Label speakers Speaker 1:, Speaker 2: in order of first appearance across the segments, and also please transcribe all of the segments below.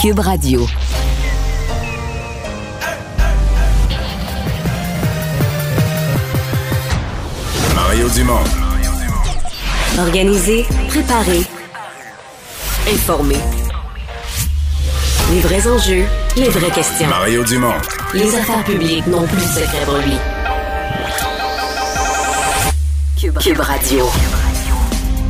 Speaker 1: Cube Radio.
Speaker 2: Mario Dumont.
Speaker 1: Organiser, préparer, informer. Les vrais enjeux, les vraies questions.
Speaker 2: Mario Dumont.
Speaker 1: Les affaires publiques n'ont plus de secret pour lui. Cube, Cube Radio.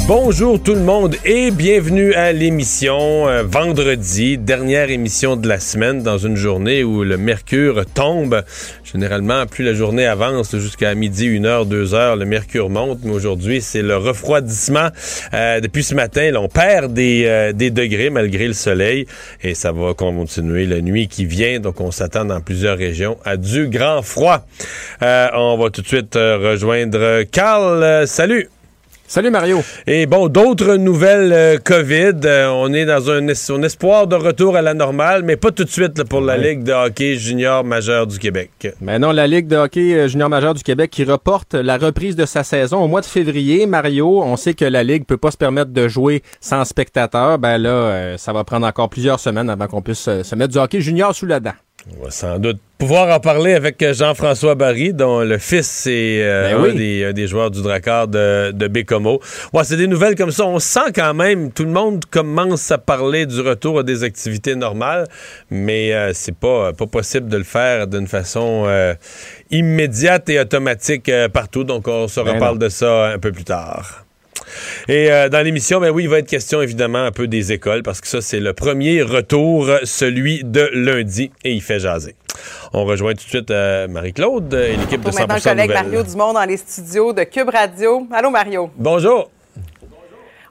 Speaker 3: Bonjour tout le monde et bienvenue à l'émission euh, vendredi, dernière émission de la semaine dans une journée où le mercure tombe. Généralement, plus la journée avance jusqu'à midi, 1 heure, 2 heures, le mercure monte, mais aujourd'hui, c'est le refroidissement. Euh, depuis ce matin, là, on perd des, euh, des degrés malgré le soleil et ça va continuer la nuit qui vient. Donc, on s'attend dans plusieurs régions à du grand froid. on va tout de suite rejoindre Carl. salut!
Speaker 4: Salut Mario.
Speaker 3: Et bon, d'autres nouvelles euh, COVID. Euh, on est dans un, espoir de retour à la normale, mais pas tout de suite pour la Ligue de hockey junior majeur du Québec.
Speaker 4: Mais non, la Ligue de hockey euh, junior majeur du Québec qui reporte la reprise de sa saison au mois de février. Mario, on sait que la Ligue peut pas se permettre de jouer sans spectateurs. Ben là, ça va prendre encore plusieurs semaines avant qu'on puisse se mettre du hockey junior sous la dent.
Speaker 3: On va sans doute pouvoir en parler avec Jean-François Barry, dont le fils est euh, ben un, des, joueurs du Drakkar de, de Bécomo. Ouais, c'est des nouvelles comme ça. On sent quand même, tout le monde commence à parler du retour à des activités normales, mais euh, c'est pas, pas possible de le faire d'une façon euh, immédiate et automatique partout. Donc, on se ben reparle de ça un peu plus tard. Et euh, dans l'émission, ben oui, il va être question évidemment un peu des écoles parce que ça, c'est le premier retour, celui de lundi, et il fait jaser. On rejoint tout de suite euh, Marie-Claude et l'équipe de 100%
Speaker 5: maintenant collègue Mario Dumont dans les studios de Cube Radio. Allô, Mario.
Speaker 3: Bonjour.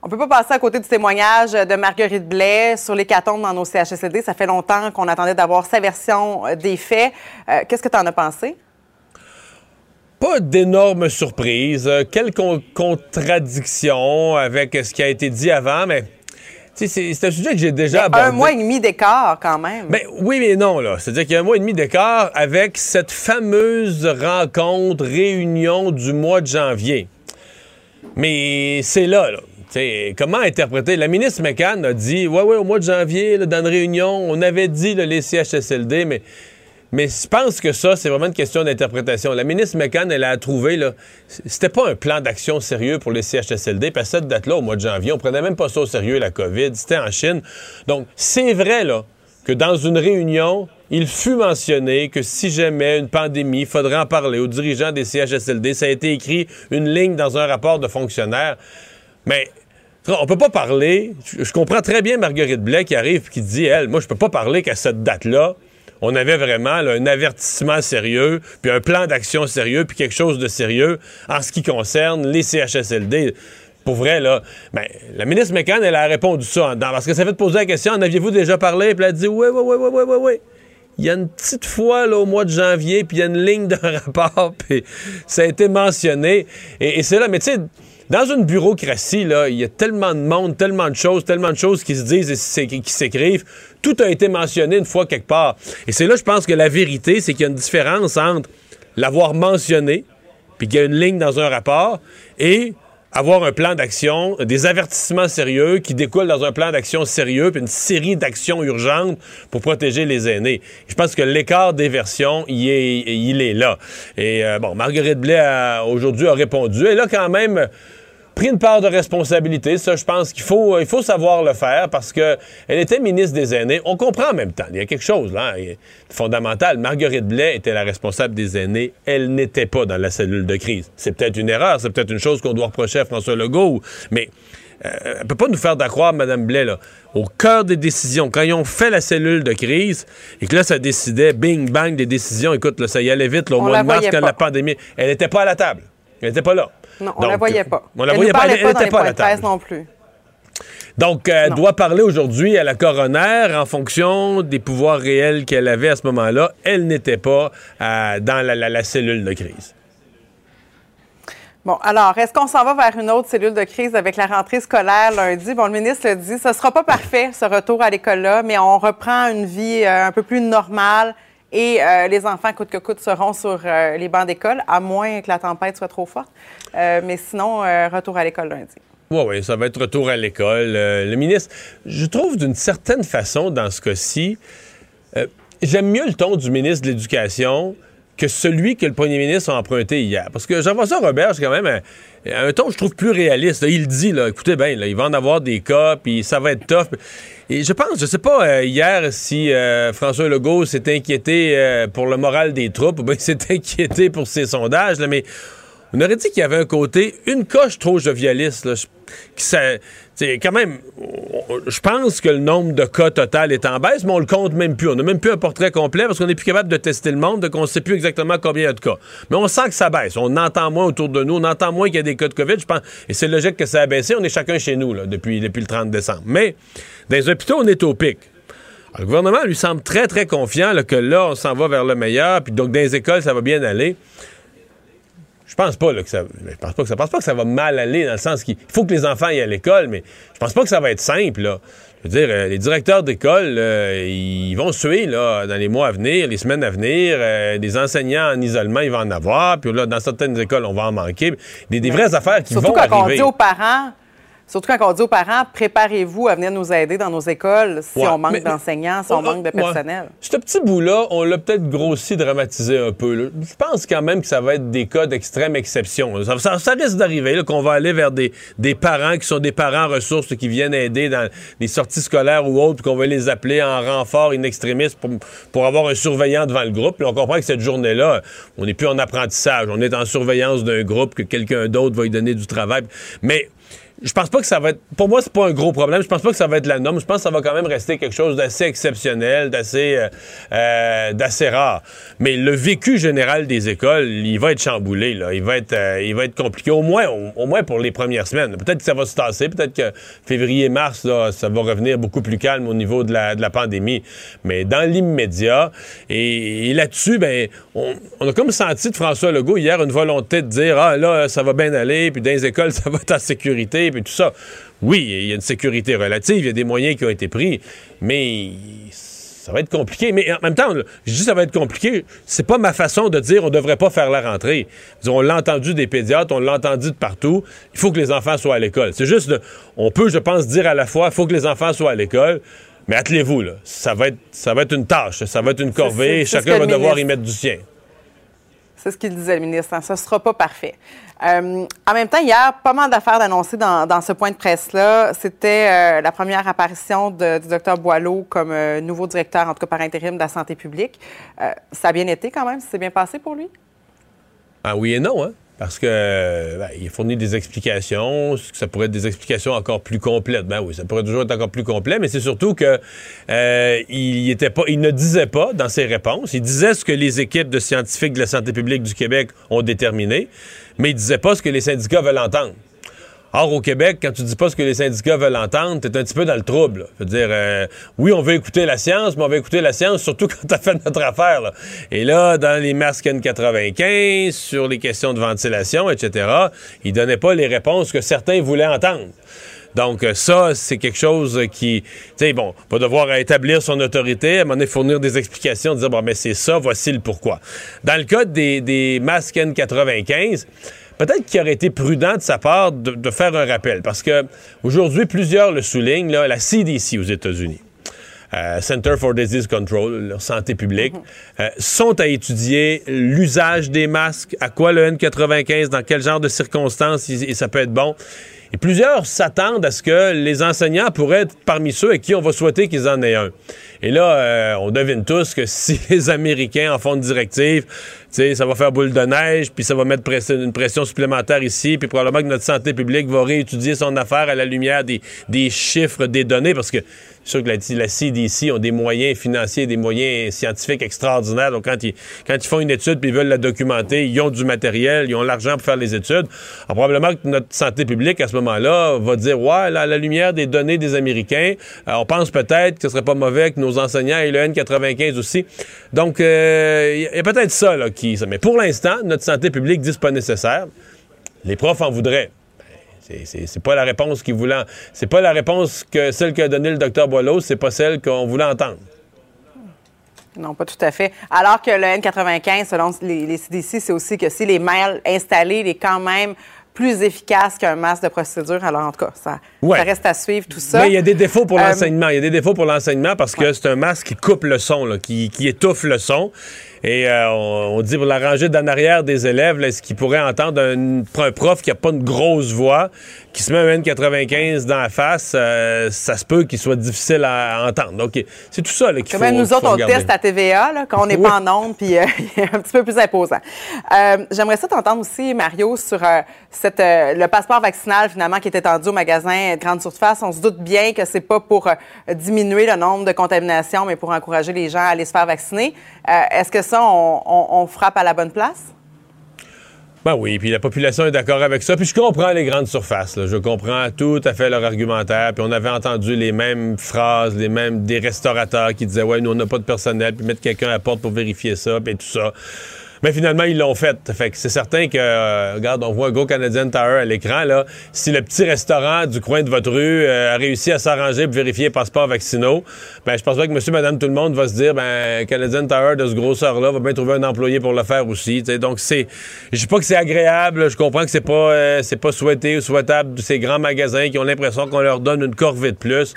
Speaker 5: On peut pas passer à côté du témoignage de Marguerite Blais sur l'hécatombe dans nos CHSLD. Ça fait longtemps qu'on attendait d'avoir sa version des faits. Euh, qu'est-ce que tu en as pensé?
Speaker 3: Pas d'énormes surprises, quelques contradictions avec ce qui a été dit avant, mais c'est un sujet que j'ai déjà abordé.
Speaker 5: Un mois et demi d'écart, quand même.
Speaker 3: Ben, oui, mais non, là. C'est-à-dire qu'il y a un mois et demi d'écart avec cette fameuse rencontre, réunion du mois de janvier. Mais c'est là, là. comment interpréter? La ministre McCann a dit, ouais, ouais, au mois de janvier, dans une réunion, on avait dit les CHSLD, mais mais je pense que ça, c'est vraiment une question d'interprétation. La ministre McCann, elle a trouvé, là, c'était pas un plan d'action sérieux pour les CHSLD, parce que cette date-là, au mois de janvier, on prenait même pas ça au sérieux, la COVID, c'était en Chine. Donc, c'est vrai, là, que dans une réunion, il fut mentionné que si jamais une pandémie, il faudrait en parler aux dirigeants des CHSLD. Ça a été écrit une ligne dans un rapport de fonctionnaire. Mais on peut pas parler. Je comprends très bien Marguerite Blais qui arrive et qui dit, elle, moi, je peux pas parler qu'à cette date-là, on avait vraiment un avertissement sérieux, puis un plan d'action sérieux, puis quelque chose de sérieux en ce qui concerne les CHSLD. Pour vrai, là, ben, la ministre McCann, elle a répondu ça dedans, parce que ça fait poser la question, en aviez-vous déjà parlé? Puis elle a dit, oui, oui, oui, oui, oui, oui, oui. Il y a une petite fois au mois de janvier, puis il y a une ligne de rapport, puis ça a été mentionné. Et c'est là, mais tu sais, dans une bureaucratie, là, il y a tellement de monde, tellement de choses, tellement de choses qui se disent et qui s'écrivent. Tout a été mentionné une fois quelque part. Et c'est là, je pense que la vérité, c'est qu'il y a une différence entre l'avoir mentionné, puis qu'il y a une ligne dans un rapport, et avoir un plan d'action, des avertissements sérieux qui découlent dans un plan d'action sérieux, puis une série d'actions urgentes pour protéger les aînés. Je pense que l'écart des versions, il est, il est là. Et euh, bon, Marguerite Blais, aujourd'hui, a répondu. Elle a quand même pris une part de responsabilité. Ça, je pense qu'il faut, il faut savoir le faire parce qu'elle était ministre des aînés. On comprend en même temps. Il y a quelque chose là, fondamental. Marguerite Blais était la responsable des aînés. Elle n'était pas dans la cellule de crise. C'est peut-être une erreur. C'est peut-être une chose qu'on doit reprocher à François Legault. Mais euh, elle ne peut pas nous faire d'accroire, Mme Blais, là, au cœur des décisions. Quand ils ont fait la cellule de crise et que là, ça décidait, bing, bang, des décisions. Écoute, là, ça y allait vite, au mois de mars, quand la pandémie. Elle n'était pas à la table. Elle n'était pas là.
Speaker 5: Non, on ne la voyait pas.
Speaker 3: On la voyait pas, elle n'était pas, à la table.
Speaker 5: non plus.
Speaker 3: Donc, elle doit parler aujourd'hui à la coroner en fonction des pouvoirs réels qu'elle avait à ce moment-là. Elle n'était pas euh, dans la, cellule de crise.
Speaker 5: Bon, alors, est-ce qu'on s'en va vers une autre cellule de crise avec la rentrée scolaire lundi? Bon, le ministre le dit, ce ne sera pas parfait, ce retour à l'école-là, mais on reprend une vie euh, un peu plus normale et euh, les enfants, coûte que coûte, seront sur les bancs d'école, à moins que la tempête soit trop forte. Euh, mais sinon, euh, retour à l'école lundi.
Speaker 3: Oui, oui, ça va être retour à l'école. Euh, le ministre, je trouve d'une certaine façon, dans ce cas-ci, euh, j'aime mieux le ton du ministre de l'Éducation que celui que le premier ministre a emprunté hier. Parce que Jean-François Robert, c'est quand même un, un, ton, je trouve, plus réaliste. il dit, écoutez bien, il va en avoir des cas, puis ça va être tough. Et je pense, je sais pas euh, hier si François Legault s'est inquiété pour le moral des troupes ou bien s'est inquiété pour ses sondages, là, mais on aurait dit qu'il y avait un côté, une coche trop jovialiste. Là, qui c'est quand même, je pense que le nombre de cas total est en baisse, mais on le compte même plus. On n'a même plus un portrait complet parce qu'on n'est plus capable de tester le monde, donc on ne sait plus exactement combien il y a de cas. Mais on sent que ça baisse. On entend moins autour de nous, on entend moins qu'il y a des cas de COVID, je pense. Et c'est logique que ça a baissé. On est chacun chez nous là, depuis, depuis le 30 décembre. Mais dans les hôpitaux, on est au pic. le gouvernement lui semble très, très confiant que là, on s'en va vers le meilleur, puis donc dans les écoles, ça va bien aller. Je pense pas que ça. Je pense pas que ça. pense pas que ça va mal aller dans le sens qu'il faut que les enfants aillent à l'école, mais je pense pas que ça va être simple. Là. Je veux dire, euh, les directeurs d'école, euh, ils vont suer là, dans les mois à venir, les semaines à venir. Euh, des enseignants en isolement, ils vont en avoir. Puis là, dans certaines écoles, on va en manquer. Des, des vraies affaires qui vont arriver.
Speaker 5: Surtout quand on dit aux parents, Surtout quand on dit aux parents, préparez-vous à venir nous aider dans nos écoles si on manque d'enseignants, si on, manque de personnel.
Speaker 3: Ce petit bout-là, on l'a peut-être grossi, dramatisé un peu. Je pense quand même que ça va être des cas d'extrême exception. Ça, risque d'arriver, qu'on va aller vers des, des, parents qui sont des parents ressources qui viennent aider dans des sorties scolaires ou autres, qu'on va les appeler en renfort in extremis pour, pour avoir un surveillant devant le groupe. Puis on comprend que cette journée-là, on n'est plus en apprentissage. On est en surveillance d'un groupe, que quelqu'un d'autre va y donner du travail. Mais je pense pas que ça va être. Pour moi, c'est pas un gros problème. Je pense pas que ça va être la norme. Je pense que ça va quand même rester quelque chose d'assez exceptionnel, d'assez, euh, euh, d'assez rare. Mais le vécu général des écoles, il va être chamboulé. Là. Il va être, euh, il va être compliqué. Au moins, au, moins pour les premières semaines. Peut-être que ça va se tasser. Peut-être que février-mars, ça va revenir beaucoup plus calme au niveau de la, de la pandémie. Mais dans l'immédiat, et, là-dessus, ben, on, a comme senti de François Legault hier une volonté de dire ah là, ça va bien aller, puis dans les écoles, ça va être en sécurité et tout ça. Oui, il y a une sécurité relative, il y a des moyens qui ont été pris, mais ça va être compliqué. Mais en même temps, je dis ça va être compliqué. C'est pas ma façon de dire on devrait pas faire la rentrée. On l'a entendu des pédiatres, on l'a entendu de partout. Il faut que les enfants soient à l'école. C'est juste, on peut, je pense, dire à la fois, il faut que les enfants soient à l'école. Mais attelez-vous, là. Ça va, être, ça va être une tâche, ça va être une corvée. Chacun va devoir y mettre du sien.
Speaker 5: C'est ce qu'il disait, le ministre. Hein. Ça ne sera pas parfait. Euh, en même temps, hier, pas mal d'affaires d'annoncer dans, ce point de presse-là. C'était euh, la première apparition du docteur Boileau comme euh, nouveau directeur, en tout cas par intérim, de la santé publique. ça a bien été quand même? C'est bien passé pour lui?
Speaker 3: Ah oui et non, hein? Parce que ben, il fournit des explications, ça pourrait être des explications encore plus complètes. Ben oui, ça pourrait toujours être encore plus complet, mais c'est surtout que euh, il était pas, il ne disait pas dans ses réponses. Il disait ce que les équipes de scientifiques de la santé publique du Québec ont déterminé, mais il disait pas ce que les syndicats veulent entendre. Or, au Québec, quand tu dis pas ce que les syndicats veulent entendre, t'es un petit peu dans le trouble. Je veux dire, euh, oui, on veut écouter la science, mais on veut écouter la science surtout quand t'as fait notre affaire. Et là, dans les masques N95, sur les questions de ventilation, etc., ils donnaient pas les réponses que certains voulaient entendre. Donc, euh, ça, c'est quelque chose qui, tu sais, bon, va devoir établir son autorité, à un moment donné, fournir des explications, dire, bon, mais c'est ça, voici le pourquoi. Dans le cas des, des masques N95, peut-être qu'il aurait été prudent de sa part de, faire un rappel, parce que aujourd'hui, plusieurs le soulignent, là, la CDC aux États-Unis. Euh, Center for Disease Control, leur santé publique, mhm. euh, sont à étudier l'usage des masques, à quoi le N95, dans quel genre de circonstances ça peut être bon. Et plusieurs s'attendent à ce que les enseignants pourraient être parmi ceux à qui on va souhaiter qu'ils en aient un. Et là, euh, on devine tous que si les Américains en font une directive, ça va faire boule de neige, puis ça va mettre une pression supplémentaire ici, puis probablement que notre santé publique va réétudier son affaire à la lumière des, des chiffres, des données, parce que sûr que la, la, CDC ont des moyens financiers, des moyens scientifiques extraordinaires. Donc, quand ils, quand ils font une étude puis ils veulent la documenter, ils ont du matériel, ils ont l'argent pour faire les études. Alors, probablement que notre santé publique, à ce moment-là, va dire, ouais, à la lumière des données des Américains, euh, on pense peut-être que ce serait pas mauvais que nos enseignants aient le N95 aussi. Donc, euh, il y a peut-être ça, là, qui... Mais pour l'instant, notre santé publique dit que pas nécessaire. Les profs en voudraient. C'est pas la réponse qu'il voulait. C'est pas la réponse que celle qu'a donnée le docteur Boileau, c'est pas celle qu'on voulait entendre.
Speaker 5: Non, pas tout à fait. Alors que le N95, selon les, CDC, c'est aussi que si les mails installés, il est quand même plus efficace qu'un masque de procédure. Alors, en tout cas, ça,
Speaker 3: Ouais.
Speaker 5: ça reste à suivre tout ça.
Speaker 3: Mais il y a des défauts pour
Speaker 5: Euh,
Speaker 3: l'enseignement. Il y a des défauts pour l'enseignement parce que c'est un masque qui coupe le son, là, qui, qui étouffe le son. Et euh, on, on dit pour la rangée d'en arrière des élèves, est-ce qu'ils pourraient entendre un, un prof qui a pas une grosse voix, qui se met un N95 dans la face, euh, ça se peut qu'il soit difficile à entendre. Donc, c'est tout ça qu'il faut
Speaker 5: même, nous autres,
Speaker 3: faut
Speaker 5: on teste à TVA, là, quand on n'est
Speaker 3: Oui.
Speaker 5: pas en onde, puis euh, un petit peu plus imposant. Euh, J'aimerais ça t'entendre aussi, Mario, sur cette, le passeport vaccinal, finalement, qui est étendu au magasin de grande surface. On se doute bien que c'est pas pour euh, diminuer le nombre de contaminations, mais pour encourager les gens à aller se faire vacciner. Euh, Est-ce que ça, on, frappe à la bonne place?
Speaker 3: Ben oui, puis la population est d'accord avec ça. Puis je comprends les grandes surfaces. Je comprends tout à fait leur argumentaire. Puis on avait entendu les mêmes phrases, les mêmes des restaurateurs qui disaient ouais, nous on n'a pas de personnel, puis mettre quelqu'un à la porte pour vérifier ça, puis tout ça. Mais finalement, ils l'ont fait. Fait que c'est certain que, euh, regarde, on voit un gros Canadian Tower à l'écran, là. Si le petit restaurant du coin de votre rue euh, a réussi à s'arranger pour vérifier les passeports vaccinaux, ben, je pense pas que monsieur, madame, tout le monde va se dire, ben, Canadian Tower de ce grosseur-là va bien trouver un employé pour le faire aussi. Donc, c'est, je dis pas que c'est agréable. Je comprends que c'est pas, euh, c'est pas souhaité ou souhaitable de ces grands magasins qui ont l'impression qu'on leur donne une corvée de plus.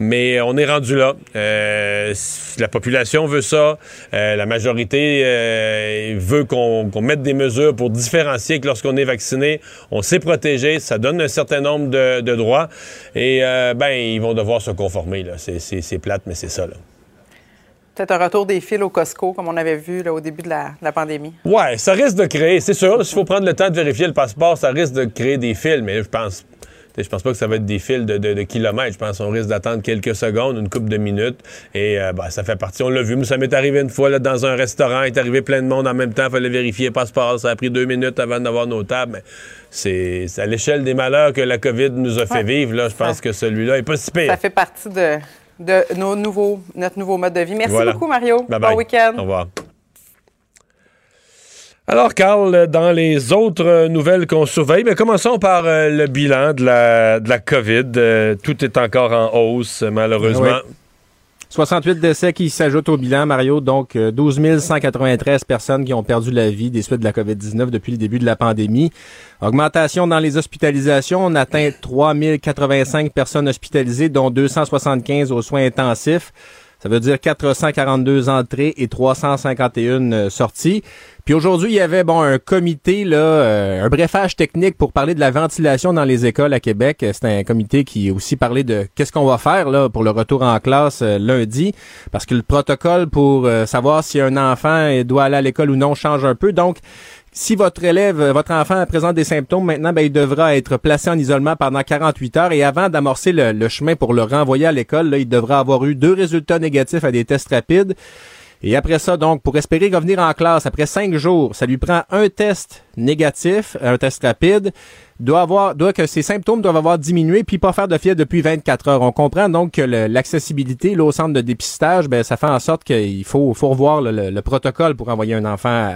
Speaker 3: Mais on est rendu là. Euh, la population veut ça. Euh, la majorité euh, veut qu'on mette des mesures pour différencier que lorsqu'on est vacciné, on s'est protégé. Ça donne un certain nombre de, de droits. Et euh, ben, ils vont devoir se conformer. C'est- plate, mais c'est ça. Là.
Speaker 5: Peut-être un retour des fils au Costco, comme on avait vu là, au début de la, de la pandémie.
Speaker 3: Ouais, ça risque de créer, c'est sûr. S'il faut prendre le temps de vérifier le passeport, ça risque de créer des fils, mais je pense. Je pense pas que ça va être des fils de, de- de kilomètres. Je pense qu'on risque d'attendre quelques secondes, une couple de minutes. Et euh, ben, ça fait partie. On l'a vu. Moi, ça m'est arrivé une fois là, dans un restaurant. Il est arrivé plein de monde en même temps. Il fallait vérifier le passeport. Ça a pris deux minutes avant d'avoir nos tables. Mais c'est c'est à l'échelle des malheurs que la COVID nous a fait
Speaker 5: Ouais.
Speaker 3: vivre. Là, je pense
Speaker 5: Ça-
Speaker 3: que celui-là est pas si pire.
Speaker 5: Ça fait partie de, de nos nouveaux, notre nouveau mode de vie. Merci
Speaker 3: Voilà.
Speaker 5: beaucoup, Mario.
Speaker 3: Bye bye.
Speaker 5: Bon week-end.
Speaker 3: Au revoir. Alors, Carl, dans les autres euh, nouvelles qu'on surveille, mais commençons par euh, le bilan de la, COVID. Euh, tout est encore en hausse, malheureusement.
Speaker 4: Ouais. 68 décès qui s'ajoutent au bilan, Mario. Donc, euh, 12 193 personnes qui ont perdu la vie des suites de la COVID-19 depuis le début de la pandémie. Augmentation dans les hospitalisations. On atteint 3 085 personnes hospitalisées, dont 275 aux soins intensifs. Ça veut dire 442 entrées et 351 euh, sorties. Puis aujourd'hui, il y avait bon un comité là, euh, un brefage technique pour parler de la ventilation dans les écoles à Québec. Euh, C'est un comité qui aussi parlait de qu'est-ce qu'on va faire là pour le retour en classe euh, lundi, parce que le protocole pour savoir si un enfant doit aller à l'école ou non change un peu. Donc si votre élève, euh, votre enfant présente des symptômes, maintenant, ben, il devra être placé en isolement pendant 48 heures et avant d'amorcer le, chemin pour le renvoyer à l'école, il devra avoir eu deux résultats négatifs à des tests rapides. Et après ça, donc, pour espérer revenir en classe après cinq jours, ça lui prend un test négatif, un test rapide, doit avoir, doit que ses symptômes doivent avoir diminué puis pas faire de fièvre depuis 24 heures. On comprend donc que l'accessibilité au centre de dépistage, ben, ça fait en sorte qu'il faut, faut revoir le, le- le protocole pour envoyer un enfant à-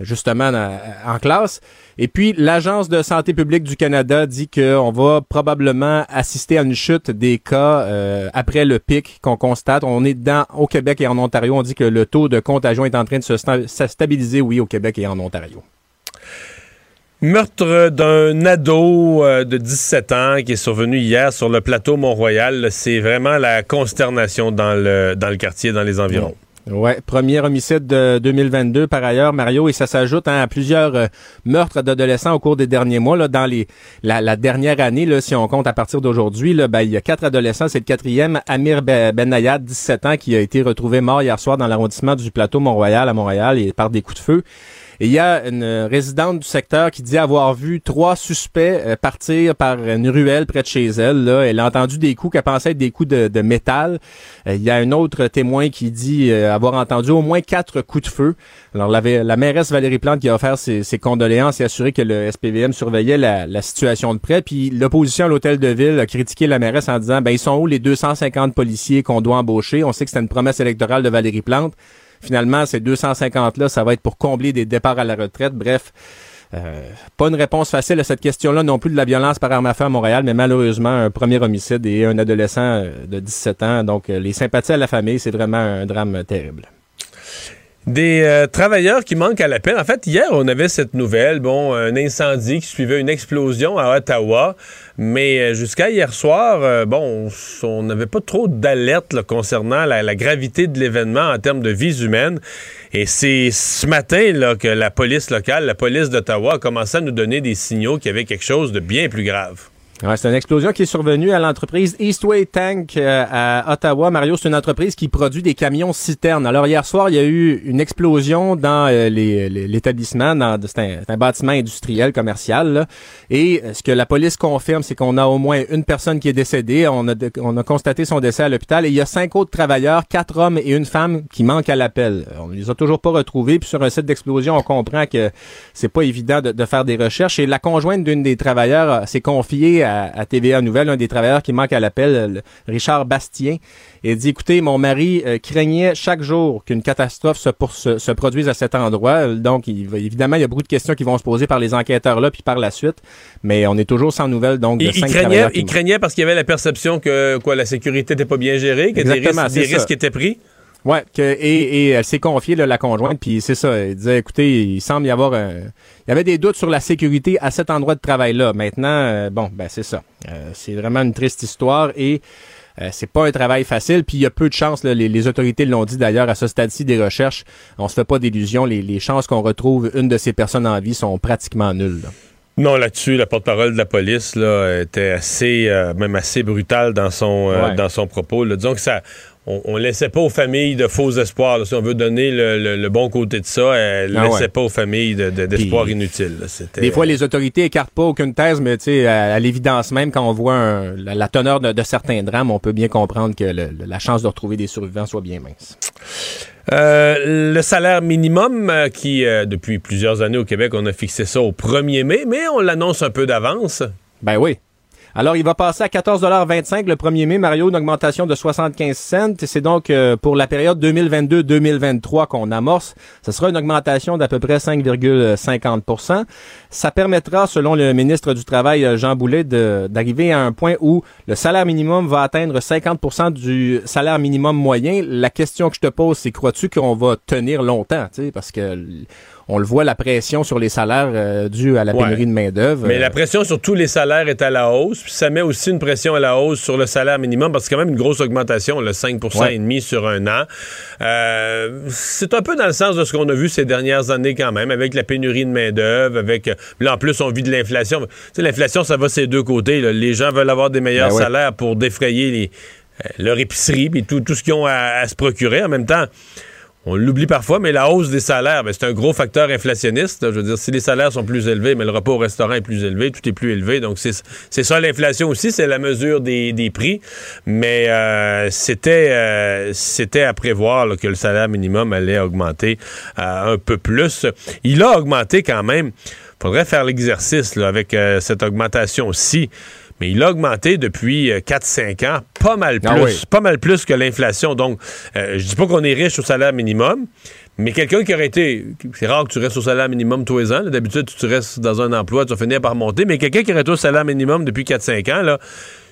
Speaker 4: justement dans- en classe. Et puis, l'Agence de santé publique du Canada dit qu'on va probablement assister à une chute des cas euh, après le pic qu'on constate. On est dans au Québec et en Ontario. On dit que le taux de contagion est en train de se, sta- se stabiliser, oui, au Québec et en Ontario.
Speaker 3: Meurtre d'un ado euh, de 17 ans qui est survenu hier sur le plateau Mont-Royal. C'est vraiment la consternation dans le, dans le quartier, dans les environs.
Speaker 4: Ouais, premier homicide de 2022 par ailleurs, Mario, et ça s'ajoute hein, à plusieurs euh, meurtres d'adolescents au cours des derniers mois. Là, dans les la, la dernière année, là, si on compte à partir d'aujourd'hui, là, ben, il y a quatre adolescents. C'est le quatrième, Amir Ben Benayad, 17 ans, qui a été retrouvé mort hier soir dans l'arrondissement du plateau Mont-Royal à Montréal et par des coups de feu. Il y a une résidente du secteur qui dit avoir vu trois suspects euh, partir par une ruelle près de chez elle. Là. Elle a entendu des coups qu'elle pensait être des coups de, métal. Euh, il y a un autre témoin qui dit euh, avoir entendu au moins quatre coups de feu. Alors la, la mairesse Valérie Plante qui a offert ses, condoléances et assuré que le SPVM surveillait la, situation de près. Puis l'opposition à l'hôtel de ville a critiqué la mairesse en disant ben ils sont où les 250 policiers qu'on doit embaucher? On sait que c'était une promesse électorale de Valérie Plante. Finalement, ces 250-là, ça va être pour combler des départs à la retraite. Bref, euh, pas une réponse facile à cette question-là non plus de la violence par arme à feu à Montréal, mais malheureusement, un premier homicide et un adolescent euh, de 17 ans. Donc, euh, les sympathies à la famille, c'est vraiment un drame terrible.
Speaker 3: Des euh, travailleurs qui manquent à l'appel. En fait, hier, on avait cette nouvelle, bon, un incendie qui suivait une explosion à Ottawa, mais euh, jusqu'à hier soir, euh, bon, on n'avait pas trop d'alerte concernant la, la, gravité de l'événement en termes de vies humaines. Et c'est ce matin là, que la police locale, la police d'Ottawa, a commencé à nous donner des signaux qu'il y avait quelque chose de bien plus grave.
Speaker 4: Ouais, c'est une explosion qui est survenue à l'entreprise Eastway Tank euh, à Ottawa. Mario, c'est une entreprise qui produit des camions citernes. Alors hier soir, il y a eu une explosion dans euh, l'établissement. C'est un, bâtiment industriel commercial. Là. Et euh, ce que la police confirme, c'est qu'on a au moins une personne qui est décédée. On a, on a constaté son décès à l'hôpital. Et il y a cinq autres travailleurs, quatre hommes et une femme qui manquent à l'appel. On ne les a toujours pas retrouvés. Puis sur un site d'explosion, on comprend que c'est pas évident de, de, faire des recherches. Et la conjointe d'une des travailleurs s'est confiée à, TVA Nouvelle, un des travailleurs qui manque à l'appel, Richard Bastien, et dit, écoutez, mon mari euh, craignait chaque jour qu'une catastrophe se, pour, se, se, produise à cet endroit. Donc, il, évidemment, il y a beaucoup de questions qui vont se poser par les enquêteurs là, puis par la suite. Mais on est toujours sans nouvelles, donc, de
Speaker 3: il,
Speaker 4: cinq
Speaker 3: il craignait, il craignait parce qu'il y avait la perception que quoi, la sécurité n'était pas bien gérée, que
Speaker 4: Exactement,
Speaker 3: des risques, des risques étaient pris?
Speaker 4: Ouais, que, et, et elle s'est confiée là, la conjointe, puis c'est ça. Elle disait, écoutez, il semble y avoir un, il y avait des doutes sur la sécurité à cet endroit de travail-là. Maintenant, euh, bon, ben c'est ça. Euh, c'est vraiment une triste histoire et euh, c'est pas un travail facile. Puis il y a peu de chances, là, les, les, autorités l'ont dit d'ailleurs à ce stade-ci des recherches. On se fait pas d'illusions. Les, les, chances qu'on retrouve une de ces personnes en vie sont pratiquement nulles. Là.
Speaker 3: Non, là-dessus, la porte-parole de la police là, était assez, euh, même assez brutale dans son, euh,
Speaker 4: Ouais.
Speaker 3: dans son propos. Là. Disons que ça, on, on laissait pas aux familles de faux espoirs. là. Si on veut donner le, le- le bon côté de ça, elle
Speaker 4: Ah
Speaker 3: laissait
Speaker 4: ouais.
Speaker 3: pas aux familles de- de- d'espoirs inutiles.
Speaker 4: Des fois, les autorités écartent pas aucune thèse, mais à, à l'évidence même, quand on voit un- la, la teneur de, de certains drames, on peut bien comprendre que le- la chance de retrouver des survivants soit bien mince.
Speaker 3: Euh, le salaire minimum, euh, qui, euh, depuis plusieurs années au Québec, on a fixé ça au 1er mai, mais on l'annonce un peu d'avance.
Speaker 4: Ben oui. Alors, il va passer à 14,25 le 1er mai, Mario, une augmentation de 75 cents. C'est donc euh, pour la période 2022-2023 qu'on amorce. Ce sera une augmentation d'à peu près 5,50% Ça permettra, selon le ministre du Travail, euh, Jean Boulet, d'arriver à un point où le salaire minimum va atteindre 50% du salaire minimum moyen. La question que je te pose, c'est crois-tu qu'on va tenir longtemps? Parce que on le voit, la pression sur les salaires euh, due à la
Speaker 3: Ouais.
Speaker 4: pénurie de main-d'œuvre.
Speaker 3: Mais la pression sur tous les salaires est à la hausse, puis ça met aussi une pression à la hausse sur le salaire minimum, parce que c'est quand même une grosse augmentation, le 5
Speaker 4: Ouais.
Speaker 3: et demi sur un an. Euh, c'est un peu dans le sens de ce qu'on a vu ces dernières années quand même, avec la pénurie de main-d'œuvre, avec... euh, Là, en plus, on vit de l'inflation. Tu sais, l'inflation, ça va ces deux côtés. là. Les gens veulent avoir des meilleurs
Speaker 4: Ben ouais.
Speaker 3: salaires pour défrayer les, leur épicerie, puis tout, tout ce qu'ils ont à, à se procurer. En même temps, on l'oublie parfois, mais la hausse des salaires, ben, c'est un gros facteur inflationniste. Je veux dire, si les salaires sont plus élevés, mais le repas au restaurant est plus élevé, tout est plus élevé. Donc, c'est ça l'inflation aussi, c'est la mesure des, des prix. Mais euh, c'était euh, c'était à prévoir là, que le salaire minimum allait augmenter euh, un peu plus. Il a augmenté quand même. faudrait faire l'exercice avec euh, cette augmentation-ci. Mais il a augmenté depuis euh, 4-5 ans, pas mal plus,
Speaker 4: Ah oui.
Speaker 3: pas mal plus que l'inflation. Donc, euh, je dis pas qu'on est riche au salaire minimum, mais quelqu'un qui aurait été, c'est rare que tu restes au salaire minimum tous les ans. D'habitude, tu restes dans un emploi, tu vas finir par monter. Mais quelqu'un qui aurait été au salaire minimum depuis 4-5 ans, là,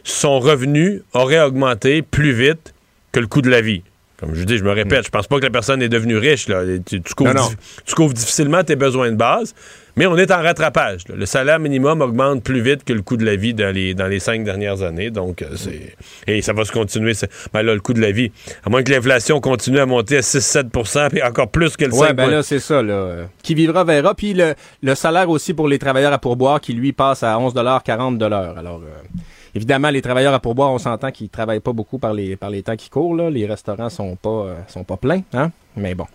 Speaker 3: son revenu aurait augmenté plus vite que le coût de la vie. Comme je dis, je me répète, je pense pas que la personne est devenue riche. Là. Tu, tu couvres
Speaker 4: Non, non.
Speaker 3: dif- tu couvres difficilement tes besoins de base, mais on est en rattrapage. là. Le salaire minimum augmente plus vite que le coût de la vie dans les, dans les cinq dernières années. Donc, euh, c'est. Et ça va se continuer. Ben là, le coût de la vie. À moins que l'inflation continue à monter à 6-7% puis encore plus que le 5
Speaker 4: Ouais, ben là, c'est ça, là. Qui vivra verra. Puis le, le salaire aussi pour les travailleurs à pourboire qui, lui, passe à 11,40 Alors, euh, évidemment, les travailleurs à pourboire, on s'entend qu'ils travaillent pas beaucoup par les, par les temps qui courent, là. Les restaurants sont pas, euh, sont pas pleins, hein. Mais bon.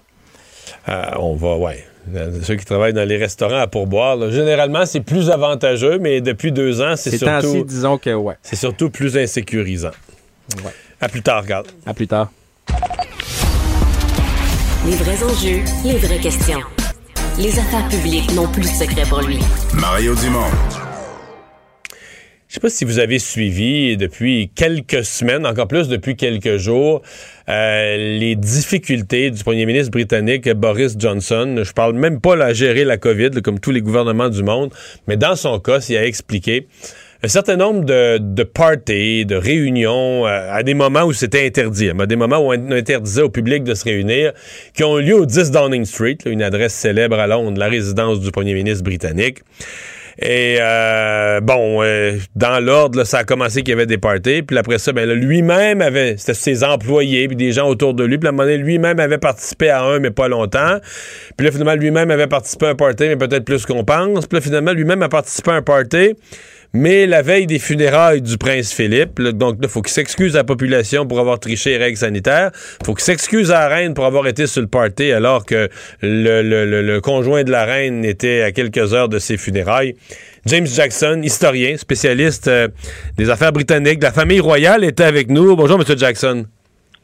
Speaker 3: Euh, on va, ouais. Euh, Ceux qui travaillent dans les restaurants à pourboire, là, généralement, c'est plus avantageux, mais depuis deux ans, c'est surtout,
Speaker 4: disons que, ouais.
Speaker 3: c'est surtout plus insécurisant.
Speaker 4: Ouais.
Speaker 3: À plus tard, regarde.
Speaker 4: À plus tard.
Speaker 1: Les vrais enjeux, les vraies questions. Les affaires publiques n'ont plus de secret pour lui.
Speaker 2: Mario Dumont.
Speaker 3: Je sais pas si vous avez suivi depuis quelques semaines, encore plus depuis quelques jours, euh, les difficultés du premier ministre britannique Boris Johnson. Je parle même pas là, à gérer la COVID, là, comme tous les gouvernements du monde, mais dans son cas, il a expliqué un certain nombre de, parties, de réunions, euh, à des moments où c'était interdit, à des moments où on interdisait au public de se réunir, qui ont eu lieu au 10 Downing Street, une adresse célèbre à Londres, la résidence du premier ministre britannique. Et euh, bon, euh, dans l'ordre, ça a commencé qu'il y avait des parties. Puis après ça, ben, lui-même avait, c'était ses employés, puis des gens autour de lui. Puis à un moment donné, lui-même avait participé à un, mais pas longtemps. Puis là, finalement, lui-même avait participé à un party, mais peut-être plus qu'on pense. Puis là, finalement, lui-même a participé à un party mais la veille des funérailles du prince Philippe, donc il faut qu'il s'excuse à la population pour avoir triché les règles sanitaires, faut qu'il s'excuse à la reine pour avoir été sur le party alors que le, le, conjoint de la reine était à quelques heures de ses funérailles. James Jackson, historien, spécialiste euh, des affaires britanniques de la famille royale, était avec nous. Bonjour, Monsieur Jackson.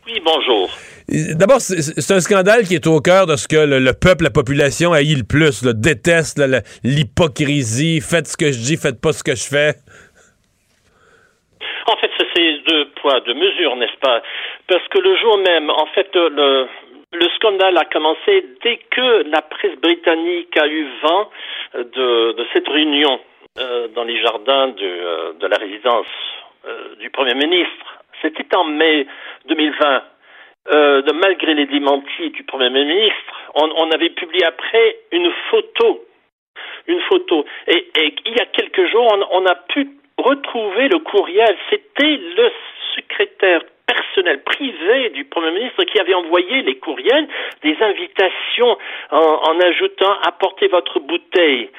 Speaker 6: Oui, bonjour.
Speaker 3: D'abord, c'est un scandale qui est au cœur de ce que le, peuple, la population haït le plus, le déteste l'hypocrisie. Faites ce que je dis, faites pas ce que je fais.
Speaker 6: En fait, c'est deux poids, deux mesures, n'est-ce pas? Parce que le jour même, en fait, le, le scandale a commencé dès que la presse britannique a eu vent de, de cette réunion euh, dans les jardins de, euh, la résidence euh, du Premier ministre. C'était en mai 2020 euh, de, malgré les démentis du Premier ministre, on, avait publié après une photo. Une photo. Et, il y a quelques jours, on, a pu retrouver le courriel. C'était le secrétaire personnel privé du Premier ministre qui avait envoyé les courriels, des invitations en, en ajoutant apportez votre bouteille.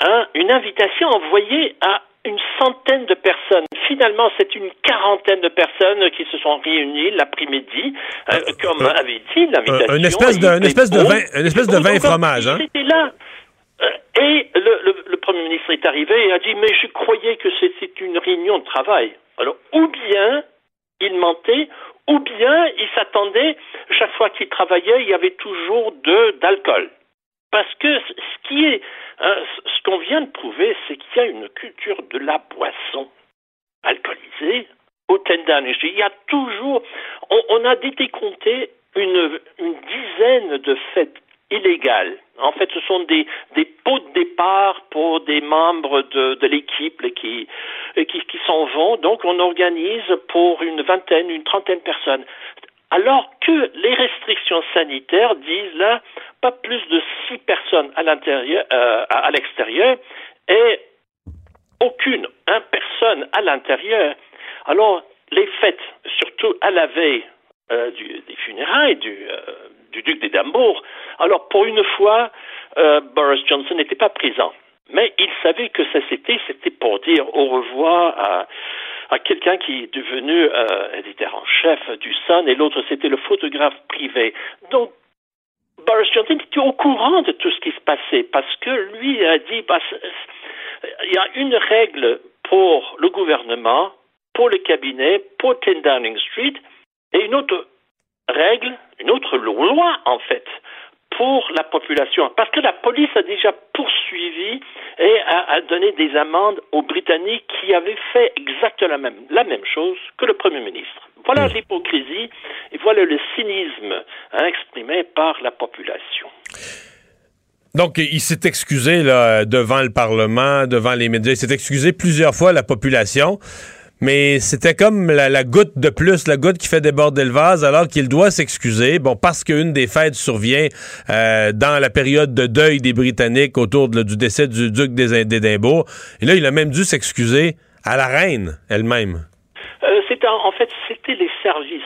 Speaker 6: Hein, une invitation envoyée à une centaine de personnes. Finalement, c'est une quarantaine de personnes qui se sont réunies l'après-midi, euh, comme euh, avait dit l'invitation.
Speaker 3: une espèce de, une espèce de vin, une espèce de vin fromage, hein?
Speaker 6: Là. Euh, et le, le, le, Premier ministre est arrivé et a dit, mais je croyais que c'était une réunion de travail. Alors, ou bien il mentait, ou bien il s'attendait, chaque fois qu'il travaillait, il y avait toujours de d'alcool. Parce que ce qui est, hein, ce qu'on vient de prouver, c'est qu'il y a une culture de la boisson alcoolisée au Tendan. Il y a toujours, on, a décompté une, une dizaine de fêtes illégales. En fait, ce sont des, pots de départ pour des membres de, l'équipe qui, qui, qui s'en vont. Donc, on organise pour une vingtaine, une trentaine de personnes alors que les restrictions sanitaires disent là pas plus de six personnes à l'intérieur, euh, à, l'extérieur et aucune un personne à l'intérieur. Alors les fêtes, surtout à la veille euh, du, des funérailles du, euh, du duc d'Édimbourg, alors pour une fois, Boris Johnson n'était pas présent. Mais il savait que ça c'était, c'était pour dire au revoir à quelqu'un qui est devenu euh, éditeur en chef du Sun et l'autre c'était le photographe privé. Donc Boris Johnson était au courant de tout ce qui se passait parce que lui a dit bah, il y a une règle pour le gouvernement, pour le cabinet, pour 10 Downing Street et une autre règle, une autre loi en fait pour la population. Parce que la police a déjà poursuivi et a, donné des amendes aux Britanniques qui avaient fait exactement la même, la même chose que le Premier ministre. Voilà hmm. l'hypocrisie et voilà le cynisme hein, exprimé par la population.
Speaker 3: Donc, il s'est excusé là, devant le Parlement, devant les médias. Il s'est excusé plusieurs fois à la population mais c'était comme la, goutte de plus, la goutte qui fait déborder le vase, alors qu'il doit s'excuser, bon, parce qu'une des fêtes survient euh, dans la période de deuil des Britanniques autour du décès du duc d'Édimbourg. Et là, il a même dû s'excuser à la reine elle-même.
Speaker 6: Euh, en, fait, c'était les services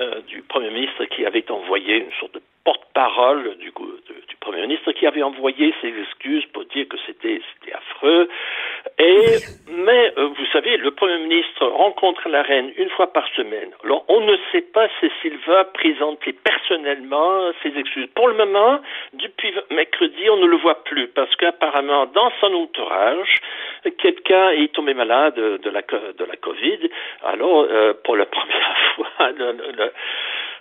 Speaker 6: euh, du Premier ministre qui avaient envoyé une sorte de porte-parole du, du, Premier ministre qui avait envoyé ses excuses pour dire que c'était affreux. Et, mais, euh, vous savez, le Premier ministre rencontre la reine une fois par semaine. Alors, on ne sait pas s'il va présenter personnellement ses excuses. Pour le moment, depuis mercredi, on ne le voit plus parce qu'apparemment, dans son entourage, quelqu'un est tombé malade de la, de la COVID. Alors, euh, pour la première fois, le,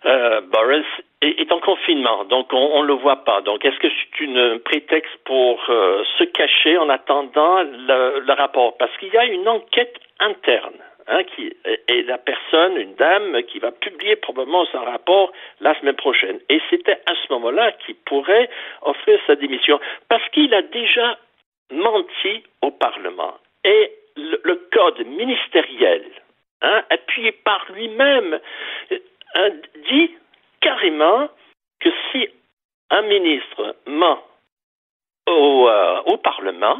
Speaker 6: euh, Boris est, en confinement, donc on ne le voit pas. Donc est-ce que c'est un prétexte pour euh, se cacher en attendant le, le rapport? Parce qu'il y a une enquête interne. Hein, qui est la personne, une dame, qui va publier probablement son rapport la semaine prochaine. Et c'était à ce moment-là qu'il pourrait offrir sa démission, parce qu'il a déjà menti au Parlement. Et le, code ministériel, hein, appuyé par lui-même, dit carrément que si un ministre ment au, euh, au Parlement,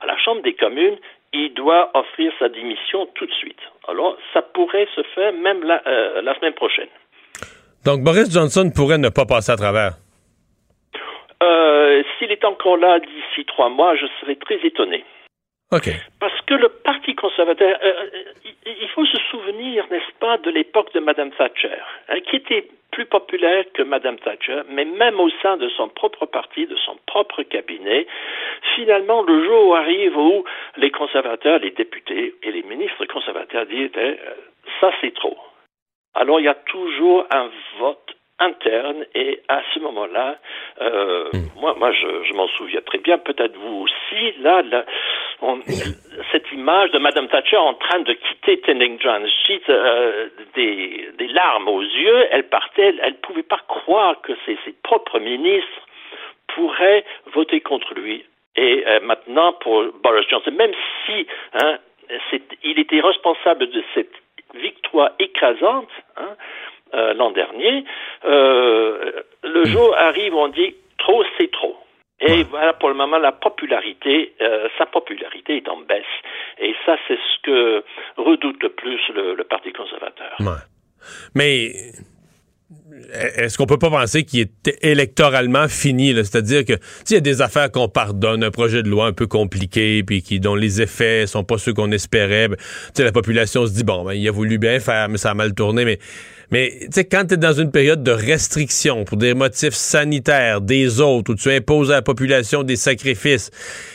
Speaker 6: à la Chambre des communes, il doit offrir sa démission tout de suite. Alors, ça pourrait se faire même la, euh, la semaine prochaine.
Speaker 3: Donc, Boris Johnson pourrait ne pas passer à travers.
Speaker 6: Euh, S'il est encore là d'ici trois mois, je serais très étonné. Parce que le Parti conservateur, euh, il faut se souvenir, n'est-ce pas, de l'époque de Mme Thatcher, hein, qui était plus populaire que Mme Thatcher, mais même au sein de son propre parti, de son propre cabinet, finalement, le jour arrive où les conservateurs, les députés et les ministres conservateurs disent eh, ça c'est trop. Alors il y a toujours un vote interne et à ce moment-là, euh, hmm. moi, moi, je, m'en souviens très bien. Peut-être vous aussi. Là, cette image de Madame Thatcher en train de quitter Tending John Street, euh, des, des, larmes aux yeux. Elle partait. Elle ne pouvait pas croire que ses, ses, propres ministres pourraient voter contre lui. Et euh, maintenant, pour Boris Johnson, même si hein, il était responsable de cette victoire écrasante, hein, euh, l'an dernier, euh, le jour arrive où on dit trop, c'est trop. Et voilà, pour le moment, la popularité, euh, sa popularité est en baisse. Et ça, c'est ce que redoute le plus le, Parti conservateur.
Speaker 3: Mais est-ce qu'on peut pas penser qu'il est électoralement fini? C'est-à-dire que s'il y a des affaires qu'on pardonne, un projet de loi un peu compliqué, puis qui dont les effets sont pas ceux qu'on espérait, ben, la population se dit bon, ben, il a voulu bien faire, mais ça a mal tourné. Mais mais tu sais, quand tu dans une période de restriction pour des motifs sanitaires des autres, où tu imposes à la population des sacrifices,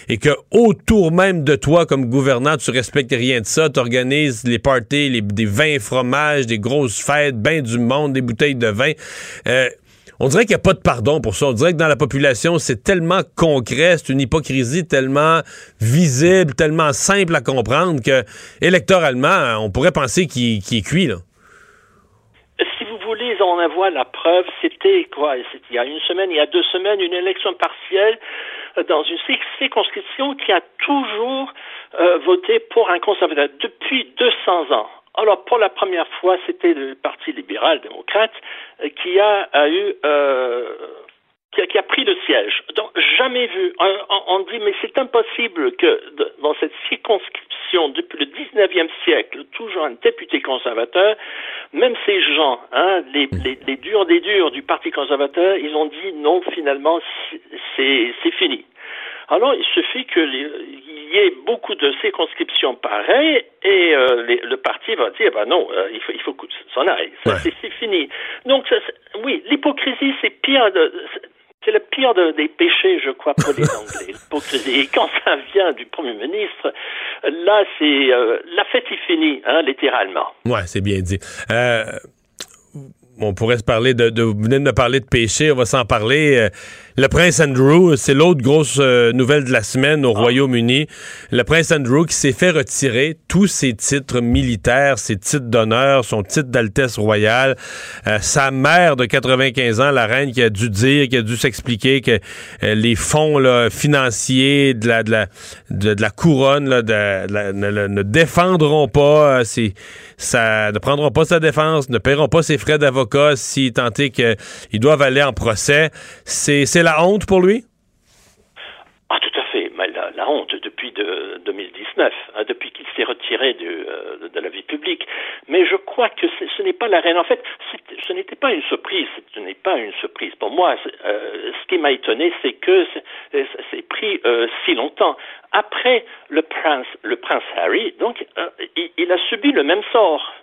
Speaker 3: et que autour même de toi, comme gouvernant, tu respectes rien de ça, tu organises les parties, les, des vins fromages, des grosses fêtes, ben du monde, des bouteilles de vin. Euh, on dirait qu'il n'y a pas de pardon pour ça. On dirait que dans la population, c'est tellement concret, c'est une hypocrisie tellement visible, tellement simple à comprendre que électoralement, on pourrait penser qu'il est cuit. Là
Speaker 6: en voit la preuve. C'était quoi? Il y a une semaine, il y a deux semaines, une élection partielle euh, dans une circonscription qui a toujours euh, voté pour un conservateur depuis 200 ans. Alors, pour la première fois, c'était le Parti libéral-démocrate euh, qui a, eu qui a, pris le siège. Donc, jamais vu. On, dit, mais c'est impossible que dans cette circonscription, depuis le 19e siècle, toujours un député conservateur, même ces gens, hein, les, les, les durs des durs du Parti conservateur, ils ont dit non, finalement, c'est fini. Alors, il suffit qu'il y ait beaucoup de circonscriptions pareilles et euh, le parti va dire, bah non, euh, il faut, il faut que ça s'en aille. C'est fini. Donc, ça, oui, l'hypocrisie, c'est pire de, c'est le pire des péchés, je crois, pour les Anglais. Et quand ça vient du Premier ministre, là, c'est euh, la fête est finie, hein, littéralement.
Speaker 3: Ouais, c'est bien dit. Euh, on pourrait se parler de, de, Vous venez de me parler de péché, on va s'en parler. Euh, le prince Andrew, c'est l'autre grosse euh, nouvelle de la semaine au ah. Royaume-Uni. Le prince Andrew qui s'est fait retirer tous ses titres militaires, ses titres d'honneur, son titre d'Altesse royale. Euh, sa mère de 95 ans, la reine, qui a dû dire, qui a dû s'expliquer que euh, les fonds là, financiers de la, de la, de, la couronne là, de, ne, défendront pas, ça, ne prendront pas sa défense, ne paieront pas ses frais d'avocat si tant est qu'ils doivent aller en procès. C'est la honte pour lui?
Speaker 6: Ah, tout à fait. la, honte depuis 2019, hein, depuis qu'il s'est retiré euh, de, la vie publique. Mais je crois que ce n'est pas la reine. En fait, ce n'était pas une surprise. Ce n'est pas une surprise. Pour moi, euh, ce qui m'a étonné, c'est que c'est pris euh, si longtemps. Après le prince, le prince Harry, donc, il a subi le même sort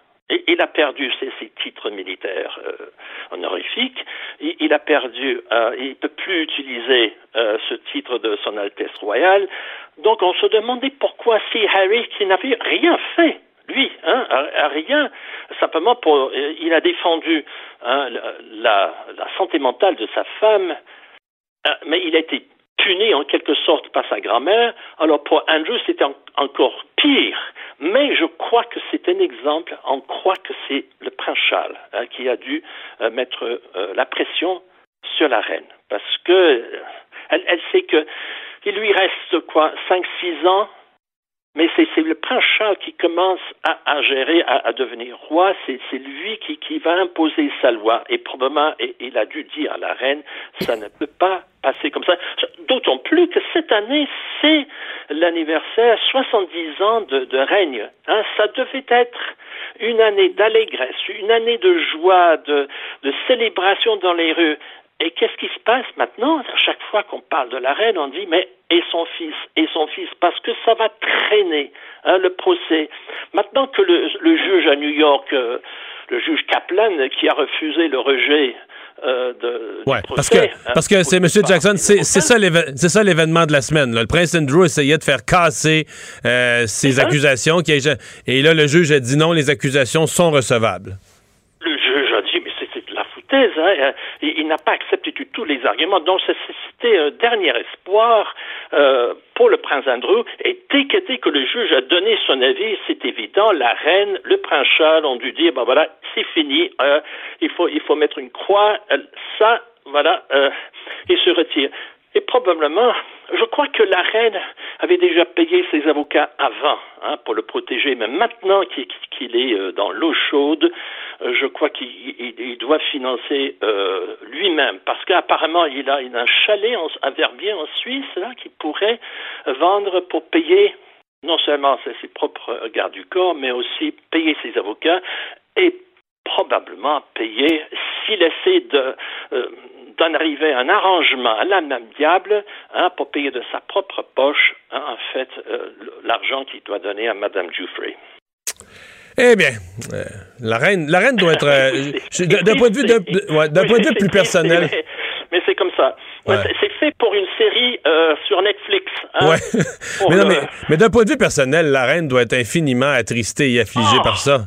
Speaker 6: il a perdu ses, titres militaires euh, honorifiques. Il, a perdu, euh, il ne peut plus utiliser euh, ce titre de Son Altesse royale. Donc on se demandait pourquoi si Harry, qui n'avait rien fait, lui, hein, rien, simplement pour, il a défendu hein, la, santé mentale de sa femme, mais il a été puni en quelque sorte par sa grand-mère. Alors pour Andrew, c'était encore pire. Mais je crois que c'est un exemple, on croit que c'est le prince Charles hein, qui a dû euh, mettre euh, la pression sur la reine. Parce que euh, elle, sait que il lui reste quoi, cinq, six ans mais c'est le prince Charles qui commence à, à gérer, à, à, devenir roi. C'est lui qui, qui, va imposer sa loi. Et probablement, et, il a dû dire à la reine, ça ne peut pas passer comme ça. D'autant plus que cette année, c'est l'anniversaire 70 ans de, de règne. Hein, ça devait être une année d'allégresse, une année de joie, de, de célébration dans les rues. Et qu'est-ce qui se passe maintenant? À chaque fois qu'on parle de la reine, on dit mais et son fils et son fils? Parce que ça va traîner hein, le procès. Maintenant que le, le juge à New York, euh, le juge Kaplan, qui a refusé le rejet euh, de,
Speaker 3: ouais, parce que hein, parce que c'est M. Jackson, c'est ça c'est ça l'événement de la semaine. Là. Le prince Andrew essayait de faire casser euh, ces accusations, qui, et là le juge a dit non, les accusations sont recevables.
Speaker 6: Hein, euh, il, n'a pas accepté du tout les arguments. Donc c'était un dernier espoir euh, pour le prince Andrew. Et dès que, le juge a donné son avis, c'est évident, la reine, le prince Charles ont dû dire, ben voilà, c'est fini, euh, il faut mettre une croix. ça, voilà, il se retire. Et probablement, je crois que la reine avait déjà payé ses avocats avant hein, pour le protéger, mais maintenant qu'il est euh, dans l'eau chaude, euh, je crois qu'il doit financer euh, lui-même, parce qu'apparemment il a, un chalet en, à Verbier en Suisse là qu'il pourrait vendre pour payer non seulement ses, propres gardes du corps, mais aussi payer ses avocats et probablement payer s'il essaie de d'en arriver à un arrangement à l'âme diable hein, pour payer de sa propre poche, hein, en fait, euh, l'argent qu'il doit donner à Mme Jufrey.
Speaker 3: Eh bien, euh, la reine, la reine doit être euh, d'un point de vue, d'un point de vue plus personnel.
Speaker 6: Mais, c'est comme ça. C'est fait pour une série sur Netflix.
Speaker 3: Hein, ouais. mais non, mais, d'un point de vue personnel, la reine doit être infiniment attristée et affligée
Speaker 6: oh,
Speaker 3: par ça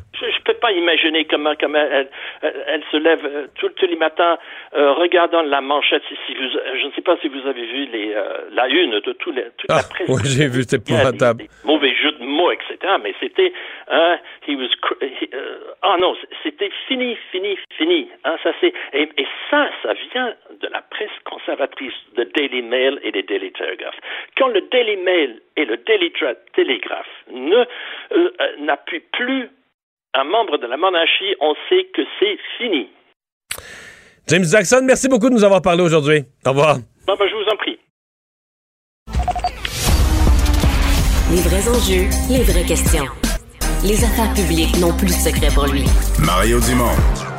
Speaker 6: pas imaginer comment, comment elle, elle, se lève euh, tous les matins euh, regardant la manchette. Si vous, je ne sais pas si vous avez vu les, euh, la une de les, toute
Speaker 3: ah,
Speaker 6: la presse.
Speaker 3: Oui, j'ai vu, c'est épouvantable.
Speaker 6: Mauvais jeux de mots, etc. Mais c'était, hein, he was, oh non, c'était fini, fini, fini. Hein, ça c'est, et, et, ça, ça vient de la presse conservatrice, de Daily Mail et des Daily Telegraph. Quand le Daily Mail et le Daily Telegraph ne n'appuient plus un membre de la monarchie, on sait que c'est fini.
Speaker 3: James Jackson, merci beaucoup de nous avoir parlé aujourd'hui. Au revoir.
Speaker 6: Ben, je vous en prie.
Speaker 1: Les vrais enjeux, les vraies questions. Les affaires publiques n'ont plus de secret pour lui.
Speaker 2: Mario Dumont.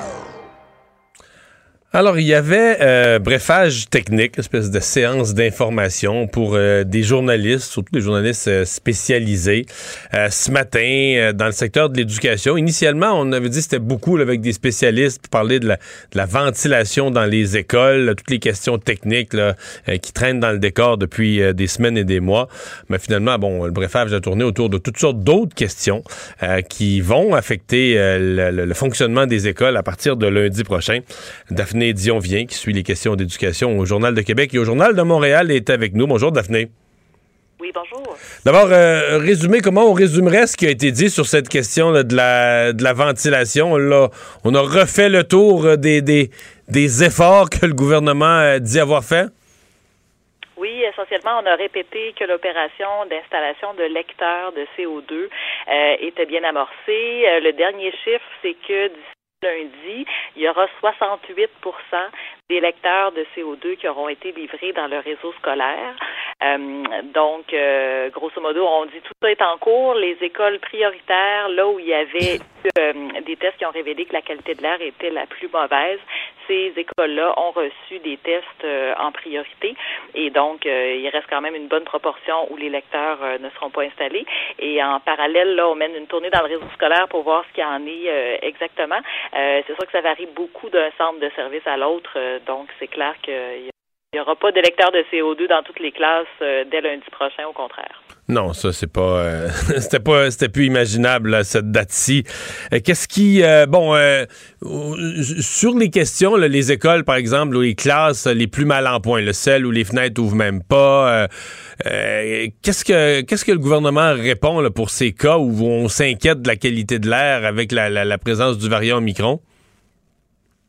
Speaker 3: Alors, il y avait euh, brefage technique, espèce de séance d'information pour euh, des journalistes, surtout des journalistes euh, spécialisés, euh, ce matin dans le secteur de l'éducation. Initialement, on avait dit c'était beaucoup avec des spécialistes pour parler de la, de la, ventilation dans les écoles, toutes les questions techniques là, qui traînent dans le décor depuis des semaines et des mois. Mais finalement, bon, le brefage a tourné autour de toutes sortes d'autres questions qui vont affecter le, le, fonctionnement des écoles à partir de lundi prochain. Daphné Dion vient, qui suit les questions d'éducation au Journal de Québec et au Journal de Montréal, est avec nous. Bonjour, Daphné.
Speaker 7: Oui, bonjour.
Speaker 3: D'abord, euh, résumer, comment on résumerait ce qui a été dit sur cette question de, la, de la ventilation? On, on a refait le tour euh, des, des, efforts que le gouvernement a dit avoir fait?
Speaker 7: Oui, essentiellement, on a répété que l'opération d'installation de lecteurs de CO2 euh, était bien amorcée. le dernier chiffre, c'est que lundi, il y aura 68 des lecteurs de CO2 qui auront été livrés dans le réseau scolaire. Euh, donc, euh, grosso modo, on dit tout ça est en cours. Les écoles prioritaires, là où il y avait euh, des tests qui ont révélé que la qualité de l'air était la plus mauvaise, ces écoles-là ont reçu des tests en priorité. Et donc, il reste quand même une bonne proportion où les lecteurs ne seront pas installés. Et en parallèle, là, on mène une tournée dans le réseau scolaire pour voir ce qu'il en est exactement. C'est sûr que ça varie beaucoup d'un centre de service à l'autre donc, c'est clair qu'il n'y aura pas d'électeurs de CO2 dans toutes les classes euh, dès lundi prochain, au contraire.
Speaker 3: Non, ça c'est pas, euh, c'était pas, c'était plus imaginable cette date-ci. Euh, qu'est-ce qui, bon, sur les questions, les écoles par exemple ou les classes les plus mal en point, le celles où les fenêtres ouvrent même pas, qu'est-ce que, qu'est-ce que le gouvernement répond pour ces cas où on s'inquiète de la qualité de l'air avec la, la présence du variant Omicron?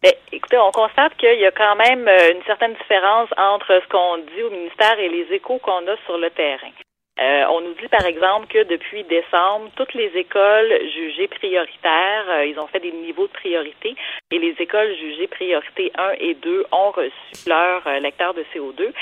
Speaker 7: Ben, écoutez, on constate qu'il y a quand même euh, une certaine différence entre ce qu'on dit au ministère et les échos qu'on a sur le terrain. Euh, on nous dit par exemple que depuis décembre, toutes les écoles jugées prioritaires, euh, ils ont fait des niveaux de priorité et les écoles jugées priorité 1 et 2 ont reçu leur euh, lecteur de CO2.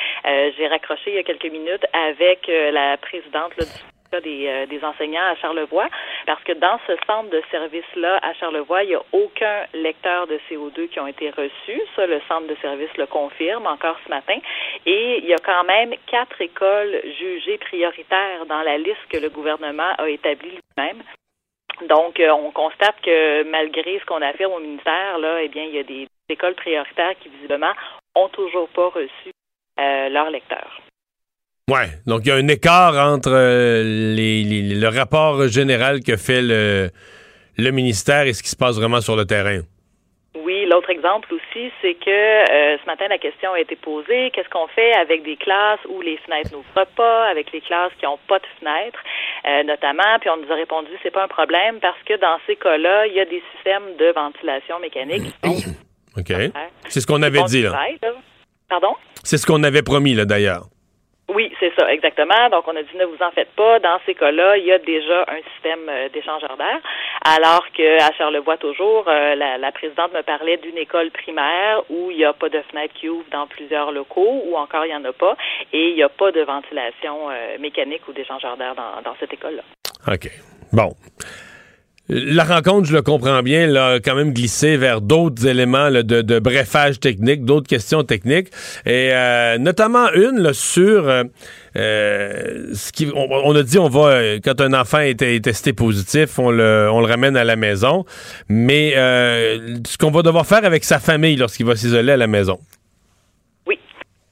Speaker 7: J'ai raccroché il y a quelques minutes avec la présidente là, du des, euh, des, enseignants à Charlevoix, parce que dans ce centre de service-là à Charlevoix, il n'y a aucun lecteur de CO2 qui ont été reçus. Ça, le centre de service le confirme encore ce matin. Et il y a quand même quatre écoles jugées prioritaires dans la liste que le gouvernement a établie lui-même. Donc, euh, on constate que malgré ce qu'on affirme au ministère, là, eh bien, il y a des écoles prioritaires qui visiblement ont toujours pas reçu euh, leurs lecteurs.
Speaker 3: Ouais, donc il y a un écart entre euh, les, le rapport général que fait le, le ministère et ce qui se passe vraiment sur le terrain.
Speaker 7: Oui, l'autre exemple aussi, c'est que euh, ce matin, la question a été posée, qu'est-ce qu'on fait avec des classes où les fenêtres n'ouvrent pas, avec les classes qui n'ont pas de fenêtres, euh, notamment, puis on nous a répondu, c'est pas un problème parce que dans ces cas-là, il y a des systèmes de ventilation mécanique.
Speaker 3: OK. C'est ce qu'on avait dit, là.
Speaker 7: Pardon?
Speaker 3: C'est ce qu'on avait promis, là, d'ailleurs.
Speaker 7: Oui, c'est ça, exactement. Donc, on a dit ne vous en faites pas. Dans ces cas-là, il y a déjà un système euh, d'échangeur d'air. Alors qu'à Charlevoix, toujours, euh, la, présidente me parlait d'une école primaire où il n'y a pas de fenêtre qui ouvre dans plusieurs locaux, ou encore il n'y en a pas, et il n'y a pas de ventilation euh, mécanique ou d'échangeur d'air dans, dans cette école-là.
Speaker 3: OK. Bon. La rencontre, je le comprends bien, là, quand même glissé vers d'autres éléments de, de, brefage technique, d'autres questions techniques, et euh, notamment une sur euh, euh, ce qui, on, a dit on va quand un enfant est, est, testé positif, on le, on le ramène à la maison, mais ce qu'on va devoir faire avec sa famille lorsqu'il va s'isoler à la maison.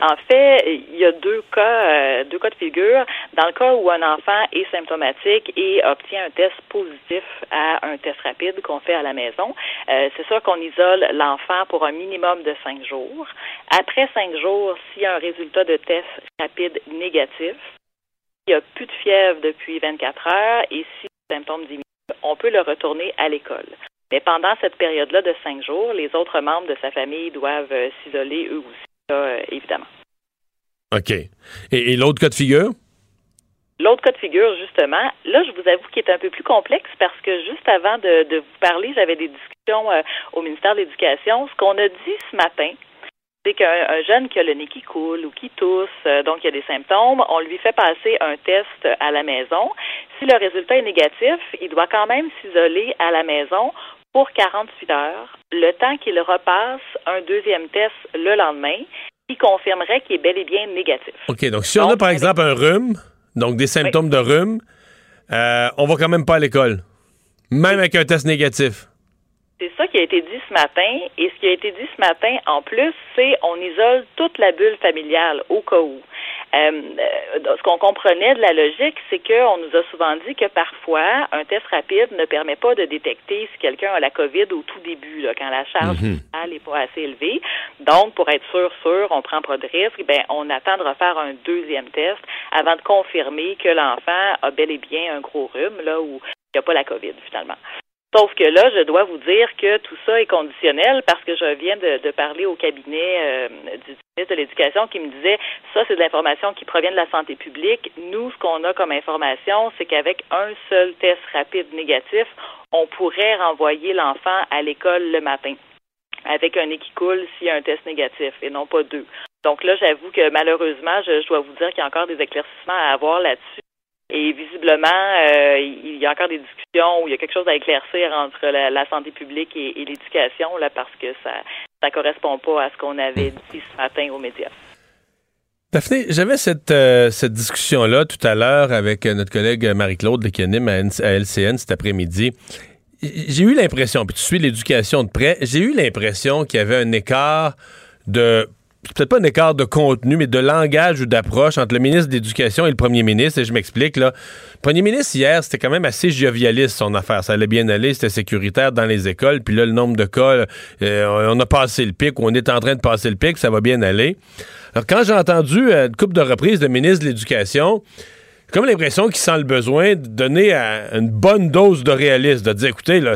Speaker 7: En fait, il y a deux cas, euh, deux cas de figure. Dans le cas où un enfant est symptomatique et obtient un test positif à un test rapide qu'on fait à la maison, euh, c'est sûr qu'on isole l'enfant pour un minimum de cinq jours. Après cinq jours, s'il y a un résultat de test rapide négatif, il n'y a plus de fièvre depuis 24 heures et si les symptômes diminuent, on peut le retourner à l'école. Mais pendant cette période-là de cinq jours, les autres membres de sa famille doivent euh, s'isoler eux aussi. Euh, évidemment.
Speaker 3: OK. Et, l'autre cas de figure?
Speaker 7: L'autre cas de figure, justement, là, je vous avoue qu'il est un peu plus complexe parce que juste avant de, vous parler, j'avais des discussions euh, au ministère de l'Éducation. Ce qu'on a dit ce matin, c'est qu'un jeune qui a le nez qui coule ou qui tousse, euh, donc il y a des symptômes, on lui fait passer un test à la maison. Si le résultat est négatif, il doit quand même s'isoler à la maison pour 48 heures, le temps qu'il repasse un deuxième test le lendemain, qui confirmerait qu'il est bel et bien négatif.
Speaker 3: OK, donc si on a par exemple un rhume, donc des symptômes de rhume, euh, on va quand même pas à l'école, même avec un test négatif.
Speaker 7: C'est ça qui a été dit ce matin. Et ce qui a été dit ce matin, en plus, c'est on isole toute la bulle familiale au cas où. Euh, euh, ce qu'on comprenait de la logique, c'est qu'on nous a souvent dit que parfois, un test rapide ne permet pas de détecter si quelqu'un a la COVID au tout début, quand la charge n'est mhm. pas assez élevée. Donc, pour être sûr, sûr, on prend pas de risque, ben, on attend de refaire un deuxième test avant de confirmer que l'enfant a bel et bien un gros rhume, là, où il n'y a pas la COVID, finalement. Sauf que là, je dois vous dire que tout ça est conditionnel parce que je viens de, parler au cabinet euh, du ministre de l'Éducation qui me disait ça, c'est de l'information qui provient de la santé publique. Nous, ce qu'on a comme information, c'est qu'avec un seul test rapide négatif, on pourrait renvoyer l'enfant à l'école le matin avec un nez qui coule s'il y a un test négatif et non pas deux. Donc là, j'avoue que malheureusement, je dois vous dire qu'il y a encore des éclaircissements à avoir là-dessus. Et visiblement, euh, il y a encore des discussions où il y a quelque chose à éclaircir entre la, santé publique et, l'éducation, là, parce que ça ne correspond pas à ce qu'on avait dit ce matin aux médias.
Speaker 3: Daphné, j'avais cette, euh, cette discussion-là tout à l'heure avec euh, notre collègue Marie-Claude qui anime à, LCN cet après-midi. J'ai eu l'impression, puis tu suis l'éducation de près, j'ai eu l'impression qu'il y avait un écart de peut-être pas un écart de contenu, mais de langage ou d'approche entre le ministre de l'Éducation et le premier ministre. Et je m'explique, là. Le premier ministre, hier, c'était quand même assez jovialiste, son affaire. Ça allait bien aller, c'était sécuritaire dans les écoles. Puis là, le nombre de cas, euh, on a passé le pic, on est en train de passer le pic, ça va bien aller. Alors, quand j'ai entendu euh, une couple de reprises le ministre de l'Éducation, j'ai comme l'impression qu'il sent le besoin de donner une bonne dose de réalisme, de dire, écoutez, là,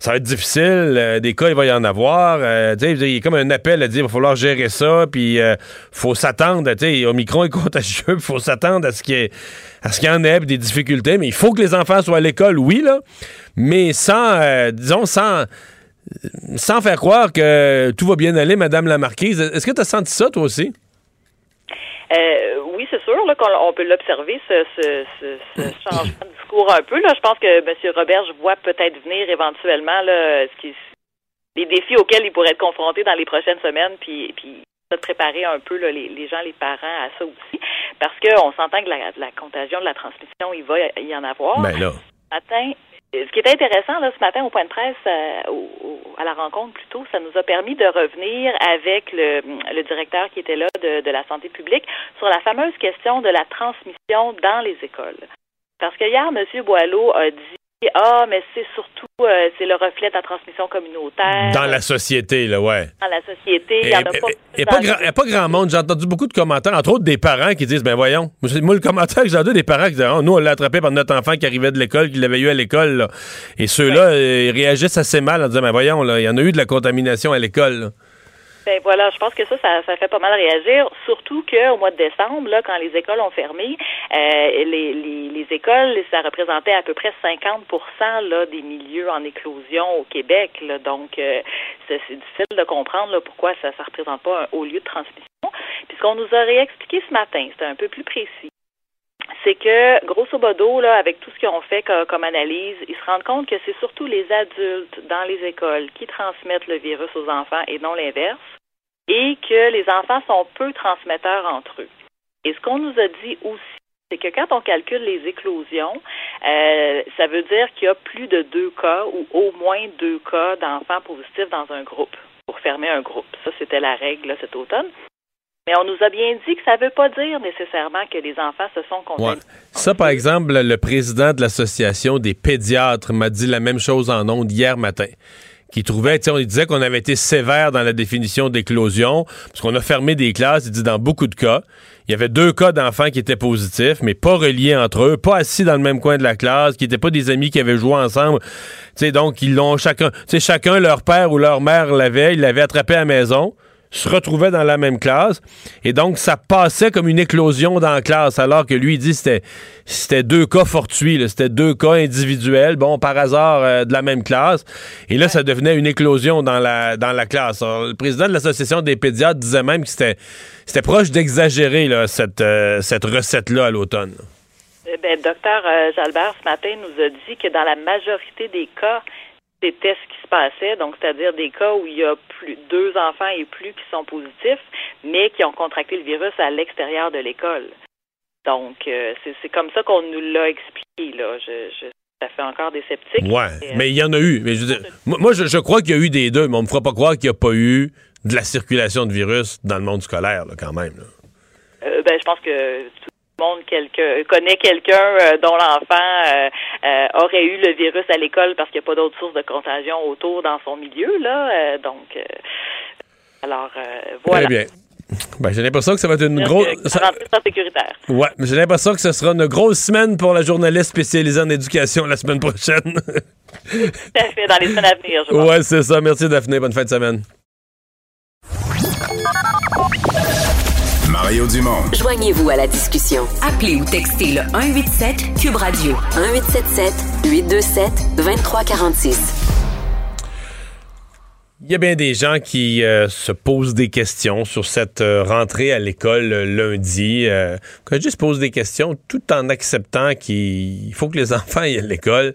Speaker 3: ça va être difficile. Euh, des cas, il va y en avoir. Euh, il y a comme un appel à dire qu'il va falloir gérer ça, puis il faut s'attendre. Omicron est contagieux, il faut s'attendre à ce qu'il y, qu'il y en ait des difficultés. Mais il faut que les enfants soient à l'école, oui, là, mais sans, disons, sans sans faire croire que tout va bien aller, Madame la Marquise. Est-ce que tu as senti ça, toi aussi?
Speaker 7: Euh, oui, c'est sûr là, qu'on peut l'observer, ce, ce, ce, changement de discours un peu. Là. Je pense que M. Robert, je vois peut-être venir éventuellement là, ce qui, les défis auxquels il pourrait être confronté dans les prochaines semaines, puis, puis de préparer un peu là, les, les, gens, les parents à ça aussi. Parce qu'on s'entend que la, la, contagion de la transmission, il va y en avoir.
Speaker 3: Ben là.
Speaker 7: Matin, ce qui est intéressant là, ce matin au point de presse, euh, à la rencontre plutôt, ça nous a permis de revenir avec le, le directeur qui était là de, de, la santé publique sur la fameuse question de la transmission dans les écoles. Parce que hier, M. Boileau a dit ah, mais c'est surtout euh, c'est le reflet de la transmission communautaire.
Speaker 3: Dans la société, là, ouais.
Speaker 7: Dans la société, il n'y en a pas.
Speaker 3: Il n'y a, pas grand monde. J'ai entendu beaucoup de commentaires, entre autres des parents qui disent ben voyons. Moi, le commentaire que j'ai entendu des parents qui disent oh, nous, on l'a attrapé par notre enfant qui arrivait de l'école, qui l'avait eu à l'école. Et ceux-là, ils réagissent assez mal en disant ben voyons, il y en a eu de la contamination à l'école.
Speaker 7: Ben voilà, je pense que ça, ça, fait pas mal réagir, surtout qu'au mois de décembre, là, quand les écoles ont fermé, euh, les, les, les, écoles, ça représentait à peu près 50% là, des milieux en éclosion au Québec. Là, donc, euh, c'est difficile de comprendre là, pourquoi ça ne représente pas un haut lieu de transmission. Puis ce qu'on nous aurait expliqué ce matin, c'était un peu plus précis c'est que, grosso modo, là, avec tout ce qu'ils ont fait comme, analyse, ils se rendent compte que c'est surtout les adultes dans les écoles qui transmettent le virus aux enfants et non l'inverse, et que les enfants sont peu transmetteurs entre eux. Et ce qu'on nous a dit aussi, c'est que quand on calcule les éclosions, euh, ça veut dire qu'il y a plus de deux cas ou au moins deux cas d'enfants positifs dans un groupe pour fermer un groupe. Ça, c'était la règle cet automne. Mais on nous a bien dit que ça ne veut pas dire nécessairement que les enfants se sont contaminés.
Speaker 3: Ça, par exemple, le président de l'Association des pédiatres m'a dit la même chose en ondes hier matin qui trouvait, on disait qu'on avait été sévère dans la définition d'éclosion, parce qu'on a fermé des classes, il dit dans beaucoup de cas. Il y avait deux cas d'enfants qui étaient positifs, mais pas reliés entre eux, pas assis dans le même coin de la classe, qui n'étaient pas des amis qui avaient joué ensemble. sais donc, ils l'ont chacun, chacun, leur père ou leur mère l'avait, ils l'avaient attrapé à la maison se retrouvaient dans la même classe. Et donc, ça passait comme une éclosion dans la classe, alors que lui, il dit que c'était deux cas fortuits, c'était deux cas individuels, bon, par hasard, euh, de la même classe. Et là, ça devenait une éclosion dans la, dans la classe. le président de l'Association des pédiatres disait même que c'était, c'était proche d'exagérer cette, euh, cette recette-là à l'automne.
Speaker 7: Ben, docteur euh, Jalbert, ce matin, nous a dit que dans la majorité des cas, c'était ce qui passait, donc c'est-à-dire des cas où il y a plus deux enfants et plus qui sont positifs, mais qui ont contracté le virus à l'extérieur de l'école. Donc euh, c'est comme ça qu'on nous l'a expliqué là. Je, ça fait encore des sceptiques.
Speaker 3: Ouais, euh, mais il y en a eu. Mais je veux dire, moi, je, crois qu'il y a eu des deux, mais on me fera pas croire qu'il n'y a pas eu de la circulation de virus dans le monde scolaire, là, quand même.
Speaker 7: Euh, ben, je pense que monde quelqu'un connaît quelqu'un euh, dont l'enfant euh, euh, aurait eu le virus à l'école parce qu'il n'y a pas d'autres sources de contagion autour dans son milieu là donc alors voilà.
Speaker 3: Très bien. Ben, j'ai l'impression que ça va être une grosse.
Speaker 7: sécuritaire.
Speaker 3: Ouais, mais j'ai l'impression que ce sera une grosse semaine pour la journaliste spécialisée en éducation la semaine prochaine.
Speaker 7: Tout à fait, dans les semaines à venir, je
Speaker 3: Ouais, c'est ça. Merci, Daphné. Bonne fin de semaine.
Speaker 1: Mario Dumont. Joignez-vous à la discussion. Appelez ou textez le 187 Cube Radio 1877 827 2346.
Speaker 3: Il y a bien des gens qui euh, se posent des questions sur cette euh, rentrée à l'école euh, lundi. que je se pose des questions tout en acceptant qu'il faut que les enfants aillent à l'école.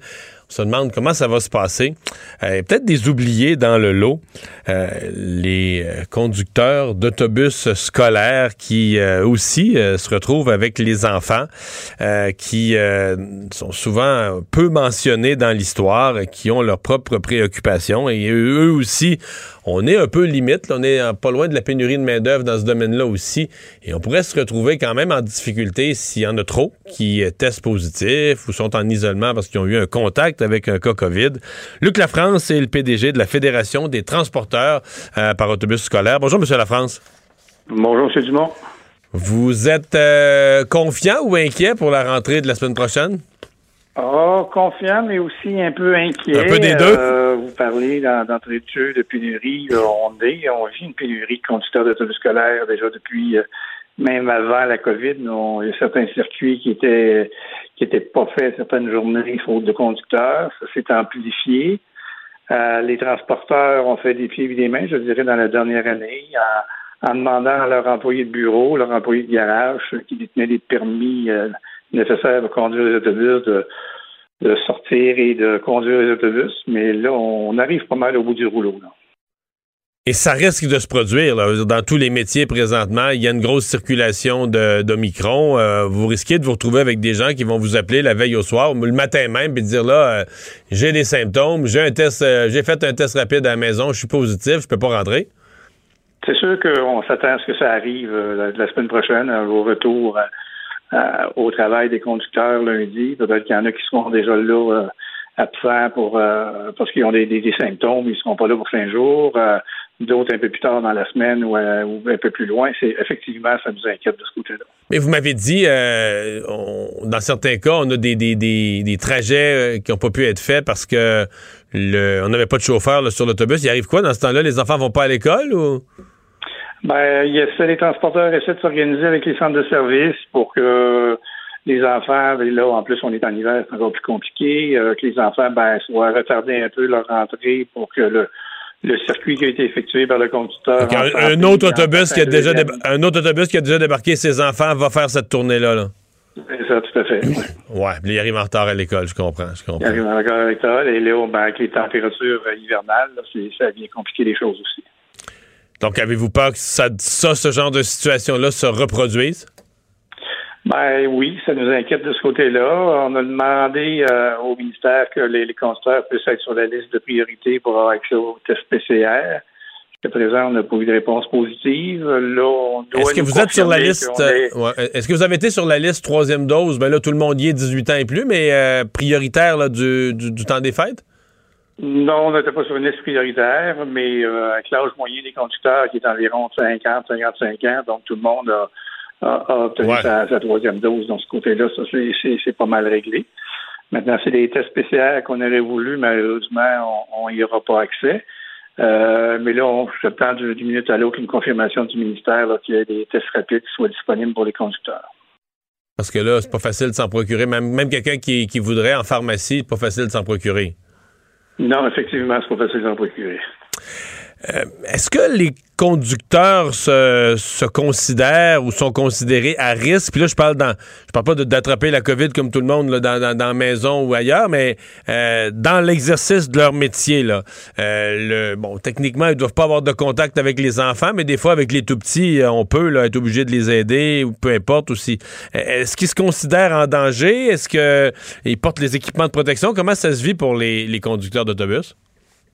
Speaker 3: On se demande comment ça va se passer. Euh, Peut-être des oubliés dans le lot. Euh, les euh, conducteurs d'autobus scolaires qui aussi se retrouvent avec les enfants, qui sont souvent peu mentionnés dans l'histoire, qui ont leurs propres préoccupations et eux aussi on est un peu limite. on est pas loin de la pénurie de main-d'œuvre dans ce domaine-là aussi. Et on pourrait se retrouver quand même en difficulté s'il y en a trop qui testent positif ou sont en isolement parce qu'ils ont eu un contact avec un cas COVID. Luc Lafrance est le PDG de la Fédération des transporteurs euh, par autobus scolaire. Bonjour, M. Lafrance.
Speaker 8: Bonjour, M. Dumont.
Speaker 3: Vous êtes euh, confiant ou inquiet pour la rentrée de la semaine prochaine?
Speaker 8: Ah, confiant, mais aussi un peu inquiet.
Speaker 3: Un peu des deux.
Speaker 8: Euh, vous parlez d'entrée de jeu de pénurie. on, est, on vit une pénurie de conducteurs d'autobus scolaires déjà depuis, euh, même avant la COVID. il y a certains circuits qui étaient qui étaient pas faits certaines journées faute de conducteurs. Ça s'est amplifié. Euh, les transporteurs ont fait des pieds et des mains, je dirais, dans la dernière année, en, demandant à leurs employés de bureau, leurs employés de garage, qui détenaient des permis nécessaire pour conduire les autobus, de, sortir et de conduire les autobus. Mais là, on arrive pas mal au bout du rouleau.
Speaker 3: Et ça risque de se produire dans tous les métiers présentement. Il y a une grosse circulation d'Omicron. Euh, vous risquez de vous retrouver avec des gens qui vont vous appeler la veille au soir ou le matin même et dire là, euh, j'ai des symptômes, j'ai un test, euh, j'ai fait un test rapide à la maison, je suis positif, je peux pas rentrer.
Speaker 8: C'est sûr qu'on s'attend à ce que ça arrive la, semaine prochaine, au retour euh, au travail des conducteurs lundi. Peut-être qu'il y en a qui seront déjà là euh, absents pour euh, parce qu'ils ont des, symptômes, ils ne seront pas là pour cinq jours. D'autres un peu plus tard dans la semaine ou, un peu plus loin. C'est effectivement ça nous inquiète de ce côté-là.
Speaker 3: Mais vous m'avez dit, dans certains cas, on a des, des, trajets qui n'ont pas pu être faits parce que on n'avait pas de chauffeur sur l'autobus. Il arrive quoi dans ce temps-là? Les enfants vont pas à l'école ou?
Speaker 8: Ben, il a, les transporteurs essaient de s'organiser avec les centres de service pour que les enfants, ben là, en plus, on est en hiver, c'est encore plus compliqué, euh, que les enfants, ben, soient retardés un peu leur rentrée pour que le, le circuit qui a été effectué par le conducteur.
Speaker 3: Un, autre autobus qui a déjà un autre autobus qui a déjà débarqué ses enfants va faire cette tournée-là, là.
Speaker 8: C'est ça, tout à fait.
Speaker 3: Ouais, il arrive en retard à l'école, je comprends, je comprends. Il
Speaker 8: arrive en retard à l'école, et là, ben, avec les températures hivernales, ça vient compliquer les choses aussi.
Speaker 3: Donc, avez-vous peur que ça, ce genre de situation-là se reproduise?
Speaker 8: Ben oui, ça nous inquiète de ce côté-là. On a demandé euh, au ministère que les, constructeurs puissent être sur la liste de priorité pour avoir accès au test PCR. Jusqu'à présent, on n'a pas eu de réponse positive. Là,
Speaker 3: Est-ce que vous êtes sur la liste Est-ce que vous avez été sur la liste troisième dose? Ben là, tout le monde y est 18 ans et plus, mais euh, prioritaire du, du temps des fêtes?
Speaker 8: Non, on n'était pas sur une liste prioritaire, mais euh, avec l'âge moyen des conducteurs qui est environ 50, 55 ans, donc tout le monde a, obtenu sa, troisième dose. dans ce côté-là, ça c'est pas mal réglé. Maintenant, c'est des tests spéciaux qu'on aurait voulu, malheureusement, on n'y aura pas accès. Euh, mais là, on, tente d'une minute à l'autre une confirmation du ministère qu'il y ait des tests rapides qui soient disponibles pour les conducteurs.
Speaker 3: Parce que là, c'est pas facile de s'en procurer. Même, même quelqu'un qui, qui voudrait en pharmacie, c'est pas facile de s'en procurer.
Speaker 8: Non, effectivement, c'est pas facile d'en procurer.
Speaker 3: Euh, est-ce que les conducteurs se, considèrent ou sont considérés à risque? Puis là, je parle dans, parle pas d'attraper la COVID comme tout le monde dans, la maison ou ailleurs, mais euh, dans l'exercice de leur métier. Euh, bon, techniquement, ils doivent pas avoir de contact avec les enfants, mais des fois, avec les tout petits, on peut être obligé de les aider ou peu importe aussi. Est-ce qu'ils se considèrent en danger? Est-ce qu'ils portent les équipements de protection? Comment ça se vit pour les conducteurs d'autobus?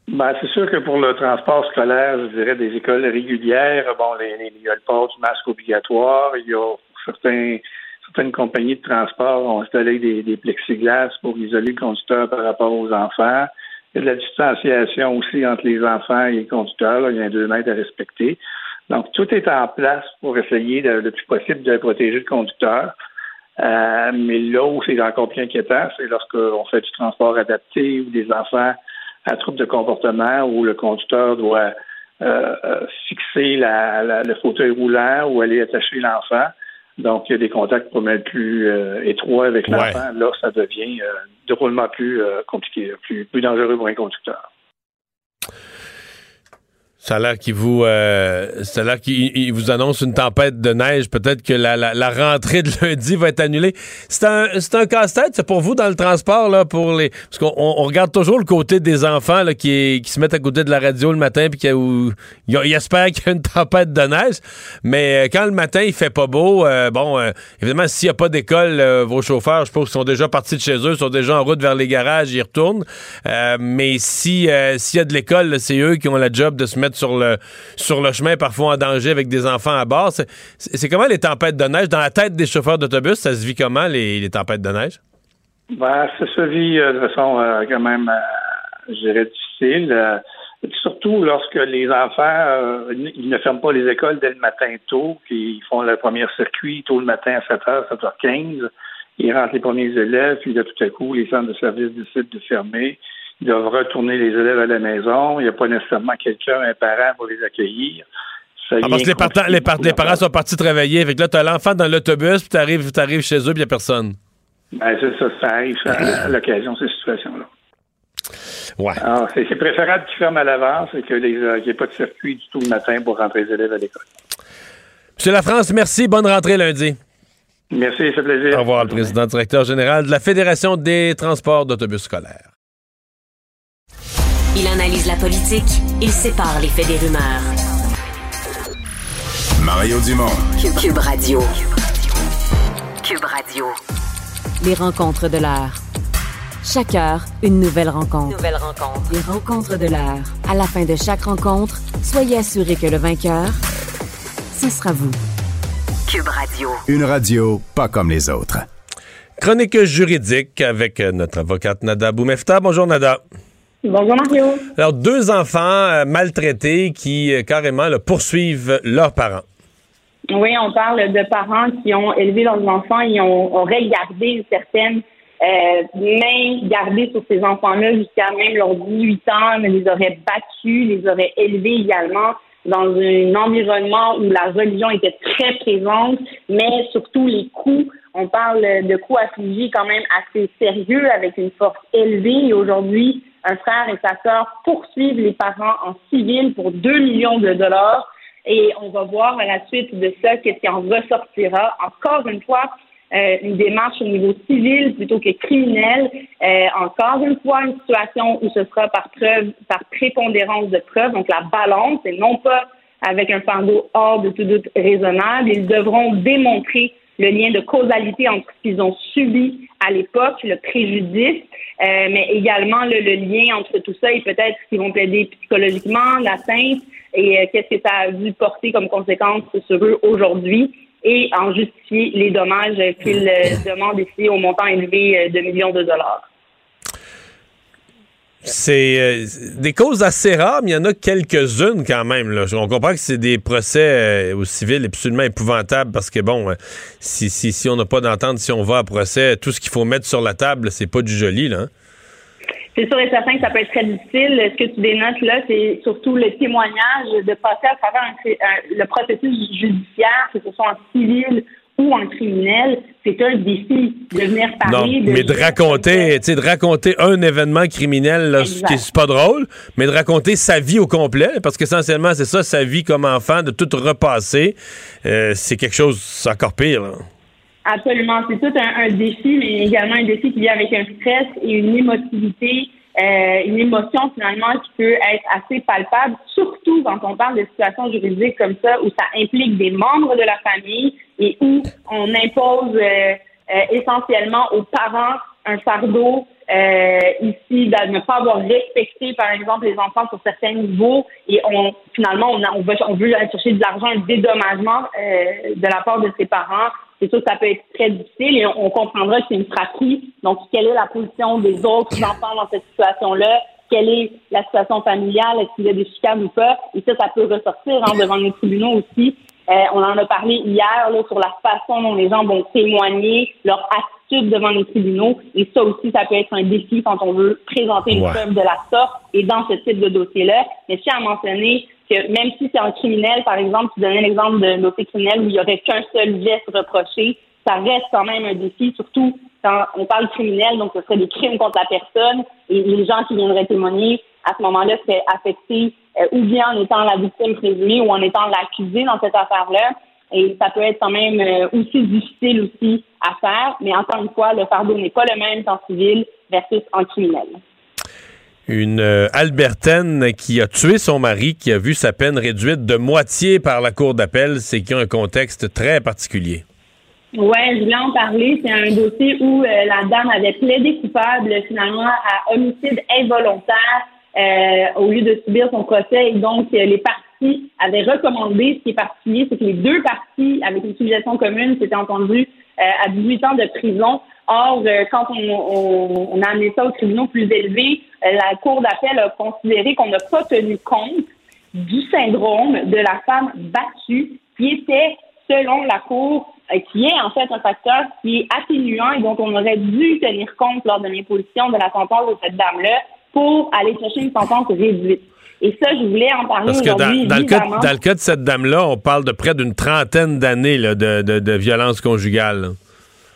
Speaker 8: Ben, c'est sûr que pour le transport scolaire, je dirais des écoles régulières, bon, les, il y a le port du masque obligatoire, il y a certains, certaines compagnies de transport ont installé des, des plexiglas pour isoler le conducteur par rapport aux enfants. Il y a de la distanciation aussi entre les enfants et les conducteurs. il y a un deux mètres à respecter. Donc, tout est en place pour essayer le plus possible de protéger le conducteur. Euh, mais là où c'est encore plus inquiétant, c'est lorsqu'on fait du transport adapté ou des enfants un trouble de comportement où le conducteur doit euh, euh, fixer le fauteuil roulant ou aller attacher l'enfant. Donc, il y a des contacts pour plus euh, étroits avec l'enfant. Là, ça devient drôlement plus compliqué, plus, plus dangereux pour un conducteur.
Speaker 3: Ça a l'air qu'il vous, euh, ça vous annonce une tempête de neige. Peut-être que la, la, rentrée de lundi va être annulée. C'est un, un casse-tête, c'est pour vous dans le transport là, pour les, parce qu'on on regarde toujours le côté des enfants là, qui, qui se mettent à côté de la radio le matin puis qui, où, ils, espèrent qu'il y a une tempête de neige. Mais euh, quand le matin il fait pas beau, euh, bon, euh, évidemment s'il y a pas d'école, vos chauffeurs, je pense sont déjà partis de chez eux, sont déjà en route vers les garages, ils retournent. mais si s'il y a de l'école, c'est eux qui ont la job de se mettre sur le, sur le chemin, parfois en danger avec des enfants à bord. C'est comment les tempêtes de neige? Dans la tête des chauffeurs d'autobus, ça se vit comment, les, tempêtes de neige?
Speaker 8: Ben, ça se vit euh, de façon euh, quand même, euh, je dirais, difficile. surtout lorsque les enfants, ils ne ferment pas les écoles dès le matin tôt, puis ils font le premier circuit tôt le matin à 7h, 7h15. ils rentrent les premiers élèves, puis là, tout à coup, les centres de services décident de fermer. Ils doivent retourner les élèves à la maison. Il n'y a pas nécessairement quelqu'un, un parent pour les accueillir.
Speaker 3: Ah, parce que les, parents, les, parents sont partis travailler. Fait que là, tu as l'enfant dans l'autobus, puis tu arrives, arrives chez eux, puis il n'y a personne.
Speaker 8: Ben, ça, ça, ça arrive à, l'occasion, ces situations-là.
Speaker 3: Ouais.
Speaker 8: Alors, c'est préférable qu'ils ferment à l'avance et qu'il n'y ait pas de circuit du tout le matin pour rentrer les élèves à l'école.
Speaker 3: Monsieur La France, merci. Bonne rentrée lundi.
Speaker 8: Merci, ça fait plaisir.
Speaker 3: Au revoir, le président directeur général de la Fédération des transports d'autobus scolaires.
Speaker 1: Il analyse la politique, il sépare les faits des rumeurs.
Speaker 2: Mario Dumont.
Speaker 1: Cube, Radio. Cube Radio. Les rencontres de l'heure. Chaque heure, une nouvelle rencontre. Nouvelle rencontre. Les rencontres de l'heure. À la fin de chaque rencontre, soyez assurés que le vainqueur, ce sera vous. Cube Radio.
Speaker 2: Une radio pas comme les autres.
Speaker 3: Chronique juridique avec notre avocate Nada Boumefta. Bonjour Nada.
Speaker 9: Bonjour Mario.
Speaker 3: Alors, deux enfants euh, maltraités qui euh, carrément poursuivent leurs parents.
Speaker 9: Oui, on parle de parents qui ont élevé leurs enfants et ont, ont regardé une certaine euh, main gardée sur ces enfants-là jusqu'à même leurs 18 ans, mais les auraient battus, les auraient élevés également dans un environnement où la religion était très présente, mais surtout les coups. On parle de coups affligés quand même assez sérieux avec une force élevée et aujourd'hui, un frère et sa sœur poursuivent les parents en civil pour 2 millions de dollars. Et on va voir à la suite de ça qu'est-ce qui en ressortira. Encore une fois, euh, une démarche au niveau civil plutôt que criminel. Euh, encore une fois, une situation où ce sera par preuve, par prépondérance de preuve, donc la balance, et non pas avec un fardeau hors de tout doute raisonnable. Ils devront démontrer le lien de causalité entre ce qu'ils ont subi à l'époque, le préjudice, euh, mais également le, lien entre tout ça et peut-être qu'ils vont plaider psychologiquement, l'atteinte et euh, qu'est-ce que ça a dû porter comme conséquence sur eux aujourd'hui et en justifier les dommages qu'ils euh, demandent ici au montant élevé de millions de dollars.
Speaker 3: C'est euh, des causes assez rares, mais il y en a quelques-unes quand même. Là. On comprend que c'est des procès euh, au civil absolument épouvantables parce que, bon, euh, si, si, si on n'a pas d'entente, si on va à procès, tout ce qu'il faut mettre sur la table, c'est pas du joli. là. Hein.
Speaker 9: C'est sûr et certain que ça peut être très difficile. Ce que tu dénotes là, c'est surtout le témoignage de passer à travers le processus judiciaire, que ce soit en civil ou un criminel, c'est un défi de venir parler.
Speaker 3: Non, mais de raconter, tu sais, de raconter un événement criminel, là, qui c'est pas drôle, mais de raconter sa vie au complet, parce qu'essentiellement, c'est ça, sa vie comme enfant, de tout repasser, euh, c'est quelque chose encore pire.
Speaker 9: Absolument, c'est tout un, un, défi, mais également un défi qui vient avec un stress et une émotivité euh, une émotion finalement qui peut être assez palpable, surtout quand on parle de situations juridiques comme ça où ça implique des membres de la famille et où on impose euh, euh, essentiellement aux parents un fardeau euh, ici de ne pas avoir respecté, par exemple, les enfants sur certains niveaux et on finalement on, on, veut, on veut aller chercher de l'argent, un dédommagement euh, de la part de ses parents. C'est sûr que ça peut être très difficile et on, comprendra que c'est une fratrie. Donc, quelle est la position des autres enfants dans cette situation-là? Quelle est la situation familiale? Est-ce qu'il y a des chicanes ou pas? Et ça, ça peut ressortir hein, devant les tribunaux aussi. Euh, on en a parlé hier là, sur la façon dont les gens vont témoigner, leur attitude devant les tribunaux. Et ça aussi, ça peut être un défi quand on veut présenter une preuve de la sorte et dans ce type de dossier-là. Mais je tiens à mentionner que même si c'est un criminel, par exemple, tu donnais l'exemple d'un dossier criminel où il n'y aurait qu'un seul geste reproché, ça reste quand même un défi, surtout quand on parle criminel, donc ce serait des crimes contre la personne et les gens qui viendraient témoigner à ce moment-là seraient affectés euh, ou bien en étant la victime présumée ou en étant l'accusé dans cette affaire-là. Et ça peut être quand même euh, aussi difficile aussi à faire, mais encore une fois, le fardeau n'est pas le même en civil versus en criminel.
Speaker 3: Une euh, Albertaine qui a tué son mari, qui a vu sa peine réduite de moitié par la Cour d'appel, c'est qu'il y a un contexte très particulier.
Speaker 9: Oui, je voulais en parler. C'est un dossier où la dame avait plaidé coupable finalement à homicide involontaire euh, au lieu de subir son procès. Et donc, euh, les parties avaient recommandé, ce qui est particulier, c'est que les deux parties, avec une utilisation commune, s'étaient entendues euh, à 18 ans de prison. Or, quand on, on, a amené ça aux tribunaux plus élevés, la Cour d'appel a considéré qu'on n'a pas tenu compte du syndrome de la femme battue qui était, selon la Cour, qui est en fait un facteur qui est atténuant et dont on aurait dû tenir compte lors de l'imposition de la sentence de cette dame-là pour aller chercher une sentence réduite. Et ça, je voulais en parler
Speaker 3: Parce que dans, dans le cas, dans le cas de cette dame-là, on parle de près d'une trentaine d'années de, de, de violence conjugale. là.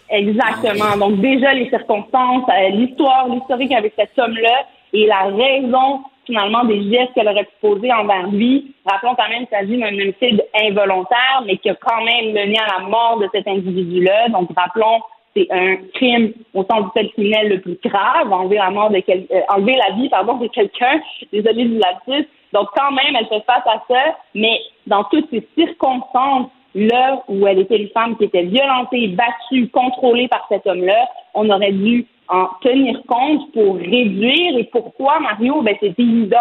Speaker 9: Exactement. Donc déjà les circonstances, euh, l'histoire, l'historique avec cet homme-là et la raison finalement des gestes qu'elle aurait pu poser envers lui. Rappelons quand même qu'il s'agit d'un homicide involontaire, mais qui a quand même mené à la mort de cet individu-là. Donc rappelons, c'est un crime au sens du fait criminel le plus grave, enlever la mort de quel- euh, enlever la vie pardon de quelqu'un. Désolée du lapsus. Donc quand même, elle fait face à ça, mais dans toutes ces circonstances là où elle était une femme qui était violentée, battue, contrôlée par cet homme-là, on aurait dû en tenir compte pour réduire. Et pourquoi, Mario? Ben, c'est évident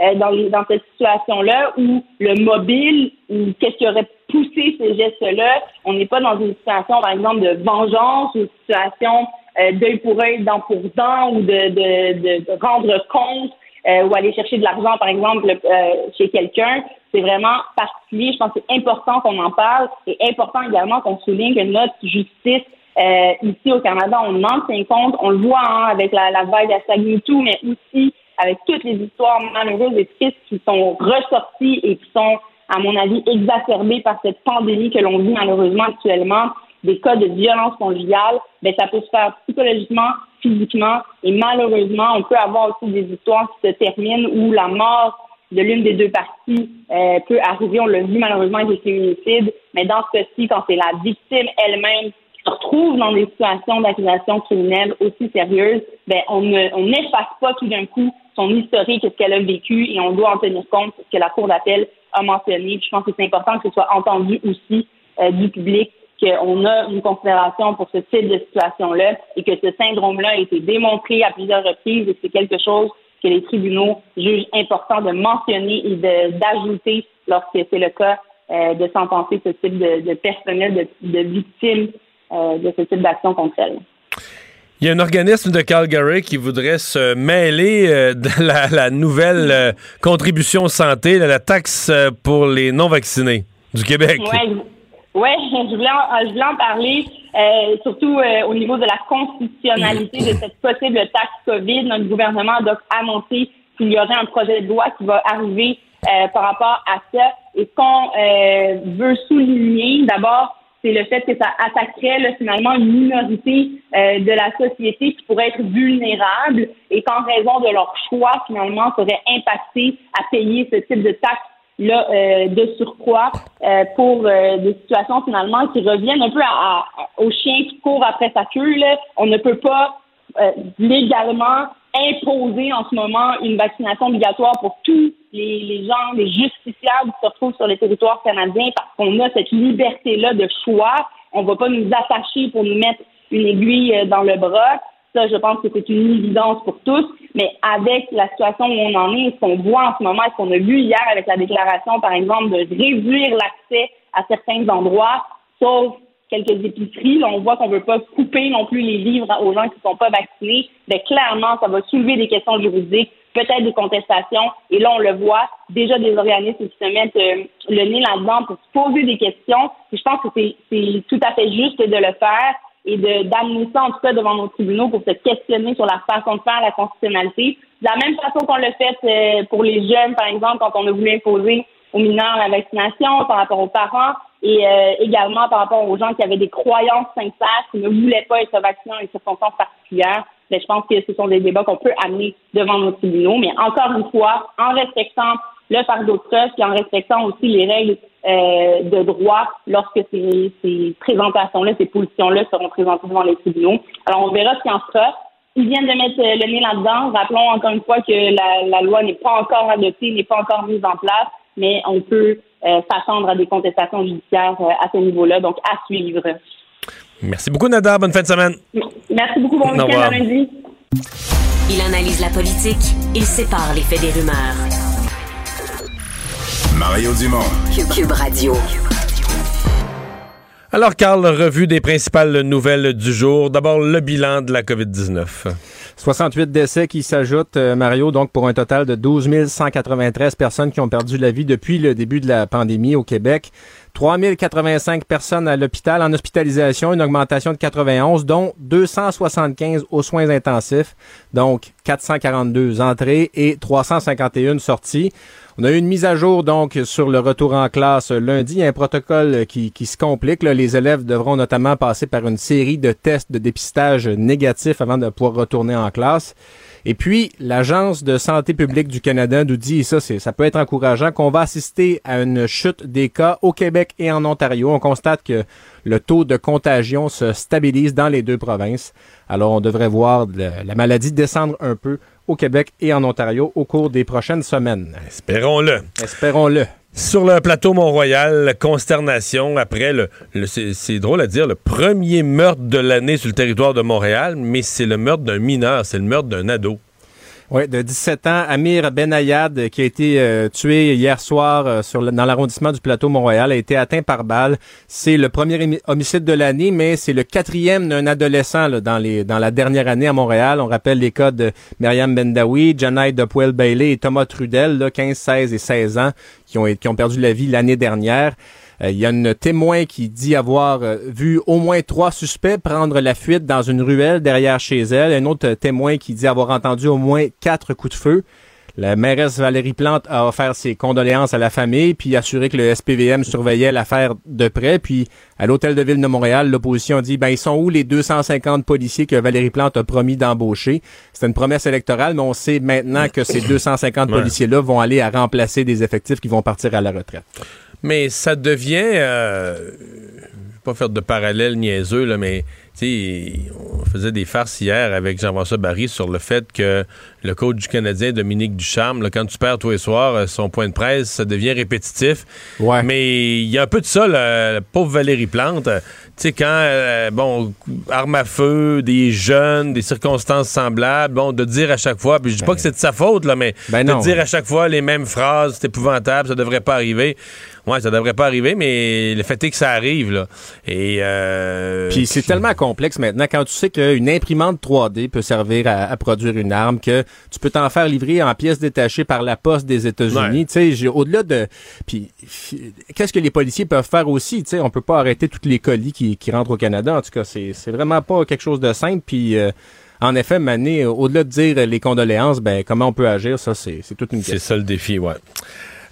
Speaker 9: euh, dans, dans cette situation-là où le mobile ou qu'est-ce qui aurait poussé ces gestes-là, on n'est pas dans une situation, par exemple, de vengeance ou une situation euh, d'œil pour œil, dent pour dent ou de, de, de, de rendre compte euh, ou aller chercher de l'argent, par exemple, euh, chez quelqu'un. C'est vraiment particulier. Je pense que c'est important qu'on en parle et important également qu'on souligne que notre justice euh, ici au Canada, on en tient compte. On le voit hein, avec la, la vague hashtag MeToo, mais aussi avec toutes les histoires malheureuses et tristes qui sont ressorties et qui sont, à mon avis, exacerbées par cette pandémie que l'on vit malheureusement actuellement, des cas de violence conjugale, ben, ça peut se faire psychologiquement, physiquement, et malheureusement, on peut avoir aussi des histoires qui se terminent où la mort de l'une des deux parties euh, peut arriver. On l'a vu malheureusement avec les féminicides, mais dans ce cas-ci, quand c'est la victime elle-même qui se retrouve dans des situations d'accusation criminelle aussi sérieuses, ben on ne on n'efface pas tout d'un coup son historique ce qu'elle a vécu et on doit en tenir compte ce que la Cour d'appel a mentionné. Je pense que c'est important que ce soit entendu aussi euh, du public qu'on a une considération pour ce type de situation-là et que ce syndrome-là a été démontré à plusieurs reprises et c'est quelque chose que les tribunaux jugent important de mentionner et d'ajouter lorsque c'est le cas euh, de sentencer ce type de, de personnel, de, de victimes euh, de ce type d'action contre elles.
Speaker 3: Il y a un organisme de Calgary qui voudrait se mêler euh, de la, la nouvelle euh, contribution santé, là, la taxe euh, pour les non-vaccinés du Québec.
Speaker 9: Ouais, ouais, je voulais en, je voulais en parler, euh, surtout euh, au niveau de la constitutionnalité de cette possible taxe COVID. Notre gouvernement a donc annoncé qu'il y aurait un projet de loi qui va arriver euh, par rapport à ça. Et qu'on euh, veut souligner, d'abord, c'est le fait que ça attaquerait là, finalement une minorité euh, de la société qui pourrait être vulnérable et qu'en raison de leur choix, finalement, serait impacté à payer ce type de taxe là, euh, de surcroît euh, pour euh, des situations finalement qui reviennent un peu à, à- au chien qui court après sa queue. Là. On ne peut pas euh, légalement imposer en ce moment une vaccination obligatoire pour tous les, gens, les justiciables qui se retrouvent sur le territoire canadien parce qu'on a cette liberté-là de choix. On ne va pas nous attacher pour nous mettre une aiguille euh, dans le bras. Ça, je pense que c'est une évidence pour tous. Mais avec la situation où on en est, ce qu'on voit en ce moment, ce qu'on a vu hier avec la déclaration, par exemple, de réduire l'accès à certains endroits, sauf quelques épiceries, là, on voit qu'on ne veut pas couper non plus les livres aux gens qui ne sont pas vaccinés. Mais clairement, ça va soulever des questions juridiques, peut-être des contestations. Et là, on le voit, déjà des organismes qui se mettent euh, le nez là-dedans pour se poser des questions. Puis je pense que c'est- tout à fait juste de le faire et d'amener ça en tout cas devant nos tribunaux pour se questionner sur la façon de faire la constitutionnalité. De la même façon qu'on l'a fait euh, pour les jeunes, par exemple, quand on a voulu imposer aux mineurs la vaccination, par rapport aux parents et euh, également par rapport aux gens qui avaient des croyances sincères, qui ne voulaient pas être vaccinés dans les circonstances particulières. Mais je pense que ce sont des débats qu'on peut amener devant nos tribunaux, mais encore une fois, en respectant le fardeau de preuve, puis en respectant aussi les règles euh, de droit lorsque ces, ces présentations-là, ces positions-là seront présentées devant les tribunaux. Alors, on verra ce qu'il en sera. Ils viennent de mettre euh, le nez là-dedans. Rappelons encore une fois que la, la loi n'est pas encore adoptée, n'est pas encore mise en place, mais on peut euh, s'attendre à des contestations judiciaires euh, à ce niveau-là, donc à suivre.
Speaker 3: Merci beaucoup, Nada. Bonne fin de semaine.
Speaker 9: Merci beaucoup, bon week-end
Speaker 3: revoir.
Speaker 9: à lundi.
Speaker 1: Il analyse la politique, il sépare les faits des rumeurs.
Speaker 2: Mario Dumont.
Speaker 1: Cube Radio.
Speaker 3: Alors, Carl, revue des principales nouvelles du jour. D'abord, le bilan de la COVID-19.
Speaker 4: 68 décès qui s'ajoutent, euh, Mario, donc pour un total de 12 193 personnes qui ont perdu la vie depuis le début de la pandémie au Québec. 3085 personnes à l'hôpital en hospitalisation, une augmentation de 91, dont 275 aux soins intensifs, donc 442 entrées et 351 sorties. On a eu une mise à jour donc sur le retour en classe lundi. Il y a un protocole qui, qui se complique. Les élèves devront notamment passer par une série de tests de dépistage négatifs avant de pouvoir retourner en classe. Et puis, l'Agence de santé publique du Canada nous dit, et ça, ça peut être encourageant, qu'on va assister à une chute des cas au Québec et en Ontario. On constate que le taux de contagion se stabilise dans les deux provinces. Alors, on devrait voir la maladie descendre un peu au Québec et en Ontario au cours des prochaines semaines.
Speaker 3: Espérons-le.
Speaker 4: Espérons-le.
Speaker 3: Sur le plateau Mont-Royal, consternation après le, c'est drôle à dire, le premier meurtre de l'année sur le territoire de Montréal, mais c'est le meurtre d'un mineur, c'est le meurtre d'un ado.
Speaker 4: Oui, de 17 ans, Amir Benayad, qui a été euh, tué hier soir euh, dans l'arrondissement du plateau Mont-Royal, a été atteint par balle. C'est le premier homicide de l'année, mais c'est le quatrième d'un adolescent dans, la dernière année à Montréal. On rappelle les cas de Myriam Bendawi, Janai Dopwell Bailey et Thomas Trudel, là, 15, 16 et 16 ans, qui ont perdu la vie l'année dernière. Euh, il y a une témoin qui dit avoir euh, vu au moins trois suspects prendre la fuite dans une ruelle derrière chez elle. Un autre témoin qui dit avoir entendu au moins quatre coups de feu. La mairesse Valérie Plante a offert ses condoléances à la famille, puis assuré que le SPVM surveillait l'affaire de près. Puis à l'hôtel de ville de Montréal, l'opposition a dit ben ils sont où les 250 policiers que Valérie Plante a promis d'embaucher? C'est une promesse électorale, mais on sait maintenant que ces 250 policiers-là vont aller à remplacer des effectifs qui vont partir à la retraite.
Speaker 3: Mais ça devient, euh, pas faire de parallèle niaiseux, là, mais on faisait des farces hier avec Jean-François Barry sur le fait que le coach du Canadien, Dominique Ducharme, là, quand tu perds tous les soirs, euh, son point de presse, ça devient répétitif.
Speaker 4: Ouais.
Speaker 3: Mais il y a un peu de ça, la, pauvre Valérie Plante. Tu sais, quand, euh, bon, arme à feu, des jeunes, des circonstances semblables, bon, de dire à chaque fois, puis je dis pas que c'est de sa faute, là, mais
Speaker 4: ben
Speaker 3: de dire à chaque fois les mêmes phrases, c'est épouvantable, ça devrait pas arriver. Ouais, ça devrait pas arriver, mais le fait est que ça arrive, là. Et, euh,
Speaker 4: Puis c'est tellement complexe maintenant quand tu sais qu'une imprimante 3D peut servir à, produire une arme, que tu peux t'en faire livrer en pièces détachées par la poste des États-Unis. Tu sais, au-delà de... Puis qu'est-ce que les policiers peuvent faire aussi? Tu sais, on peut pas arrêter tous les colis qui, qui rentrent au Canada. En tout cas, c'est vraiment pas quelque chose de simple. Puis... Euh, en effet, Mané, au-delà de dire les condoléances, ben comment on peut agir, ça, c'est toute une question.
Speaker 3: C'est ça le défi, ouais.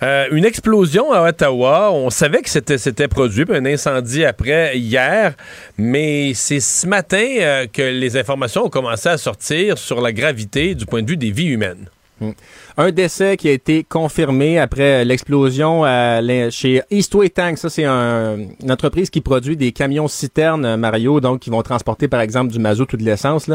Speaker 3: Euh, une explosion à Ottawa. On savait que c'était, produit, un incendie après hier, mais c'est ce matin euh, que les informations ont commencé à sortir sur la gravité du point de vue des vies humaines.
Speaker 4: Hmm. Un décès qui a été confirmé après l'explosion chez Eastway Tank. Ça, c'est une entreprise qui produit des camions citernes, Mario, donc qui vont transporter, par exemple, du mazout ou de l'essence.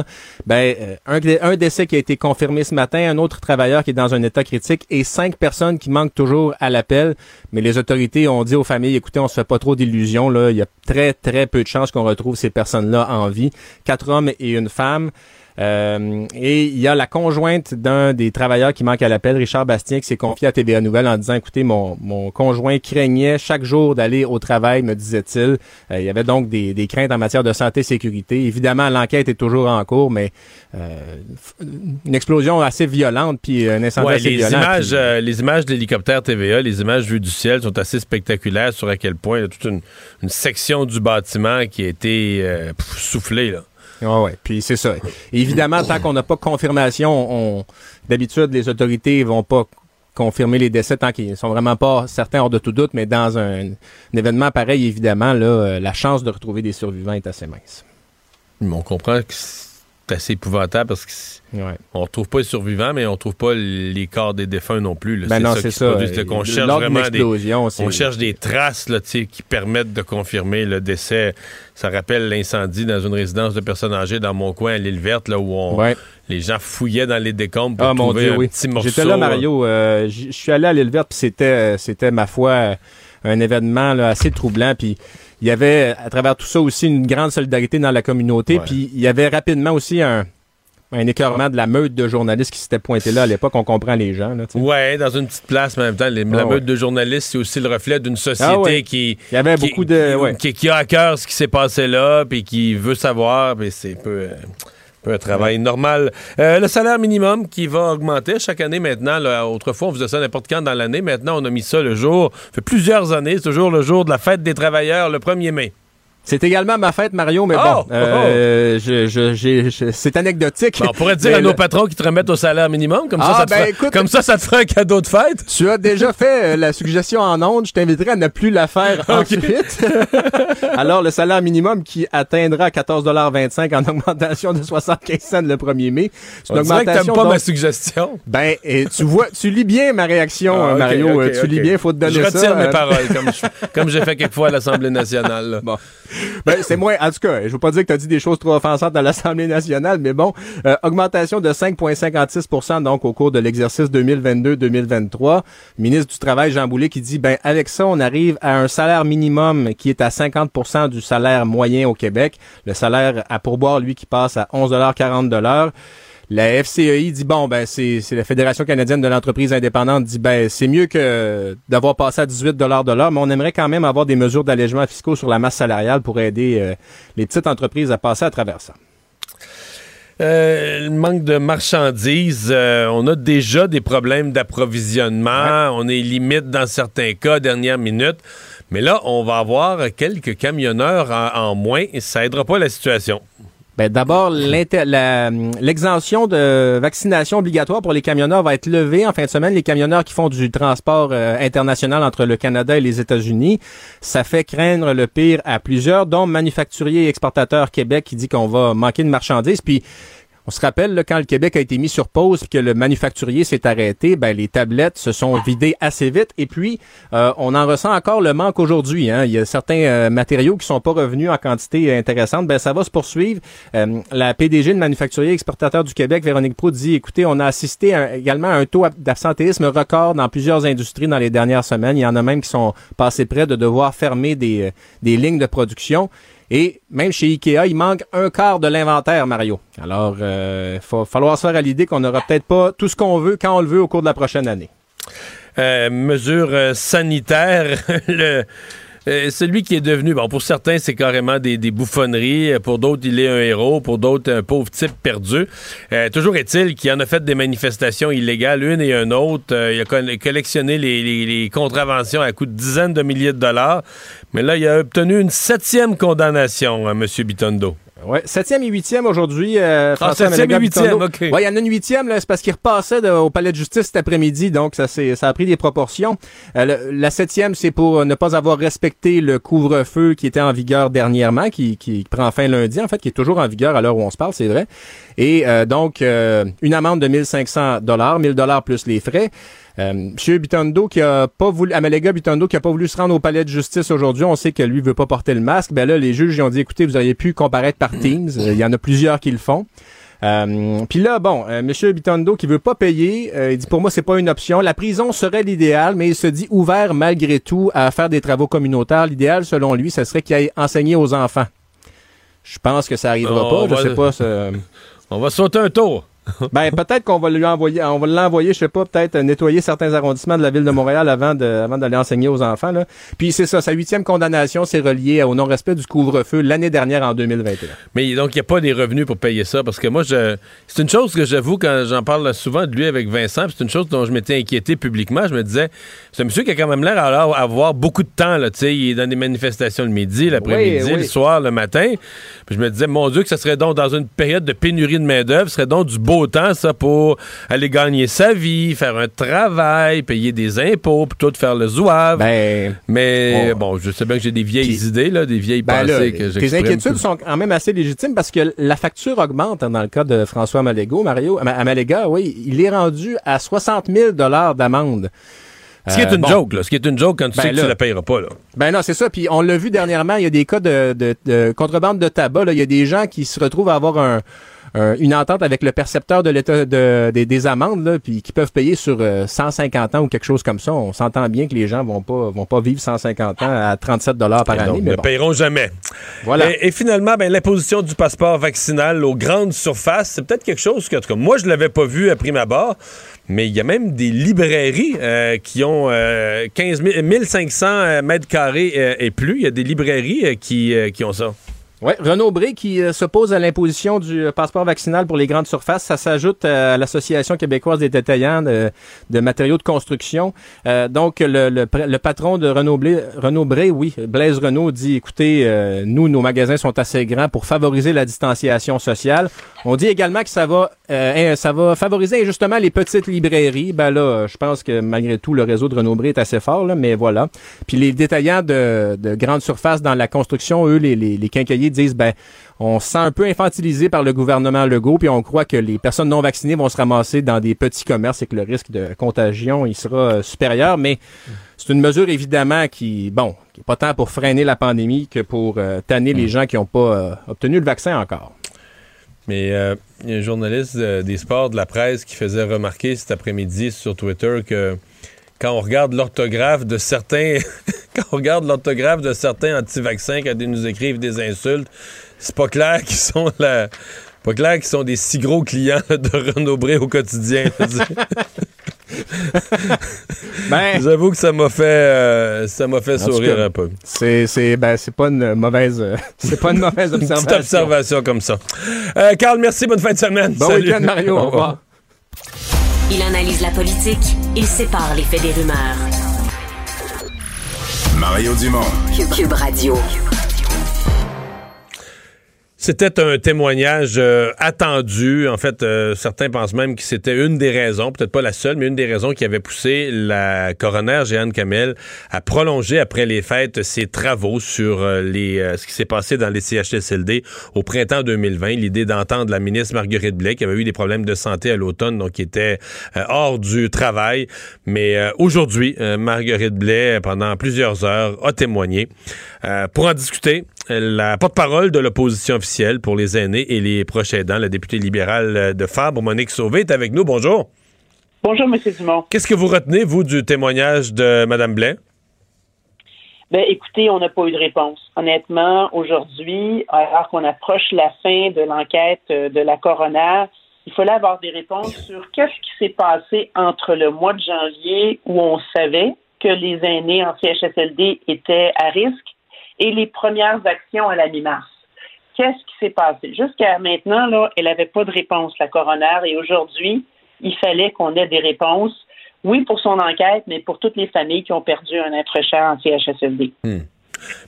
Speaker 4: Ben, euh, un, un décès qui a été confirmé ce matin, un autre travailleur qui est dans un état critique et cinq personnes qui manquent toujours à l'appel. Mais les autorités ont dit aux familles, écoutez, on se fait pas trop d'illusions. Là. Il y a très, très peu de chances qu'on retrouve ces personnes-là en vie. Quatre hommes et une femme. Euh, et il y a la conjointe d'un des travailleurs qui manque à l'appel, Richard Bastien, qui s'est confié à TVA Nouvelle en disant, écoutez, mon, mon conjoint craignait chaque jour d'aller au travail, me disait-il. Euh, il y avait donc des, des, craintes en matière de santé et sécurité. Évidemment, l'enquête est toujours en cours, mais euh, une explosion assez violente, puis un incendie assez
Speaker 3: les
Speaker 4: violent.
Speaker 3: Images, les images de l'hélicoptère TVA, les images vues du ciel sont assez spectaculaires sur à quel point il y a toute une, une section du bâtiment qui a été soufflée, là.
Speaker 4: Ouais, ouais. Puis c'est ça. évidemment, tant qu'on n'a pas confirmation, on, d'habitude, les autorités vont pas confirmer les décès tant qu'ils sont vraiment pas certains hors de tout doute, mais dans un, événement pareil, évidemment, euh, la chance de retrouver des survivants est assez mince.
Speaker 3: On comprend que assez épouvantable parce que
Speaker 4: Ouais.
Speaker 3: On retrouve pas les survivants, mais on trouve pas les corps des défunts non plus.
Speaker 4: Ben c'est ça.
Speaker 3: on cherche vraiment des, on cherche des traces là, qui permettent de confirmer le décès. Ça rappelle l'incendie dans une résidence de personnes âgées dans mon coin à l'île verte, là où on, les gens fouillaient dans les décombres pour ah, trouver un petit morceau.
Speaker 4: J'étais là, Mario. Euh, je suis allé à l'île verte, puis c'était, euh, c'était ma foi un événement là, assez troublant. Puis il y avait à travers tout ça aussi une grande solidarité dans la communauté. Puis il y avait rapidement aussi un un écœurement de la meute de journalistes qui s'était pointé là à l'époque. On comprend les gens. Là,
Speaker 3: ouais, dans une petite place, mais en même temps, la ah meute de journalistes, c'est aussi le reflet d'une société
Speaker 4: ah
Speaker 3: qui,
Speaker 4: Il y avait beaucoup de,
Speaker 3: qui, a à cœur ce qui s'est passé là, puis qui veut savoir, puis c'est un peu, Un travail normal. Euh, le salaire minimum qui va augmenter chaque année maintenant. là, autrefois, on faisait ça n'importe quand dans l'année. Maintenant, on a mis ça le jour. Ça fait plusieurs années. C'est toujours le jour de la fête des travailleurs, le 1er mai.
Speaker 4: C'est également ma fête, Mario, mais
Speaker 3: Oh!
Speaker 4: bon, euh, je, je- je- c'est anecdotique.
Speaker 3: Bon, on pourrait dire
Speaker 4: Mais
Speaker 3: à nos patrons qui te remettent au salaire minimum. Comme,
Speaker 4: Ah,
Speaker 3: ça, ça te
Speaker 4: ben,
Speaker 3: fera-
Speaker 4: écoute-
Speaker 3: comme ça, ça te fera un cadeau de fête.
Speaker 4: Tu as déjà fait euh, la suggestion en ondes. Je t'inviterai à ne plus la faire ensuite. Alors, le salaire minimum qui atteindra 14,25 en augmentation de 75 cents le 1er mai. C'est
Speaker 3: On
Speaker 4: une
Speaker 3: que pas
Speaker 4: donc-
Speaker 3: ma suggestion.
Speaker 4: Ben, et tu vois, tu lis bien ma réaction,
Speaker 3: Ah,
Speaker 4: Mario. euh, tu lis bien, faut te donner
Speaker 3: Je
Speaker 4: ça.
Speaker 3: retire mes
Speaker 4: euh,
Speaker 3: paroles, comme je- comme j'ai fait quelquefois à l'Assemblée nationale. là.
Speaker 4: Bon. Ben, c'est moins, en tout cas, je veux pas dire que tu as dit des choses trop offensantes à l'Assemblée nationale, mais bon, euh, augmentation de 5,56% donc au cours de l'exercice 2022-2023. Le ministre du Travail, Jean Boulet, qui dit, ben, avec ça, on arrive à un salaire minimum qui est à 50% du salaire moyen au Québec. Le salaire à pourboire, lui, qui passe à 11,40 la FCEI dit bon ben c'est la Fédération canadienne de l'entreprise indépendante dit ben c'est mieux que d'avoir passé à 18 dollars de l'heure mais on aimerait quand même avoir des mesures d'allègement fiscaux sur la masse salariale pour aider euh, les petites entreprises à passer à travers ça.
Speaker 3: Euh, le manque de marchandises, euh, on a déjà des problèmes d'approvisionnement, on est limite dans certains cas, dernière minute. Mais là, on va avoir quelques camionneurs en, en moins et ça aidera pas la situation.
Speaker 4: Ben d'abord l'exemption de vaccination obligatoire pour les camionneurs va être levée en fin de semaine. Les camionneurs qui font du transport euh, international entre le Canada et les États-Unis, ça fait craindre le pire à plusieurs, dont Manufacturier et Exportateur Québec qui dit qu'on va manquer de marchandises. Puis on se rappelle, quand le Québec a été mis sur pause puis que le manufacturier s'est arrêté, ben, les tablettes se sont vidées assez vite. Et puis, euh, on en ressent encore le manque aujourd'hui. Hein. Il y a certains euh, matériaux qui sont pas revenus en quantité intéressante. Ben, ça va se poursuivre. Euh, la PDG de Manufacturier Exportateur du Québec, Véronique Proulx, dit, écoutez, on a assisté également à un taux d'absentéisme record dans plusieurs industries dans les dernières semaines. Il y en a même qui sont passés près de devoir fermer des lignes de production. Et même chez Ikea, il manque un quart de l'inventaire, Mario. Alors, il euh, va falloir se faire à l'idée qu'on n'aura peut-être pas tout ce qu'on veut quand on le veut au cours de la prochaine année.
Speaker 3: Euh, mesures euh, sanitaires, le, euh, celui qui est devenu, bon, pour certains, c'est carrément des, bouffonneries. Euh, Pour d'autres, il est un héros. Pour d'autres, un pauvre type perdu. Euh, toujours est-il qu'il en a fait des manifestations illégales, une et une autre. Il a coll- collectionné les, contraventions à coût de dizaines de milliers de dollars. Mais là, il a obtenu une septième condamnation, M. Bitondo.
Speaker 4: Ouais, septième et huitième aujourd'hui. Euh,
Speaker 3: Ah, septième et huitième. OK.
Speaker 4: Ouais, il y en a une huitième, là, c'est parce qu'il repassait de- au palais de justice cet après-midi, donc ça, c'est, ça a pris des proportions. Euh, le- la septième, c'est pour ne pas avoir respecté le couvre-feu qui était en vigueur dernièrement, qui, qui prend fin lundi, en fait, qui est toujours en vigueur à l'heure où on se parle, c'est vrai. Et euh, donc, euh, une amende de 1500 dollars, 1000 dollars plus les frais. Euh, Monsieur Bitondo qui a pas voulu, Amalega Bitondo qui a pas voulu se rendre au palais de justice aujourd'hui, on sait que lui veut pas porter le masque. Ben là, les juges ils ont dit, écoutez, vous auriez pu comparaître par Teams. Euh, Il y en a plusieurs qui le font. Euh, Puis là, bon, euh, Monsieur Bitondo qui veut pas payer, euh, il dit pour moi c'est pas une option. La prison serait l'idéal, mais il se dit ouvert malgré tout à faire des travaux communautaires. L'idéal, selon lui, ce serait qu'il aille enseigner aux enfants. Je pense que ça arrivera
Speaker 3: On
Speaker 4: pas. Je sais pas.
Speaker 3: On va sauter un tour.
Speaker 4: ben peut-être qu'on va lui envoyer, on va l'envoyer, je sais pas, peut-être euh, nettoyer certains arrondissements de la ville de Montréal avant de, avant d'aller enseigner aux enfants. Là. Puis c'est ça, sa huitième condamnation, c'est relié au non-respect du couvre-feu l'année dernière en 2021.
Speaker 3: Mais donc, il n'y a pas des revenus pour payer ça. Parce que moi, je c'est une chose que j'avoue quand j'en parle souvent de lui avec Vincent. C'est une chose dont je m'étais inquiété publiquement. Je me disais, c'est un monsieur qui a quand même l'air à avoir beaucoup de temps. Là, tu sais, il est dans des manifestations le midi, l'après-midi,
Speaker 4: Oui, oui.
Speaker 3: le soir, le matin. Puis je me disais, mon Dieu, que ça serait donc dans une période de pénurie de main-d'œuvre, ce serait donc du beau temps, ça, pour aller gagner sa vie, faire un travail, payer des impôts, plutôt de faire le zouave.
Speaker 4: Ben,
Speaker 3: Mais
Speaker 4: bon.
Speaker 3: bon, je sais bien que j'ai des vieilles
Speaker 4: Puis-
Speaker 3: idées, là, des vieilles
Speaker 4: ben là,
Speaker 3: pensées que
Speaker 4: tes
Speaker 3: j'exprime.
Speaker 4: inquiétudes sont quand même assez légitimes parce que la facture augmente hein, dans le cas de François Malégo, Mario, Ama- Amalega, oui, il est rendu à 60 000 dollars d'amende.
Speaker 3: Ce qui est
Speaker 4: Euh,
Speaker 3: une
Speaker 4: bon.
Speaker 3: joke, là. Ce qui est une joke quand tu
Speaker 4: Ben
Speaker 3: sais que
Speaker 4: là.
Speaker 3: tu la payeras pas, là.
Speaker 4: Ben non, c'est ça. Puis on l'a vu dernièrement, il y a des cas de, de- de contrebande de tabac. Là. Il y a des gens qui se retrouvent à avoir un- une entente avec le percepteur de l'État de, des- des amendes, là, puis qui peuvent payer sur euh, 150 ans ou quelque chose comme ça. On s'entend bien que les gens vont pas vont pas vivre 150 ans à 37 dollars par
Speaker 3: Et
Speaker 4: année.
Speaker 3: donc,
Speaker 4: mais
Speaker 3: ne
Speaker 4: bon.
Speaker 3: payeront jamais.
Speaker 4: Voilà.
Speaker 3: Et, et finalement, ben, l'imposition du passeport vaccinal aux grandes surfaces, c'est peut-être quelque chose que, en tout cas, moi, je l'avais pas vu à prime abord, mais il y a même des librairies euh, qui ont euh, 15 000 1500 euh, mètres carrés euh, et plus. Il y a des librairies euh, qui, euh, qui ont ça.
Speaker 4: Oui, Renaud Bré qui euh, s'oppose à l'imposition du euh, passeport vaccinal pour les grandes surfaces. Ça s'ajoute à l'Association québécoise des détaillants de, matériaux de construction. Euh, donc, le, le, patron de Renaud, Blé, Bré, oui, Blaise Renaud, dit, écoutez, nous, nos magasins sont assez grands pour favoriser la distanciation sociale. On dit également que ça va, ça va favoriser justement les petites librairies. Ben là, je pense que malgré tout, le réseau de Renaud Bré est assez fort, là, mais voilà. Puis les détaillants de, de grandes surfaces dans la construction, eux, les, les, les quincailliers disent ben on se sent un peu infantilisé par le gouvernement Legault puis on croit que les personnes non vaccinées vont se ramasser dans des petits commerces et que le risque de contagion il sera euh, supérieur mais c'est une mesure évidemment qui bon qui est pas tant pour freiner la pandémie que pour euh, tanner les mm. gens qui n'ont pas euh, obtenu le vaccin encore.
Speaker 3: Mais il y a un journaliste des sports de la presse qui faisait remarquer cet après-midi sur Twitter que quand on regarde l'orthographe de certains quand on regarde l'orthographe de certains anti-vaccins quand ils nous écrivent des insultes, c'est pas clair qu'ils sont là. Pas clair qu'ils sont des si gros clients de Renaud Bré au quotidien. ben, J'avoue que ça m'a fait euh, ça m'a fait sourire un peu.
Speaker 4: C'est c'est ben c'est pas une mauvaise c'est pas une mauvaise observation.
Speaker 3: Une petite observation comme ça. Euh, Carl, merci, bonne fin de semaine.
Speaker 4: Bon Salut. week-end Mario, au revoir.
Speaker 1: Il analyse la politique, il sépare les faits des rumeurs.
Speaker 2: Mario Dumont.
Speaker 1: Cube Radio.
Speaker 3: C'était un témoignage euh, attendu. En fait, euh, certains pensent même que c'était une des raisons, peut-être pas la seule, mais une des raisons qui avait poussé la coroner Jeanne Kamel à prolonger après les fêtes ses travaux sur euh, ce qui s'est passé dans les CHSLD au printemps 2020. L'idée d'entendre la ministre Marguerite Blais, qui avait eu des problèmes de santé à l'automne, donc qui était hors du travail. Mais aujourd'hui, Marguerite Blais, pendant plusieurs heures, a témoigné. pour en discuter, la porte-parole de l'opposition officielle pour les aînés et les proches aidants, la députée libérale de Fabre, Monique Sauvé, est avec nous. Bonjour.
Speaker 10: Bonjour, M. Dumont.
Speaker 3: Qu'est-ce que vous retenez, vous, du témoignage de Mme Blais?
Speaker 10: Ben, écoutez, on n'a pas eu de réponse. Honnêtement, aujourd'hui, alors qu'on approche la fin de l'enquête de la coroner, il fallait avoir des réponses sur qu'est-ce qui s'est passé entre le mois de janvier où on savait que les aînés en CHSLD étaient à risque et les premières actions à la mi-mars. Qu'est-ce qui s'est passé? Jusqu'à maintenant, là, elle n'avait pas de réponse, la coroner, et aujourd'hui, il fallait qu'on ait des réponses. Oui, pour son enquête, mais pour toutes les familles qui ont perdu un être cher en CHSLD.
Speaker 3: Hmm.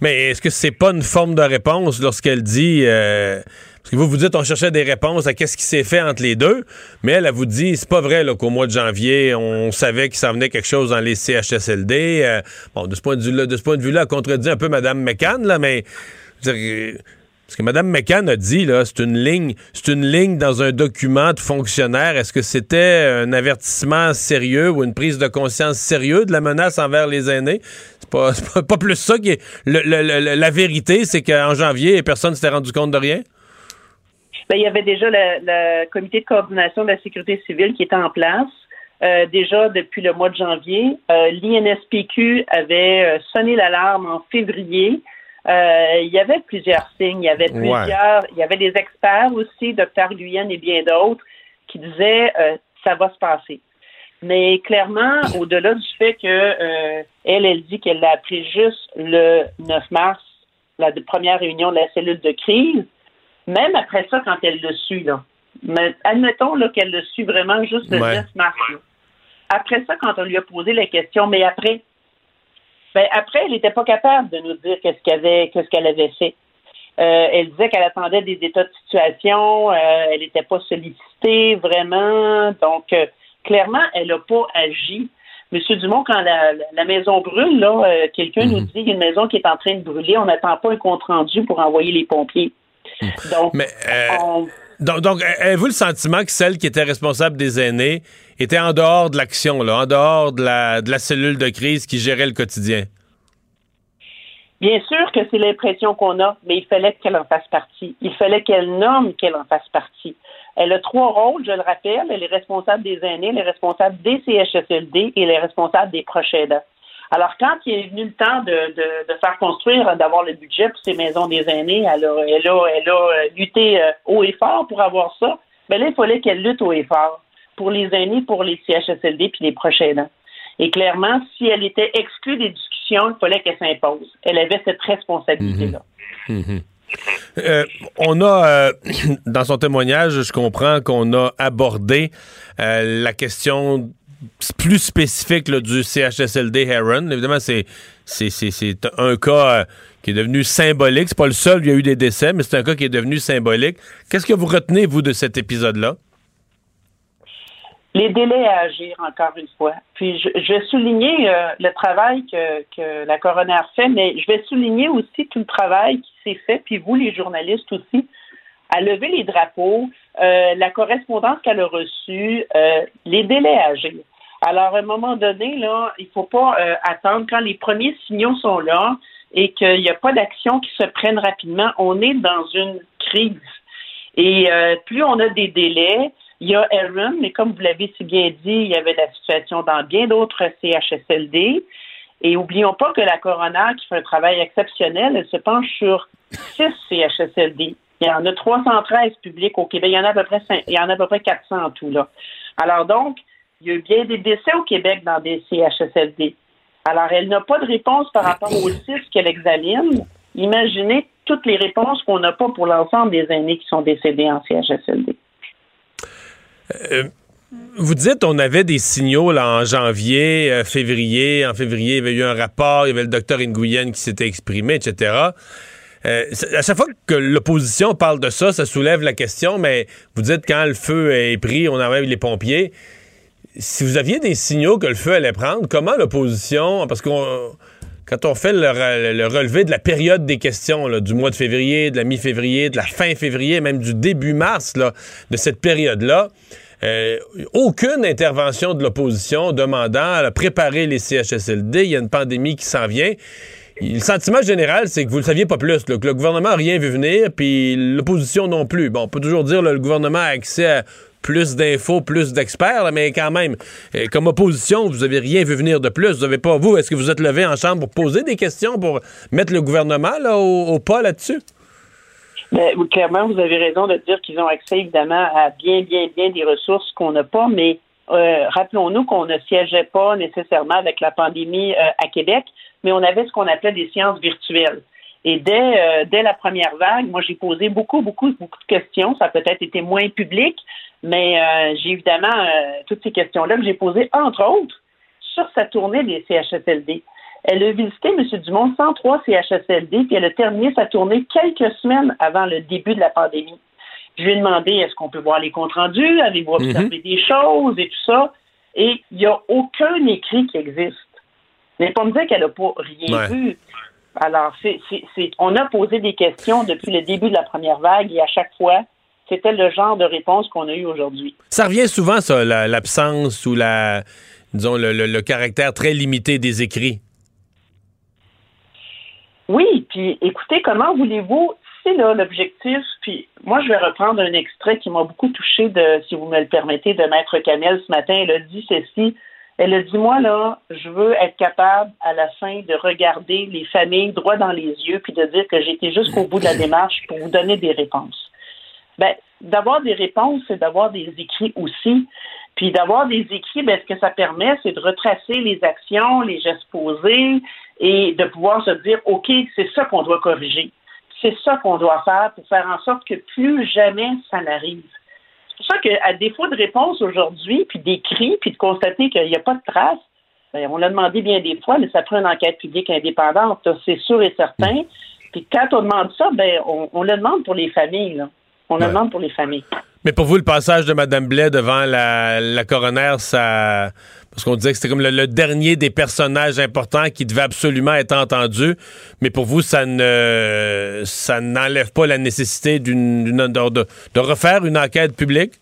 Speaker 3: Mais est-ce que c'est pas une forme de réponse lorsqu'elle dit euh, parce que vous vous dites on cherchait des réponses à qu'est-ce qui s'est fait entre les deux, mais elle, elle vous dit c'est pas vrai qu'au mois de janvier on savait qu'il s'en venait quelque chose dans les CHSLD. Euh, bon, de ce point de vue-là, elle contredit un peu Mme McCann là, mais ce que Mme McCann a dit, là, c'est une ligne, c'est une ligne dans un document de fonctionnaire. Est-ce que c'était un avertissement sérieux ou une prise de conscience sérieuse de la menace envers les aînés? C'est pas, pas, plus ça qui la vérité, c'est qu'en janvier, personne ne s'était rendu compte de rien?
Speaker 10: Ben, il y avait déjà le, comité de coordination de la sécurité civile qui était en place. Euh, déjà depuis le mois de janvier. Euh, L'INSPQ avait euh, sonné l'alarme en février. il y avait plusieurs signes. Il y avait plusieurs. Il y avait des experts aussi, Dr. Guyenne et bien d'autres, qui disaient ça va se passer. Mais clairement, au-delà du fait que elle, elle dit qu'elle l'a appris juste le 9 mars, la première réunion de la cellule de crise, même après ça, quand elle le suit, là, mais admettons qu'elle le suit vraiment juste le 9 mars. Après ça, quand on lui a posé la question, mais après, ben après, elle n'était pas capable de nous dire qu'est-ce qu'elle avait, qu'est-ce qu'elle avait fait. Euh, elle disait qu'elle attendait des états de situation, euh, elle n'était pas sollicitée vraiment, donc euh, clairement, elle n'a pas agi. Monsieur Dumont, quand la, maison brûle, là, quelqu'un nous mhm. dit qu'il y a une maison qui est en train de brûler, on n'attend pas un compte rendu pour envoyer les pompiers.
Speaker 3: Donc, Mais, euh, donc, avez-vous le sentiment que celle qui était responsable des aînés était en dehors de l'action, en dehors de la, de la cellule de crise qui gérait le quotidien?
Speaker 10: Bien sûr que c'est l'impression qu'on a, mais il fallait qu'elle en fasse partie. Il fallait qu'elle nomme qu'elle en fasse partie. Elle a trois rôles, je le rappelle. Elle est responsable des aînés, elle est responsable des CHSLD et elle est responsable des proches aidants. Alors, quand il est venu le temps de, de, faire construire, d'avoir le budget pour ces maisons des aînés, elle a, elle a, elle a euh, lutté euh, haut et fort pour avoir ça. Mais là, il fallait qu'elle lutte haut et fort pour les aînés, pour les CHSLD puis les prochains Et clairement, si elle était exclue des discussions, il fallait qu'elle s'impose. Elle avait cette responsabilité-là.
Speaker 3: Mhm. Mhm. Euh, on a, euh, dans son témoignage, je comprends qu'on a abordé euh, la question plus spécifique du CHSLD Heron. Évidemment, c'est un cas qui est devenu symbolique. C'est pas le seul, il y a eu des décès, mais c'est un cas qui est devenu symbolique. Qu'est-ce que vous retenez, vous, de cet épisode-là?
Speaker 10: Les délais à agir, encore une fois. Puis je, vais souligner euh, le travail que, que la coroner fait, mais je vais souligner aussi tout le travail qui s'est fait, puis vous, les journalistes aussi, à lever les drapeaux, euh, la correspondance qu'elle a reçue, euh, les délais à agir. Alors, à un moment donné, là, il faut pas attendre quand les premiers signaux sont là et qu'il n'y a pas d'action qui se prennent rapidement. On est dans une crise. Et plus on a des délais, il y a Aaron, mais comme vous l'avez si bien dit, il y avait la situation dans bien d'autres CHSLD. Et oublions pas que la coroner, qui fait un travail exceptionnel, elle se penche sur six CHSLD. Il y en a 313 publics au Québec. Il y en a à peu près, il y en a à peu près 400 en tout, là. Alors donc, il y a eu bien des décès au Québec dans des CHSLD. Alors, elle n'a pas de réponse par rapport aux six qu'elle examine. Imaginez toutes les réponses qu'on n'a pas pour l'ensemble des aînés qui sont décédés en CHSLD.
Speaker 3: Euh, vous dites on avait des signaux là, en janvier, euh, février. En février, il y avait eu un rapport, il y avait le docteur Nguyen qui s'était exprimé, etc. Euh, à chaque fois que l'opposition parle de ça, ça soulève la question, mais vous dites quand le feu est pris, on enlève les pompiers. Si vous aviez des signaux que le feu allait prendre, comment l'opposition, parce qu'on quand on fait le, relevé de la période des questions, du mois de février, de la mi-février, de la fin février, même du début mars, de cette période-là, euh, aucune intervention de l'opposition demandant à préparer les CHSLD. Il y a une pandémie qui s'en vient. Le sentiment général, c'est que vous ne le saviez pas plus, que le gouvernement n'a rien vu venir, puis l'opposition non plus. Bon, on peut toujours dire que le gouvernement a accès à plus d'infos, plus d'experts, mais quand même, euh, comme opposition, vous n'avez rien vu venir de plus. Vous n'avez pas, vous, est-ce que vous êtes levé en chambre pour poser des questions, pour mettre le gouvernement au, pas là-dessus?
Speaker 10: Ben, clairement, vous avez raison de dire qu'ils ont accès évidemment à bien, bien, bien des ressources qu'on n'a pas, mais euh, rappelons-nous qu'on ne siégeait pas nécessairement avec la pandémie euh, à Québec, mais on avait ce qu'on appelait des sciences virtuelles. Et dès, dès la première vague, moi, j'ai posé beaucoup, beaucoup, beaucoup de questions. Ça a peut-être été moins public, mais euh, j'ai évidemment euh, toutes ces questions-là que j'ai posées, entre autres, sur sa tournée des CHSLD. Elle a visité, M. Dumont, 103 CHSLD, puis elle a terminé sa tournée quelques semaines avant le début de la pandémie. Je lui ai demandé est-ce qu'on peut voir les comptes rendus, avez-vous mhm. observé des choses et tout ça? Et il n'y a aucun écrit qui existe. Mais pas me dire qu'elle n'a pas rien vu. Alors, c'est, on a posé des questions depuis le début de la première vague et à chaque fois, c'était le genre de réponse qu'on a eu aujourd'hui.
Speaker 3: Ça revient souvent, ça, l'absence ou la, disons, le, caractère très limité des écrits.
Speaker 10: Oui, puis écoutez, comment voulez-vous, c'est là l'objectif, puis moi je vais reprendre un extrait qui m'a beaucoup touché de, si vous me le permettez, de Maître Camel ce matin. Elle a dit ceci. Elle a dit, moi, là, je veux être capable, à la fin, de regarder les familles droit dans les yeux, puis de dire que été jusqu'au bout de la démarche pour vous donner des réponses. Ben, d'avoir des réponses, c'est d'avoir des écrits aussi. Puis d'avoir des écrits, ben, ce que ça permet, c'est de retracer les actions, les gestes posés et de pouvoir se dire, OK, c'est ça qu'on doit corriger. C'est ça qu'on doit faire pour faire en sorte que plus jamais ça n'arrive. C'est pour ça qu'à défaut de réponse aujourd'hui, puis d'écrits, puis de constater qu'il n'y a pas de traces, ben, on l'a demandé bien des fois, mais ça prend une enquête publique indépendante, c'est sûr et certain. Puis quand on demande ça, ben, on, on le demande pour les familles. Là. On le demande pour les familles.
Speaker 3: Mais pour vous, le passage de Mme Blais devant la, la coroner, ça. Parce qu'on disait que c'était comme le, dernier des personnages importants qui devait absolument être entendu. Mais pour vous, ça ne ça n'enlève pas la nécessité d'une, de, de, refaire une enquête publique?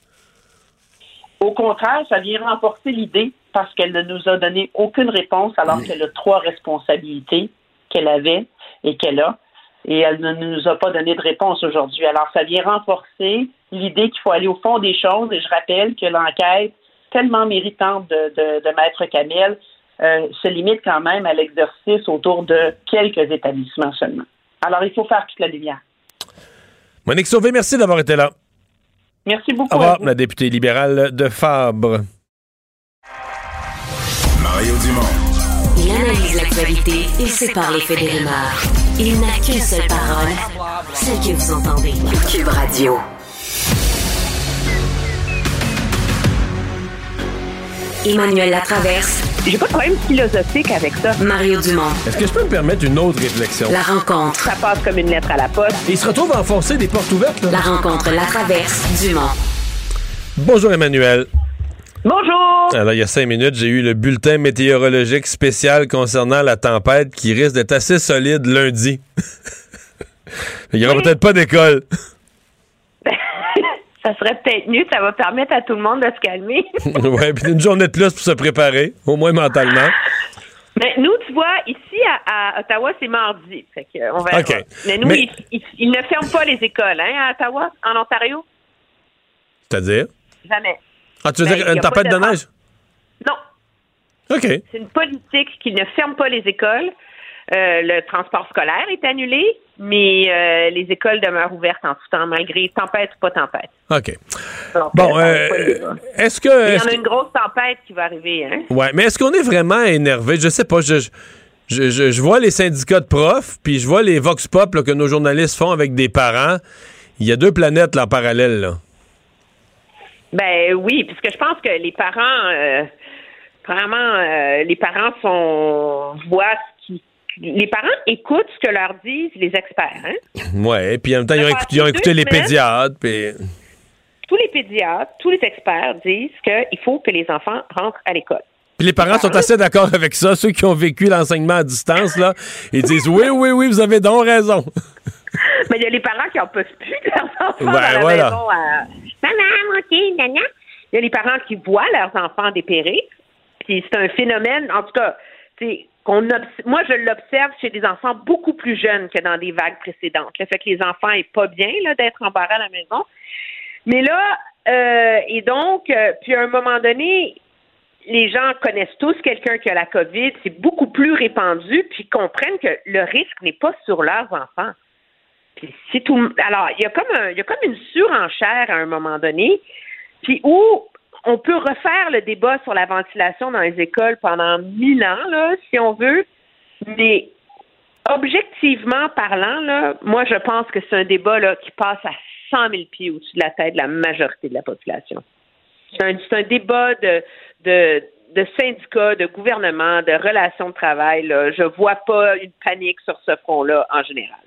Speaker 10: Au contraire, ça vient renforcer l'idée parce qu'elle ne nous a donné aucune réponse alors qu'elle a trois responsabilités qu'elle avait et qu'elle a et elle ne nous a pas donné de réponse aujourd'hui. Alors, ça vient renforcer l'idée qu'il faut aller au fond des choses et je rappelle que l'enquête tellement méritante de, de, Maître Camel euh, se limite quand même à l'exercice autour de quelques établissements seulement. Alors, il faut faire toute la lumière.
Speaker 3: Monique Sauvé, merci d'avoir été là.
Speaker 10: Merci beaucoup.
Speaker 3: Au revoir, la députée libérale de Fabre.
Speaker 1: Mario Dumont. Il analyse l'actualité et sépare les faits des Il n'a qu'une seule parole, celle que vous entendez. Cube Radio. Emmanuel Latraverse.
Speaker 11: J'ai pas de problème philosophique avec ça.
Speaker 1: Mario Dumont.
Speaker 3: Est-ce que je peux me permettre une autre réflexion?
Speaker 1: La rencontre.
Speaker 11: Ça passe comme une lettre à la poste.
Speaker 3: Il se retrouve à enfoncer des portes ouvertes. là.
Speaker 1: La rencontre La Traverse. Dumont.
Speaker 3: Bonjour Emmanuel.
Speaker 11: Bonjour!
Speaker 3: Alors, il y a cinq minutes, j'ai eu le bulletin météorologique spécial concernant la tempête qui risque d'être assez solide lundi. il n'y aura
Speaker 11: Oui.
Speaker 3: peut-être pas d'école.
Speaker 11: ça serait peut-être mieux, ça va permettre à tout le monde de se calmer.
Speaker 3: ouais, puis une journée de plus pour se préparer, au moins mentalement.
Speaker 11: Mais nous, tu vois, ici à, à Ottawa, c'est mardi. Fait que, on.
Speaker 3: OK.
Speaker 11: Mais nous,
Speaker 3: Mais-
Speaker 11: Ils, ils- ils ne ferment pas les écoles, hein, à Ottawa, en Ontario?
Speaker 3: C'est-à-dire?
Speaker 11: Jamais.
Speaker 3: Ah, tu veux
Speaker 11: Ben,
Speaker 3: dire une tempête de
Speaker 11: de-
Speaker 3: neige?
Speaker 11: Non.
Speaker 3: OK.
Speaker 11: C'est une politique qui ne ferme pas les écoles. Euh, le transport scolaire est annulé, mais euh, les écoles demeurent ouvertes en tout temps, malgré tempête ou pas tempête.
Speaker 3: OK.
Speaker 11: Donc,
Speaker 3: Bon,
Speaker 11: euh,
Speaker 3: est-ce que.
Speaker 11: Il y en a une grosse tempête qui va arriver, hein?
Speaker 3: Ouais, mais est-ce qu'on est vraiment énervé? Je sais pas. Je, je, je, je vois les syndicats de profs, puis je vois les vox pop là, que nos journalistes font avec des parents. Il y a deux planètes là, en parallèle. Là.
Speaker 11: Ben oui, puisque je pense que les parents, euh, vraiment, euh, les parents sont voient ce qui, les parents écoutent ce que leur disent les experts. Hein?
Speaker 3: Ouais, puis en même temps, ils ont écouté, ils ont
Speaker 11: deux
Speaker 3: écouté les pédiatres. Puis...
Speaker 11: Tous les pédiatres, tous les experts disent qu'il faut que les enfants rentrent à l'école.
Speaker 3: puis les parents sont assez d'accord avec ça. Ceux qui ont vécu l'enseignement à distance, là, ils disent oui, oui, oui, vous avez donc raison.
Speaker 11: Mais il y a les parents qui en peuvent plus de leurs enfants
Speaker 3: Ben,
Speaker 11: dans la
Speaker 3: voilà.
Speaker 11: maison à Maman, ok, nana. Il y a les parents qui voient leurs enfants dépérir. Puis c'est un phénomène, en tout cas, qu'on moi je l'observe chez des enfants beaucoup plus jeunes que dans des vagues précédentes. Le fait que les enfants aient pas bien d'être embarrés à la maison. Mais là, euh, et donc, euh, puis à un moment donné, les gens connaissent tous quelqu'un qui a la COVID, c'est beaucoup plus répandu, puis comprennent que le risque n'est pas sur leurs enfants. Alors, il y a comme un, il y a comme une surenchère à un moment donné, puis où on peut refaire le débat sur la ventilation dans les écoles pendant mille ans, là, si on veut, mais objectivement parlant, là, moi je pense que c'est un débat là, qui passe à 100 000 pieds au-dessus de la tête de la majorité de la population. C'est un, débat de, de, de syndicats, de gouvernement, de relations de travail. Là. Je vois pas une panique sur ce front-là en général.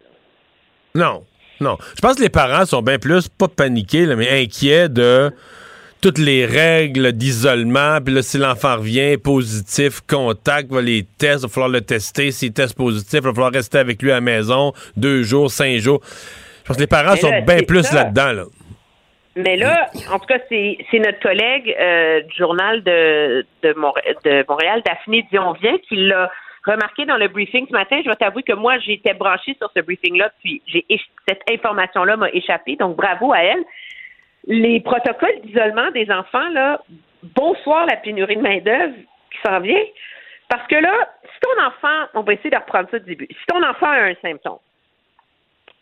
Speaker 3: Non, non. Je pense que les parents sont bien plus, pas paniqués, là, mais inquiets de toutes les règles d'isolement. Puis là, si l'enfant revient positif, contact, va les tests, il va falloir le tester. S'il teste positif, il va falloir rester avec lui à la maison deux jours, cinq jours. Je pense que les parents sont bien plus là-dedans. Là.
Speaker 11: Mais là, en tout cas, c'est notre collègue euh, du journal de, de, Montré- de Montréal, Daphné Dionvien, qui l'a remarqué dans le briefing ce matin. Je vais t'avouer que moi, j'étais branchée sur ce briefing-là, puis j'ai cette information-là m'a échappé. Donc, bravo à elle. Les protocoles d'isolement des enfants, là, bonsoir la pénurie de main-d'œuvre qui s'en vient. Parce que là, si ton enfant, on va essayer de reprendre ça du début. Si ton enfant a un symptôme,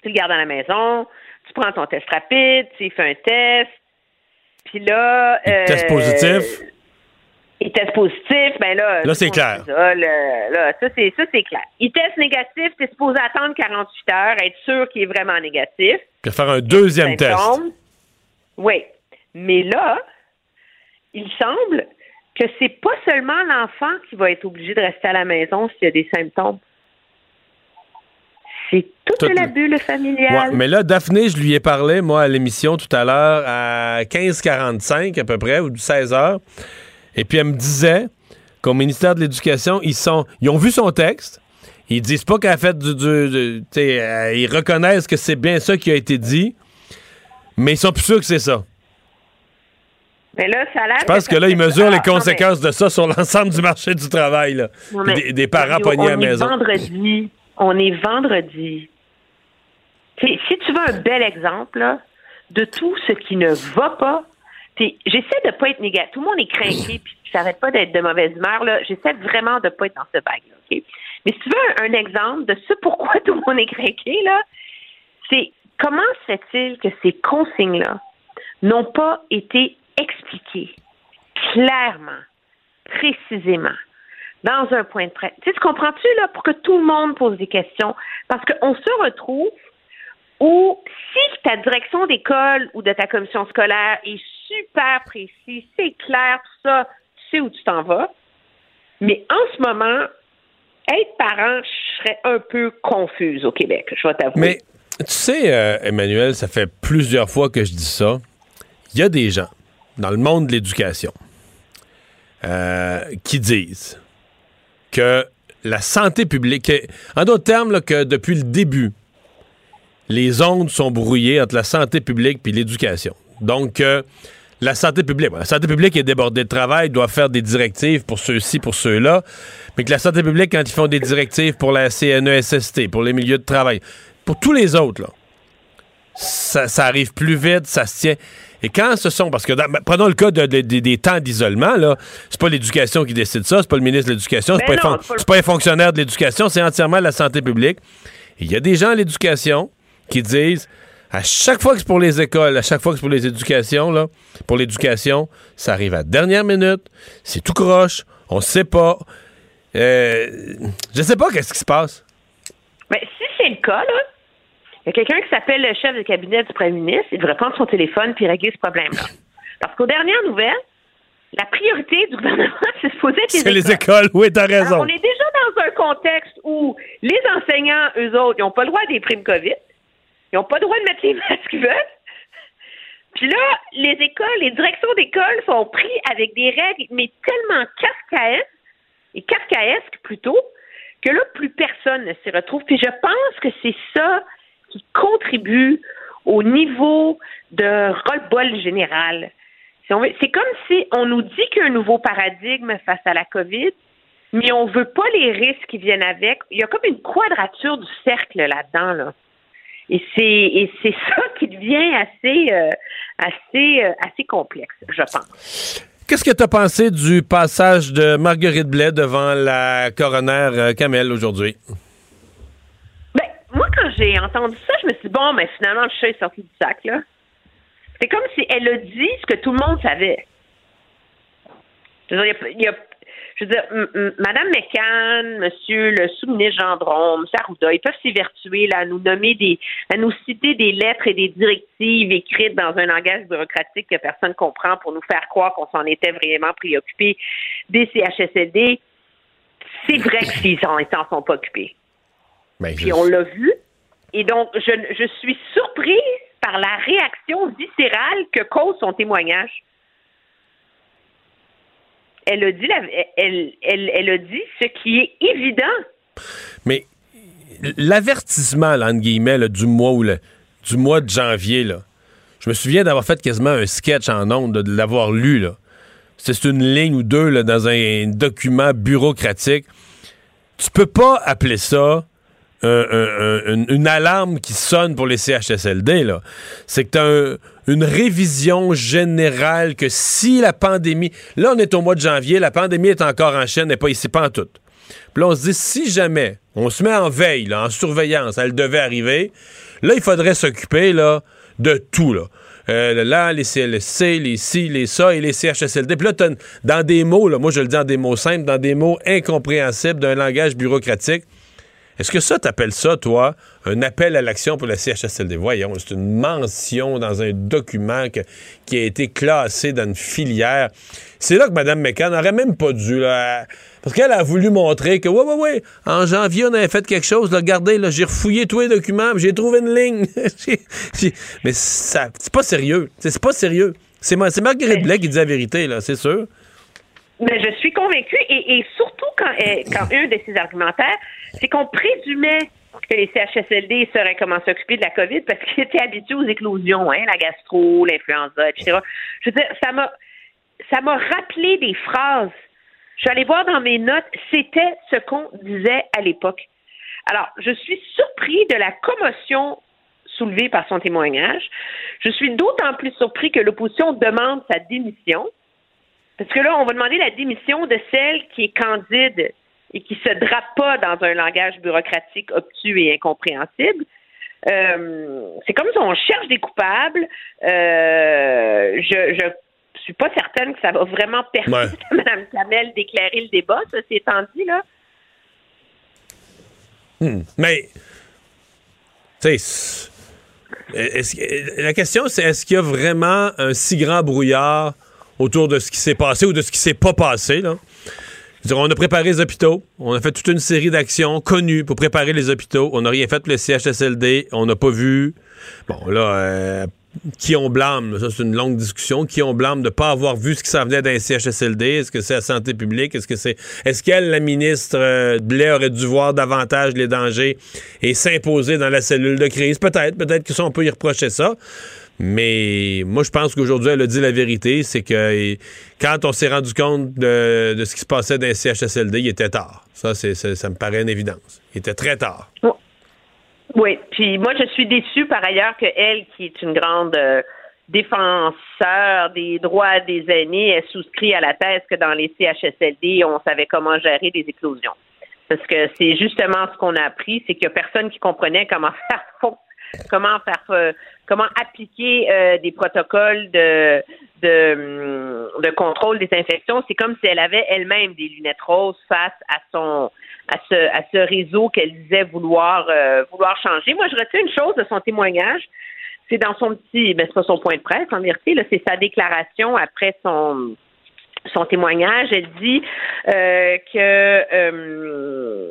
Speaker 11: tu le gardes à la maison, tu prends ton test rapide, tu fais un test, puis là...
Speaker 3: Il teste positif?
Speaker 11: Il teste positif, ben là...
Speaker 3: Là, c'est clair.
Speaker 11: euh, là, ça, c'est, ça, c'est clair. Il teste négatif, tu es supposé attendre 48 heures, être sûr qu'il est vraiment négatif.
Speaker 3: Puis faire un deuxième test.
Speaker 11: Symptômes. Oui. Mais là, il semble que c'est pas seulement l'enfant qui va être obligé de rester à la maison s'il y a des symptômes. C'est toute
Speaker 3: Toute
Speaker 11: la
Speaker 3: le-
Speaker 11: bulle familiale.
Speaker 3: Ouais, mais là, Daphné, je lui ai parlé, moi, à l'émission tout à l'heure, à 15h45 à peu près, ou 16h. Et puis, elle me disait qu'au ministère de l'Éducation, ils sont, ils ont vu son texte. Ils disent pas qu'elle a fait du. euh, ils reconnaissent que c'est bien ça qui a été dit, mais ils sont plus sûrs que c'est ça.
Speaker 11: Mais là, ça
Speaker 3: Je pense que là, ils mesurent les
Speaker 11: mais-
Speaker 3: conséquences de ça sur l'ensemble du marché du travail. Là.
Speaker 11: Non, mais-
Speaker 3: Des, des parents pognés à la
Speaker 11: on est
Speaker 3: maison.
Speaker 11: vendredi. On est vendredi. T'sais, si tu veux un bel exemple là, de tout ce qui ne va pas, j'essaie de pas être négatif. Tout le monde est craqué, puis ça n'arrête pas d'être de mauvaise humeur. Là. J'essaie vraiment de pas être dans ce vague-là. ok? Mais si tu veux un, un exemple de ce pourquoi tout le monde est craqué, là, c'est comment se fait-il que ces consignes-là n'ont pas été expliquées clairement, précisément, dans un point de presse? Tu, sais, tu comprends-tu, là, pour que tout le monde pose des questions? Parce qu'on se retrouve où, si ta direction d'école ou de ta commission scolaire est super précis, c'est clair, tout ça, tu sais où tu t'en vas. Mais en ce moment, être parent, je serais un peu confuse au Québec, je vais t'avouer.
Speaker 3: Mais tu sais, euh, Emmanuel, ça fait plusieurs fois que je dis ça. Il y a des gens dans le monde de l'éducation euh, qui disent que la santé publique, en d'autres termes, que depuis le début, les ondes sont brouillées entre la santé publique et l'éducation. Donc, euh, la santé publique, la santé publique est débordée de travail, doit faire des directives pour ceux-ci, pour ceux-là, mais que la santé publique, quand ils font des directives pour la CNESST, pour les milieux de travail, pour tous les autres, là, ça, arrive plus vite, ça se tient. Et quand ce sont, parce que ben, prenons le cas des temps d'isolement, là, c'est pas l'éducation qui décide ça, c'est pas le ministre de l'Éducation, c'est ben pas, pas, un fonctionnaire de l'éducation, c'est entièrement la santé publique. Il y a des gens à l'éducation qui disent à chaque fois que c'est pour les écoles, à chaque fois que c'est pour les éducations, là, pour l'éducation, ça arrive à dernière minute, c'est tout croche, on sait pas. Euh, je sais pas qu'est-ce qui se passe.
Speaker 11: Mais si c'est le cas, là, il y a quelqu'un qui s'appelle le chef de cabinet du premier ministre, il devrait prendre son téléphone puis régler ce problème-là. Parce qu'aux dernières nouvelles, la priorité du gouvernement, c'est de poser
Speaker 3: les écoles. les écoles, oui, t'as raison.
Speaker 11: on est déjà dans un contexte où les enseignants, eux autres, ils n'ont pas le droit à des primes COVID. Ils n'ont pas le droit de mettre les masques qu'ils veulent. Puis là, les écoles, les directions d'école sont pris avec des règles, mais tellement kafkaesques, et kafkaesques plutôt, que là, plus personne ne s'y retrouve. Puis je pense que c'est ça qui contribue au niveau de roll-ball général. C'est comme si on nous dit qu'il y a un nouveau paradigme face à la COVID, mais on ne veut pas les risques qui viennent avec. Il y a comme une quadrature du cercle là-dedans. Là. Et c'est c'est ça qui devient assez euh, assez euh, assez complexe, je pense.
Speaker 3: Qu'est-ce que tu as pensé du passage de Marguerite Blais devant la coroner euh, Kamel aujourd'hui?
Speaker 11: Ben, moi, quand j'ai entendu ça, je me suis dit, bon, mais finalement, le chat est sorti du sac, là. C'est comme si elle a dit ce que tout le monde savait. il y a, je veux dire, Madame McCann, Monsieur le sous-ministre Gendron, M. Arruda, ils peuvent s'évertuer là, à nous nommer des, à nous citer des lettres et des directives écrites dans un langage bureaucratique que personne ne comprend pour nous faire croire qu'on s'en était vraiment préoccupé des CHSLD. C'est vrai qu'ils s'en sont pas occupés. Ben, Puis on l'a vu. Et donc, je, je suis surpris par la réaction viscérale que cause son témoignage elle a dit, ce qui est évident.
Speaker 3: Mais l'avertissement, entre guillemets, du mois de janvier, je me souviens d'avoir fait quasiment un sketch en ondes, de l'avoir lu. Là. C'est une ligne ou deux dans un, document bureaucratique. Tu peux pas appeler ça une, alarme qui sonne pour les CHSLD. C'est que tu une révision générale que si la pandémie... Là, on est au mois de janvier, la pandémie est encore en chaîne, n'est pas ici, pas en tout. Puis là, on se dit, si jamais on se met en veille, en surveillance, elle devait arriver, là, il faudrait s'occuper de tout. Là. Euh, les CLSC, les ci, les ça et les CHSLD. Puis là, dans des mots, moi je le dis en des mots simples, dans des mots incompréhensibles d'un langage bureaucratique, est-ce que ça, t'appelles ça, toi, un appel à l'action pour la CHSLD? Voyons, c'est une mention dans un document qui a été classé dans une filière. C'est là que Mme McCann n'aurait même pas dû, là, parce qu'elle a voulu montrer que, ouais, ouais, ouais, en janvier, on avait fait quelque chose, là, regardez, là, j'ai refouillé tous les documents, j'ai trouvé une ligne. Mais ça, c'est pas sérieux. C'est pas sérieux. C'est Marguerite Blais qui dit la vérité, là, c'est sûr.
Speaker 11: Mais je suis convaincue, et, surtout quand, euh, quand un de ses argumentaires, c'est qu'on présumait que les CHSLD seraient comment s'occuper de la COVID parce qu'ils étaient habitués aux éclosions, hein, la gastro, l'influenza, etc. Je veux dire, ça m'a ça m'a rappelé des phrases. Je suis allée voir dans mes notes, c'était ce qu'on disait à l'époque. Alors, je suis surpris de la commotion soulevée par son témoignage. Je suis d'autant plus surpris que l'opposition demande sa démission. Parce que là, on va demander la démission de celle qui est candide et qui se drape pas dans un langage bureaucratique obtus et incompréhensible. Euh, c'est comme si on cherche des coupables. Euh, je, je suis pas certaine que ça va vraiment permettre à Mme Kamel d'éclairer le débat, ça c'est étant dit, là.
Speaker 3: Hmm. Mais, tu sais, la question, c'est est-ce qu'il y a vraiment un si grand brouillard autour de ce qui s'est passé ou de ce qui s'est pas passé, là? on a préparé les hôpitaux, on a fait toute une série d'actions connues pour préparer les hôpitaux. On n'a rien fait pour le CHSLD, on n'a pas vu. Bon, là, euh, qui on blâme? Ça, c'est une longue discussion. Qui on blâme de ne pas avoir vu ce qui s'en venait d'un CHSLD? Est-ce que c'est la santé publique? Est-ce que c'est. Est-ce qu'elle, la ministre euh, Blais, aurait dû voir davantage les dangers et s'imposer dans la cellule de crise? Peut-être. Peut-être que ça, on peut y reprocher ça. Mais moi, je pense qu'aujourd'hui, elle a dit la vérité. C'est que quand on s'est rendu compte de, ce qui se passait dans les CHSLD, il était tard. Ça, c'est, ça me paraît une évidence. Il était très tard.
Speaker 11: Oui, puis moi je suis déçue par ailleurs que elle, qui est une grande euh, défenseur des droits des aînés, ait souscrit à la thèse que dans les CHSLD, on savait comment gérer des éclosions. Parce que c'est justement ce qu'on a appris, c'est qu'il n'y a personne qui comprenait comment faire comment faire euh, comment appliquer euh, des protocoles de, de, hum, de contrôle des infections. C'est comme si elle avait elle-même des lunettes roses face à son à ce, à ce réseau qu'elle disait vouloir, euh, vouloir changer. Moi, je retiens une chose de son témoignage. C'est dans son petit, ben, c'est pas son point de presse, en vérité, là, c'est sa déclaration après son, son témoignage. Elle dit euh, que,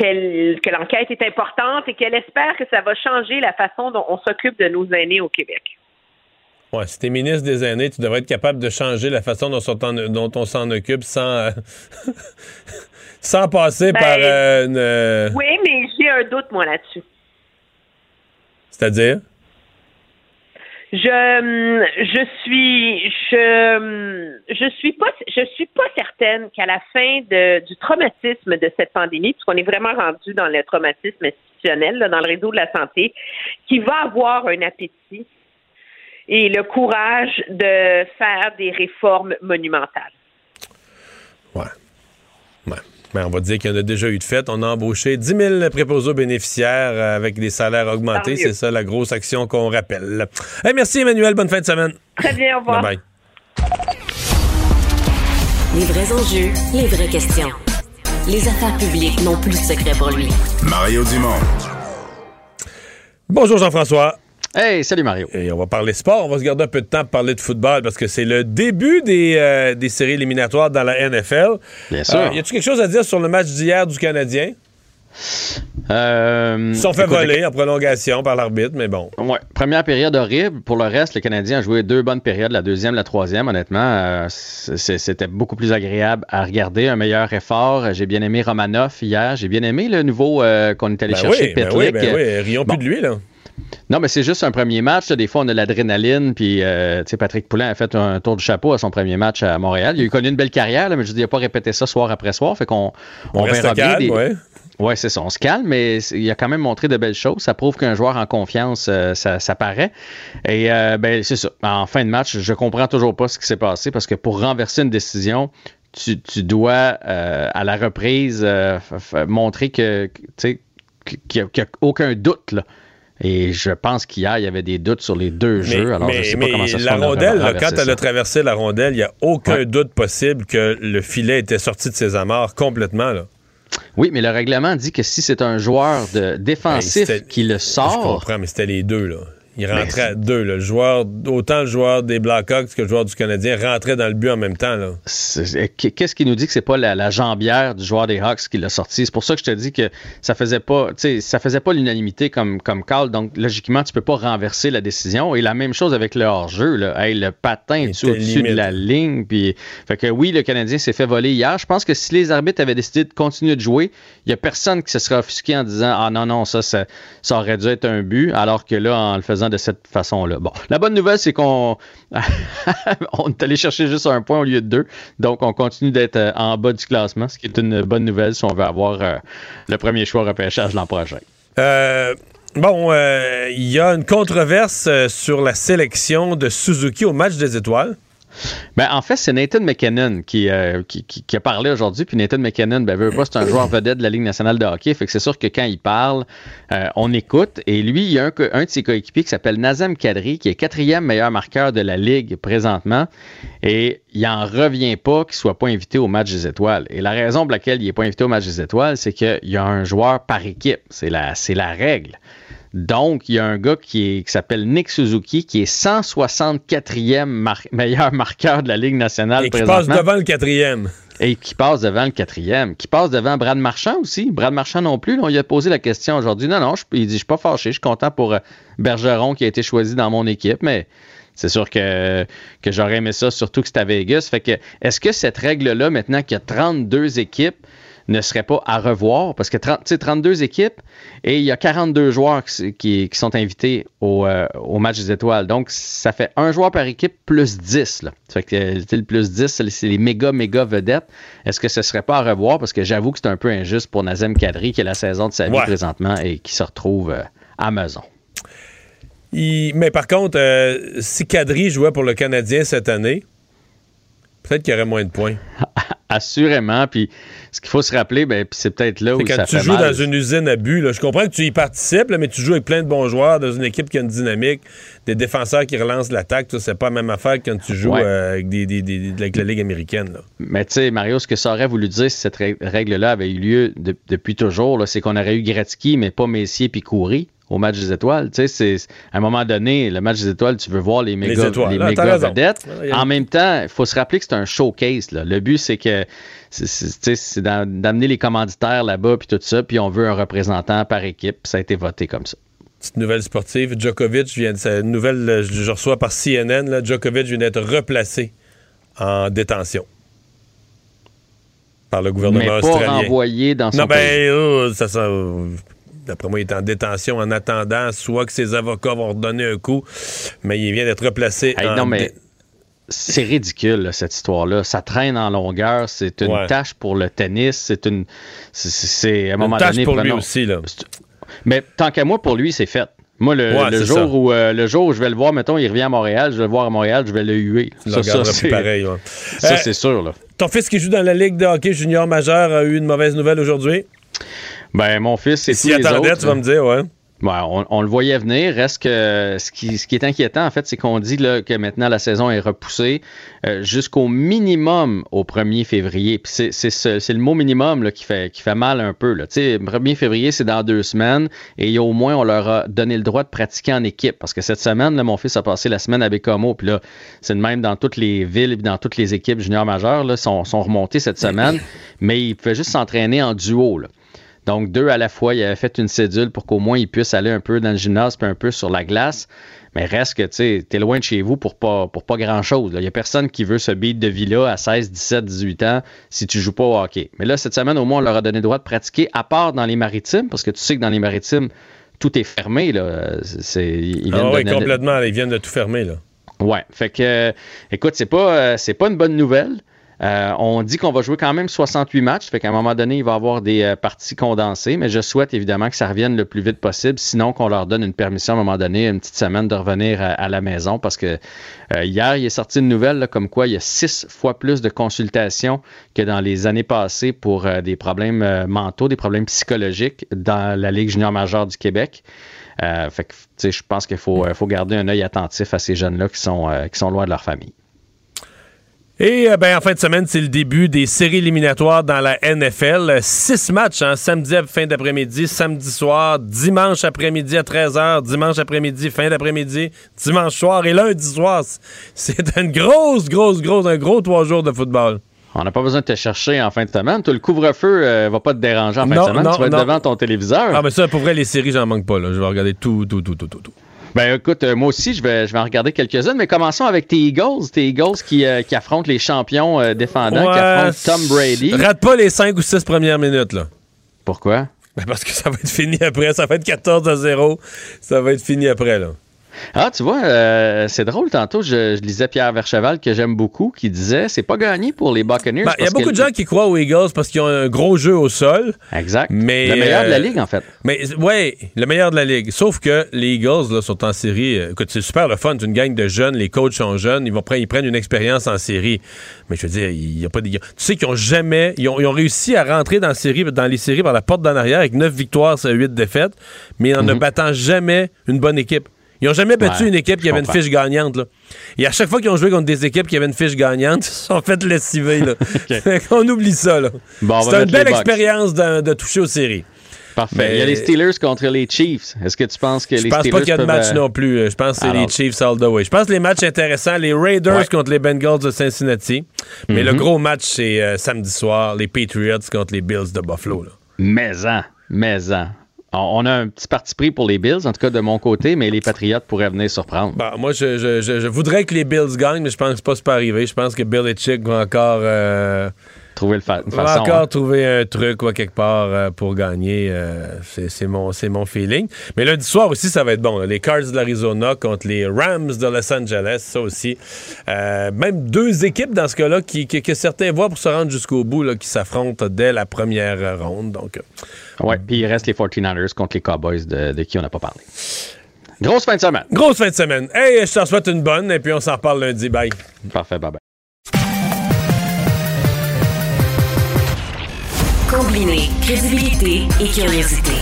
Speaker 11: euh, que l'enquête est importante et qu'elle espère que ça va changer la façon dont on s'occupe de nos aînés au Québec.
Speaker 3: Ouais, si t'es ministre des aînés, tu devrais être capable de changer la façon dont, dont on s'en occupe sans, sans passer
Speaker 11: ben,
Speaker 3: par euh, une. Euh,
Speaker 11: oui, mais j'ai un doute, moi, là-dessus.
Speaker 3: C'est-à-dire?
Speaker 11: Je, hum, je suis, je, hum, je suis pas, je suis pas certaine qu'à la fin de, du traumatisme de cette pandémie, puisqu'on est vraiment rendu dans le traumatisme institutionnel, dans le réseau de la santé, qui va avoir un appétit et le courage de faire des réformes monumentales.
Speaker 3: Ouais. Ouais. Ben, on va dire qu'il y en a déjà eu de fait. On a embauché 10 000 préposés bénéficiaires euh, avec des salaires augmentés. C'est ça la grosse action qu'on rappelle. merci Emmanuel. Bonne fin de semaine.
Speaker 11: Très bien. Au revoir.
Speaker 3: Bye bye.
Speaker 1: Les vrais enjeux, les vraies questions. Les affaires publiques n'ont plus de secret pour lui.
Speaker 2: Mario Dumont.
Speaker 3: Bonjour Jean-François.
Speaker 12: Hey, salut Mario.
Speaker 3: Et on va parler sport. On va se garder un peu de temps pour parler de football parce que c'est le début des, euh, des, séries éliminatoires dans la NFL.
Speaker 12: Bien sûr. Euh,
Speaker 3: y a-tu quelque chose à dire sur le match d'hier du Canadien?
Speaker 12: Euh,
Speaker 3: Ils sont fait voler en prolongation par l'arbitre, mais bon.
Speaker 12: Ouais. Première période horrible. Pour le reste, les Canadiens ont joué deux bonnes périodes, la deuxième, la troisième. Honnêtement, euh, c'était beaucoup plus agréable à regarder. Un meilleur effort. J'ai bien aimé Romanoff hier. J'ai bien aimé le nouveau qu'on est allé
Speaker 3: ben
Speaker 12: chercher,
Speaker 3: oui, ben oui, ben oui. Rions plus de lui, là.
Speaker 12: Non, mais c'est juste un premier match. Des fois, on a l'adrénaline. Puis, euh, tu sais, Patrick Poulin a fait un tour de chapeau à son premier match à Montréal. Il a eu connu une belle carrière, mais je dis, il n'a pas répété ça soir après soir. Fait qu'on
Speaker 3: on, verra bien. Des... Ouais.
Speaker 12: Oui, c'est ça. On se calme, mais il a quand même montré de belles choses. Ça prouve qu'un joueur en confiance, euh, ça, ça, paraît. Et euh, ben, c'est ça. En fin de match, je comprends toujours pas ce qui s'est passé parce que pour renverser une décision, tu, tu dois, à la reprise, montrer que, qu'il n'y a, a, aucun doute. Là. Et je pense qu'hier, il y avait des doutes sur les deux jeux. Alors, je sais pas comment ça se
Speaker 3: La rondelle, quand elle a traversé la rondelle, il n'y a aucun doute possible que le filet était sorti de ses amarres complètement. Là.
Speaker 12: Oui, mais le règlement dit que si c'est un joueur de défensif qui le sort. Je
Speaker 3: comprends, mais c'était les deux, là. Il rentrait à deux. Le joueur, autant le joueur des Blackhawks que le joueur du Canadien rentrait dans le but en même temps.
Speaker 12: Qu'est-ce qui nous dit que c'est pas la, jambière du joueur des Hawks qui l'a sorti? C'est pour ça que je te dis que ça faisait pas, ça faisait pas l'unanimité comme, comme call. Donc, logiquement, tu peux pas renverser la décision. Et la même chose avec le hors-jeu. le patin au-dessus de la ligne? Puis, fait que oui, le Canadien s'est fait voler hier. Je pense que si les arbitres avaient décidé de continuer de jouer, il y a personne qui se serait offusqué en disant Ah non, non, ça, ça, ça aurait dû être un but. Alors que là, en le faisant de cette façon-là. Bon, la bonne nouvelle, c'est qu'on on est allé chercher juste un point au lieu de deux. Donc, on continue d'être euh, en bas du classement, ce qui est une bonne nouvelle si on veut avoir euh, le premier choix repêchage l'an prochain.
Speaker 3: Euh, bon, il y a une controverse sur la sélection de Suzuki au match des étoiles.
Speaker 12: Ben, en fait, c'est Nathan McKinnon qui, euh, qui, a parlé aujourd'hui. Puis Nathan McKinnon, ben, veut c'est un joueur vedette de la Ligue nationale de hockey. Fait que c'est sûr que quand il parle, euh, on écoute. Et lui, il y a un, un de ses coéquipiers qui s'appelle Nazem Kadri, qui est quatrième meilleur marqueur de la Ligue présentement. Et il en revient pas qu'il soit pas invité au match des étoiles. Et la raison pour laquelle il est pas invité au match des étoiles, c'est qu'il y a un joueur par équipe. C'est la, c'est la règle. Donc, il y a un gars qui, s'appelle Nick Suzuki, qui est 164e meilleur marqueur de la Ligue nationale
Speaker 3: Et qui passe devant le quatrième.
Speaker 12: Et qui passe devant le quatrième. Qui passe devant Brad Marchand aussi. Brad Marchand non plus. on lui a posé la question aujourd'hui. Non, non, il dit, je suis pas fâché. Je suis content pour euh, Bergeron qui a été choisi dans mon équipe, mais c'est sûr que, que j'aurais aimé ça, surtout que c'était à Vegas. Fait que, est-ce que cette règle-là, maintenant qu'il y a 32 équipes, ne serait pas à revoir parce que 30, 32 équipes et il y a 42 joueurs qui, sont invités euh, au, match des étoiles. Donc, ça fait un joueur par équipe plus 10. Là. Ça fait que le plus 10, c'est les méga, méga vedettes. Est-ce que ce serait pas à revoir? Parce que j'avoue que c'est un peu injuste pour Nazem Kadri qui est la saison de sa vie présentement et qui se retrouve euh, à Maison.
Speaker 3: mais par contre, euh, si Kadri jouait pour le Canadien cette année, peut-être qu'il y aurait moins de points.
Speaker 12: Assurément. Puis ce qu'il faut se rappeler, ben, c'est peut-être là où
Speaker 3: quand
Speaker 12: ça
Speaker 3: tu joues dans une usine à but, je comprends que tu y participes, mais tu joues avec plein de bons joueurs dans une équipe qui a une dynamique, des défenseurs qui relancent l'attaque. C'est pas la même affaire que quand tu joues euh, avec, des, la Ligue américaine.
Speaker 12: Mais tu sais, Mario, ce que ça aurait voulu dire si cette règle-là avait eu lieu depuis toujours, c'est qu'on aurait eu Gretzky, mais pas Messier puis Coury au match des étoiles. Tu sais, c'est, à un moment donné, le match des étoiles, tu veux voir les méga, les, méga vedettes. En même temps, il faut se rappeler que c'est un showcase. Là. Le but, c'est que c'est, d'amener les commanditaires là-bas, puis tout ça, puis on veut un représentant par équipe. Ça a été voté comme ça.
Speaker 3: Petite nouvelle sportive, Djokovic vient de une nouvelle, je reçois par CNN, là, Djokovic vient d'être replacé en détention par le gouvernement
Speaker 12: Mais pas renvoyé dans son
Speaker 3: non,
Speaker 12: ben,
Speaker 3: oh, ça, ça, D'après moi, il est en détention en attendant soit que ses avocats vont redonner un coup, mais il vient d'être replacé.
Speaker 12: non, mais c'est ridicule, cette histoire-là. Ça traîne en longueur. C'est une tâche pour le tennis. C'est une. C'est à un moment
Speaker 3: une tâche
Speaker 12: donné.
Speaker 3: pour lui aussi, là.
Speaker 12: Mais tant qu'à moi, pour lui, c'est fait. Moi, le, jour où, euh, le jour où je vais le voir, mettons, il revient à Montréal, je vais le voir à Montréal, je vais le huer.
Speaker 3: Ça, ça c'est pareil.
Speaker 12: Ça, c'est sûr. Là.
Speaker 3: Ton fils qui joue dans la Ligue de hockey junior majeur a eu une mauvaise nouvelle aujourd'hui?
Speaker 12: Ben, mon fils, c'est
Speaker 3: Si attendait, tu vas me dire, ouais.
Speaker 12: Ben, on, le voyait venir. Reste que ce qui, ce qui est inquiétant, en fait, c'est qu'on dit là, que maintenant la saison est repoussée euh, jusqu'au minimum au 1er février. Puis c'est le mot minimum là, qui, fait, qui fait mal un peu. Là. 1er février, c'est dans deux semaines et au moins on leur a donné le droit de pratiquer en équipe. Parce que cette semaine, là, mon fils a passé la semaine à Bécomo. Puis là, c'est le même dans toutes les villes et dans toutes les équipes juniors majeures là, sont, sont remontées cette semaine. mais il pouvait juste s'entraîner en duo. Là. Donc, deux à la fois, il avait fait une cédule pour qu'au moins il puisse aller un peu dans le gymnase puis un peu sur la glace. Mais reste que, tu sais, t'es loin de chez vous pour pas, pour pas grand-chose. Il y a personne qui veut ce beat de vie-là à 16, 17, 18 ans si tu joues pas au hockey. Mais là, cette semaine, au moins, on leur a donné le droit de pratiquer, à part dans les maritimes, parce que tu sais que dans les maritimes, tout est fermé. Là. C'est,
Speaker 3: ils ah oui, complètement. Ils viennent de tout fermer. Là.
Speaker 12: Ouais. Fait que, écoute, c'est pas, euh, c'est pas une bonne nouvelle. Euh, on dit qu'on va jouer quand même 68 matchs, fait qu'à un moment donné, il va y avoir des euh, parties condensées, mais je souhaite évidemment que ça revienne le plus vite possible, sinon qu'on leur donne une permission à un moment donné, une petite semaine de revenir à, la maison, parce que euh, hier, il est sorti une nouvelle comme quoi il y a six fois plus de consultations que dans les années passées pour des problèmes mentaux, des problèmes psychologiques dans la Ligue junior majeure du Québec. fait que, je pense qu'il faut, garder un œil attentif à ces jeunes-là qui sont loin de leur famille.
Speaker 3: Et euh, ben, en fin de semaine, c'est le début des séries éliminatoires dans la NFL. Six matchs, hein, samedi à fin d'après-midi, samedi soir, dimanche après-midi à 13h, dimanche après-midi, fin d'après-midi, dimanche soir et lundi soir. C'est une grosse, grosse, grosse, un gros trois jours de football.
Speaker 12: On n'a pas besoin de te chercher en fin de semaine. Tout le couvre-feu euh, va pas te déranger en fin de semaine. tu vas être devant ton téléviseur.
Speaker 3: Ah, mais ça, pour vrai, les séries, j'en manque pas. Là. Je vais regarder tout, tout, tout, tout, tout. tout.
Speaker 12: Ben écoute, euh, moi aussi, je vais, je vais en regarder quelques-unes, mais commençons avec tes Eagles. Tes Eagles qui, euh, qui affrontent les champions euh, défendants, qui affrontent Tom Brady.
Speaker 3: Rate pas les 5 ou 6 premières minutes, là.
Speaker 12: Pourquoi?
Speaker 3: Ben parce que ça va être fini après. Ça va être 14 à 0. Ça va être fini après, là.
Speaker 12: Ah, tu vois, euh, c'est drôle. Tantôt, je, je lisais Pierre Vercheval, que j'aime beaucoup, qui disait c'est pas gagné pour les Buccaneers.
Speaker 3: Ben, Il y a beaucoup de gens qui croient aux Eagles parce qu'ils ont un gros jeu au sol.
Speaker 12: Exact.
Speaker 3: Mais,
Speaker 12: Le meilleur de la
Speaker 3: euh,
Speaker 12: ligue, en fait.
Speaker 3: Mais ouais, le meilleur de la ligue. Sauf que les Eagles là, sont en série. euh, Écoute, c'est super le fun. C'est une gang de jeunes. Les coachs sont jeunes. Ils vont prendre, ils prennent une expérience en série. Mais je veux dire, il y a pas de. Tu sais qu'ils ont jamais. Ils ont, ils ont réussi à rentrer dans, la série, dans les séries par la porte d'en arrière avec 9 victoires sur 8 défaites, mais en ne battant jamais une bonne équipe. Ils n'ont jamais battu
Speaker 12: Ouais,
Speaker 3: une équipe qui
Speaker 12: je
Speaker 3: avait une fiche gagnante. Là. Et à chaque fois qu'ils ont joué contre des équipes qui avaient une fiche gagnante, ils se sont fait lessiver. Là. Qu'on oublie ça.
Speaker 12: Bon, on
Speaker 3: C'est une belle expérience de, de toucher aux séries.
Speaker 12: Parfait.
Speaker 3: Mais-
Speaker 12: Il y a les Steelers contre les Chiefs. Est-ce que tu penses que
Speaker 3: Je
Speaker 12: les
Speaker 3: pense
Speaker 12: Steelers
Speaker 3: pas qu'il y a de
Speaker 12: peuvent,
Speaker 3: match
Speaker 12: euh,
Speaker 3: non plus. Je pense que c'est
Speaker 12: Alors-
Speaker 3: les Chiefs all the way. Je pense que les matchs intéressants, les Raiders
Speaker 12: Ouais.
Speaker 3: contre les Bengals de Cincinnati. Mais
Speaker 12: Mhm.
Speaker 3: le gros match, c'est euh, samedi soir, les Patriots contre les Bills de Buffalo. là.
Speaker 12: Mais-en, mais-en. On a un petit parti pris pour les Bills, en tout cas de mon côté, mais les Patriots pourraient venir surprendre.
Speaker 3: Bah, moi, je, voudrais que les Bills gagnent, mais je pense que c'est pas arrivé. Je pense que Bill et Chick vont encore, euh,
Speaker 12: Trouver le fa- une
Speaker 3: vont
Speaker 12: façon.
Speaker 3: encore
Speaker 12: hein.
Speaker 3: trouver un truc ou quelque part euh, pour gagner. euh, c'est mon, mon feeling. Mais lundi soir aussi, ça va être bon. là. Les Cards de l'Arizona contre les Rams de Los Angeles, ça aussi. Euh, même deux équipes dans ce cas-là qui, qui- que certains voient pour se rendre jusqu'au bout, là, qui s'affrontent dès la première ronde. Donc,
Speaker 12: Ouais, puis il reste les 49ers contre les Cowboys de, de qui on n'a pas parlé. Grosse fin de semaine.
Speaker 3: grosse fin de semaine. Hey, je t'en souhaite une bonne et puis on s'en reparle lundi. Bye.
Speaker 12: Parfait, bye bye.
Speaker 1: Combiner crédibilité et curiosité.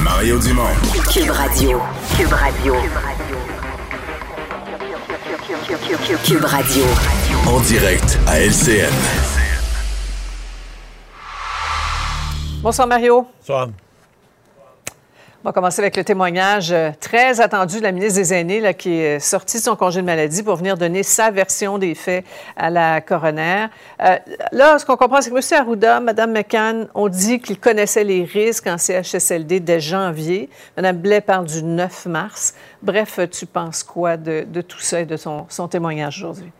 Speaker 2: Mario Dumont.
Speaker 1: Cube Radio. Cube Radio. Cube Radio.
Speaker 2: En direct à LCN.
Speaker 5: Bonsoir Mario.
Speaker 3: Soir.
Speaker 5: On va commencer avec le témoignage euh, très attendu de la ministre des Aînés là, qui est sortie de son congé de maladie pour venir donner sa version des faits à la coroner. Euh, là, ce qu'on comprend, c'est que M. Arruda, Mme McCann ont dit qu'ils connaissaient les risques en CHSLD dès janvier. Mme Blais parle du 9 mars. Bref, tu penses quoi de, tout ça et de son témoignage aujourd'hui?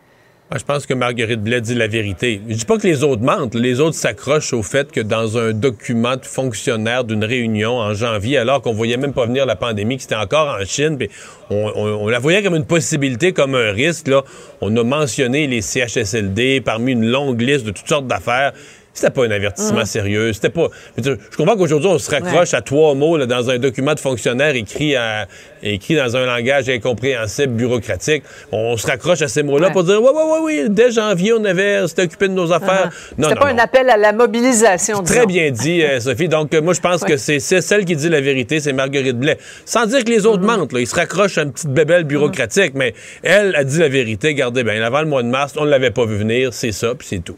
Speaker 3: Je pense que Marguerite Blais dit la vérité. Je dis pas que les autres mentent. Les autres s'accrochent au fait que dans un document de fonctionnaire d'une réunion en janvier, alors qu'on voyait même pas venir la pandémie, que c'était encore en Chine, puis on, la voyait comme une possibilité, comme un risque. On a mentionné les CHSLD parmi une longue liste de toutes sortes d'affaires. C'était pas un avertissement
Speaker 5: Mhm.
Speaker 3: sérieux. C'était pas. Je, comprends qu'aujourd'hui, on se raccroche à trois mots là, dans un document de fonctionnaire écrit, à- écrit dans un langage incompréhensible, bureaucratique. On se raccroche à ces mots-là
Speaker 5: Ouais.
Speaker 3: pour dire Ouais, ouais, ouais, oui, dès janvier, on avait. s'était occupé de nos affaires.
Speaker 5: Ah,
Speaker 3: Non,
Speaker 5: C'était
Speaker 3: non,
Speaker 5: pas
Speaker 3: non.
Speaker 5: un appel à la mobilisation,
Speaker 3: Très bien dit, euh, Sophie. Donc, euh, moi, je pense
Speaker 5: Ouais.
Speaker 3: que c'est celle qui dit la vérité, c'est Marguerite Blais. Sans dire que les autres
Speaker 5: Mm-hmm.
Speaker 3: mentent, là. Ils se raccrochent à une petite bébelle bureaucratique, mais elle a dit la vérité. Regardez bien, avant le mois de mars, on ne l'avait pas vu venir, c'est ça, puis c'est tout.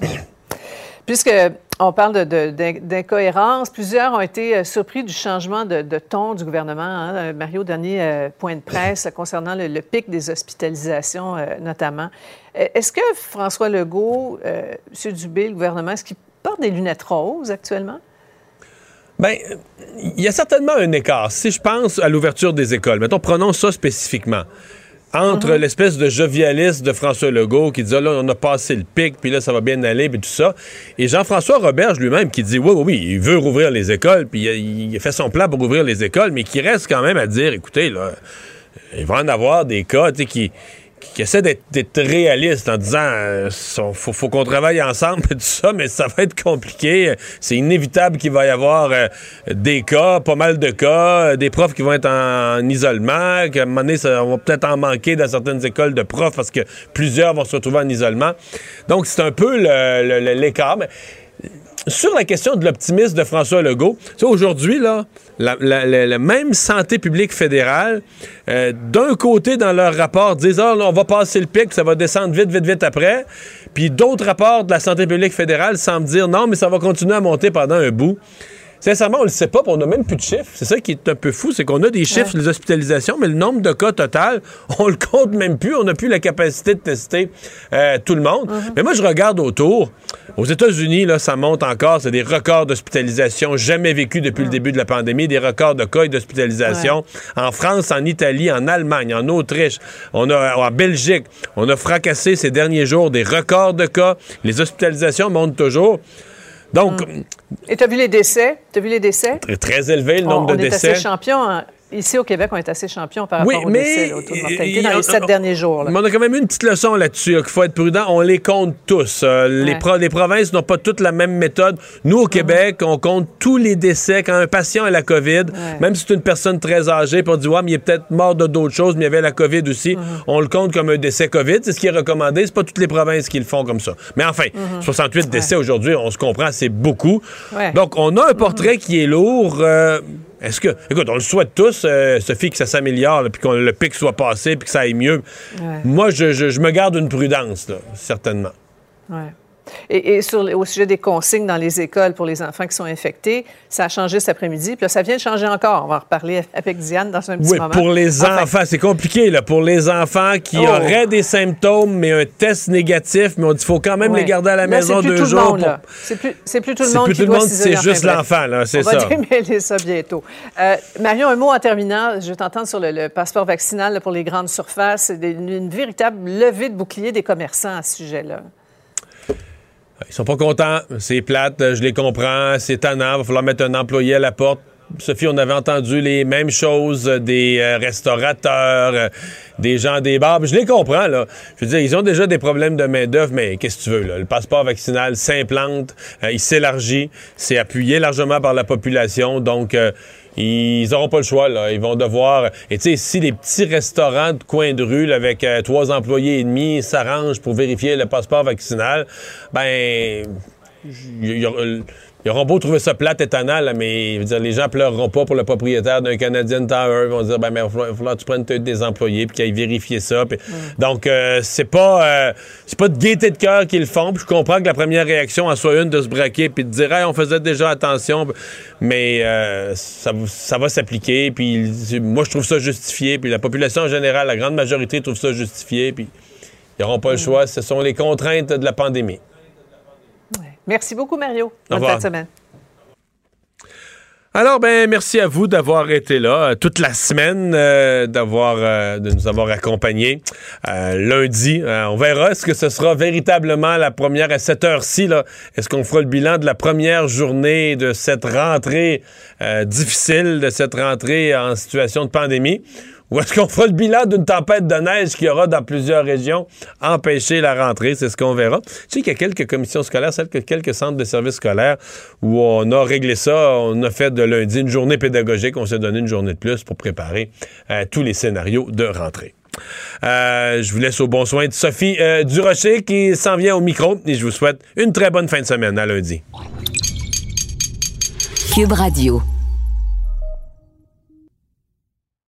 Speaker 5: Puisque on parle d'incohérence, plusieurs ont été euh, surpris du changement de, de ton du gouvernement. hein. Euh, Mario, dernier euh, point de presse concernant le, le pic des hospitalisations euh, notamment. Est-ce que François Legault, euh, M. Dubé, le gouvernement, est-ce qu'il porte des lunettes roses actuellement?
Speaker 3: Ben, il y a certainement un écart. Si je pense à l'ouverture des écoles, mettons, prenons ça spécifiquement. Entre l'espèce de jovialisme de François Legault qui dit Ah, là, on a passé le pic, puis là, ça va bien aller, puis tout ça. Et Jean-François Roberge lui-même qui dit Oui, oui, oui, il veut rouvrir les écoles, puis il, il fait son plan pour ouvrir les écoles, mais qui reste quand même à dire Écoutez, là, il va en avoir des cas, tu sais, qui qui essaie d'être réaliste en disant euh, faut, qu'on travaille ensemble et tout ça, mais ça va être compliqué. C'est inévitable qu'il va y avoir euh, des cas, pas mal de cas, euh, des profs qui vont être en, en isolement, qu'à un moment donné, ça, on va peut-être en manquer dans certaines écoles de profs parce que plusieurs vont se retrouver en isolement. Donc, c'est un peu l'écart. Sur la question de l'optimisme de François Legault, aujourd'hui, là, la, même santé publique fédérale, euh, d'un côté, dans leur rapport, disent Ah, là, on va passer le pic, ça va descendre vite, vite, vite après. Puis d'autres rapports de la santé publique fédérale semblent dire non, mais ça va continuer à monter pendant un bout. Sincèrement, on le sait pas, puis on n'a même plus de chiffres. C'est ça qui est un peu fou, c'est qu'on a des chiffres sur les hospitalisations, mais le nombre de cas total, on le compte même plus. On n'a plus la capacité de tester euh, tout le monde. Mais moi, je regarde autour. Aux États-Unis, là, ça monte encore. C'est des records d'hospitalisation jamais vécus depuis le début de la pandémie, des records de cas et d'hospitalisation. En France, en Italie, en Allemagne, en Autriche, on a en Belgique, on a fracassé ces derniers jours des records de cas. Les hospitalisations montent toujours. Donc,
Speaker 5: Et tu as vu les décès? Tu as vu les décès?
Speaker 3: très, très élevé le
Speaker 5: On,
Speaker 3: nombre
Speaker 5: on
Speaker 3: de
Speaker 5: est
Speaker 3: décès.
Speaker 5: assez champion. en-
Speaker 13: ici au Québec, on est assez champion par
Speaker 3: Oui,
Speaker 13: rapport au
Speaker 3: mais-
Speaker 13: décès, au taux de mortalité, dans les sept derniers jours. là.
Speaker 3: Mais on a quand même une petite leçon là-dessus, là, qu'il faut être prudent. On les compte tous. Euh, les, pro- les provinces n'ont pas toutes la même méthode. Nous, au Québec, on compte tous les décès. Quand un patient a la COVID, même si c'est une personne très âgée, puis on dit, ouais, mais il est peut-être mort de d'autres choses, mais il y avait la COVID aussi, on le compte comme un décès COVID. C'est ce qui est recommandé. C'est pas toutes les provinces qui le font comme ça. Mais enfin, 68 décès aujourd'hui, on se comprend, c'est beaucoup. Donc, on a un portrait qui est lourd. euh, est-ce que, écoute, on le souhaite tous, euh, Sophie, que ça s'améliore, puis que le pic soit passé, puis que ça aille mieux.
Speaker 13: Ouais.
Speaker 3: Moi, je, je- je me garde une prudence, là, certainement.
Speaker 13: Ouais. Et, et sur, le- au sujet des consignes dans les écoles pour les enfants qui sont infectés, ça a changé cet après-midi. Puis là, ça vient de changer encore. On va en reparler avec Diane dans un petit
Speaker 3: Oui,
Speaker 13: moment.
Speaker 3: pour les
Speaker 13: Enfin,
Speaker 3: enfants, c'est compliqué, là. Pour les enfants qui
Speaker 13: Oh.
Speaker 3: auraient des symptômes, mais un test négatif, mais on dit qu'il faut quand même les garder à la
Speaker 13: Là,
Speaker 3: maison
Speaker 13: c'est plus
Speaker 3: deux
Speaker 13: tout le
Speaker 3: jours.
Speaker 13: monde,
Speaker 3: pour-.
Speaker 13: C'est plus, c'est plus tout le
Speaker 3: C'est
Speaker 13: monde
Speaker 3: plus
Speaker 13: qui
Speaker 3: tout le monde, c'est juste l'enfant, là, c'est
Speaker 13: On va
Speaker 3: ça.
Speaker 13: démêler ça bientôt. Euh, Marion, un mot en terminant. Je t'entends sur le, le passeport vaccinal là, pour les grandes surfaces. C'est une, une véritable levée de bouclier des commerçants à ce sujet-là.
Speaker 3: Ils sont pas contents, c'est plate, je les comprends, c'est tannant, il va falloir mettre un employé à la porte. Sophie, on avait entendu les mêmes choses des euh, restaurateurs, euh, des gens des bars. Je les comprends, là. Je veux dire, ils ont déjà des problèmes de main-d'œuvre, mais qu'est-ce que tu veux, là? Le passeport vaccinal s'implante, euh, il s'élargit, c'est appuyé largement par la population, donc euh, ils auront pas le choix, là. Ils vont devoir. Et tu sais, si les petits restaurants de coin de rue, là, avec euh, trois employés et demi, s'arrangent pour vérifier le passeport vaccinal, ben. il y aura- Ils auront beau trouver ça plate, étonnant, là, mais je veux dire, les gens pleureront pas pour le propriétaire d'un Canadian Tower. Ils vont dire, ben, mais il va falloir, que tu prennes des employés puis qu'ils aillent vérifier ça. puis- Donc, euh, c'est pas euh, c'est pas de gaieté de cœur qu'ils le font. Puis je comprends que la première réaction en soit une de se braquer puis de dire, Hey, on faisait déjà attention. Mais euh, ça, va s'appliquer. Puis moi, je trouve ça justifié. Puis la population en général, la grande majorité trouve ça justifié. Puis ils n'auront pas le choix. Ce sont les contraintes de la pandémie.
Speaker 13: Merci beaucoup, Mario. Bonne fin de semaine.
Speaker 3: Alors, ben, merci à vous d'avoir été là euh, toute la semaine, euh, d'avoir, euh, de nous avoir accompagnés. Lundi, on verra est-ce que ce sera véritablement la première à cette heure-ci. Est-ce qu'on fera le bilan de la première journée de cette rentrée difficile, de cette rentrée en situation de pandémie? Ou est-ce qu'on fera le bilan d'une tempête de neige qu'il y aura dans plusieurs régions, empêcher la rentrée? C'est ce qu'on verra. Tu sais qu'il y a quelques commissions scolaires, quelques centres de services scolaires où on a réglé ça. On a fait de lundi une journée pédagogique. On s'est donné une journée de plus pour préparer euh, tous les scénarios de rentrée. Euh, je vous laisse au bon soin de Sophie euh, Durocher qui s'en vient au micro et je vous souhaite une très bonne fin de semaine à lundi.
Speaker 1: Cube Radio.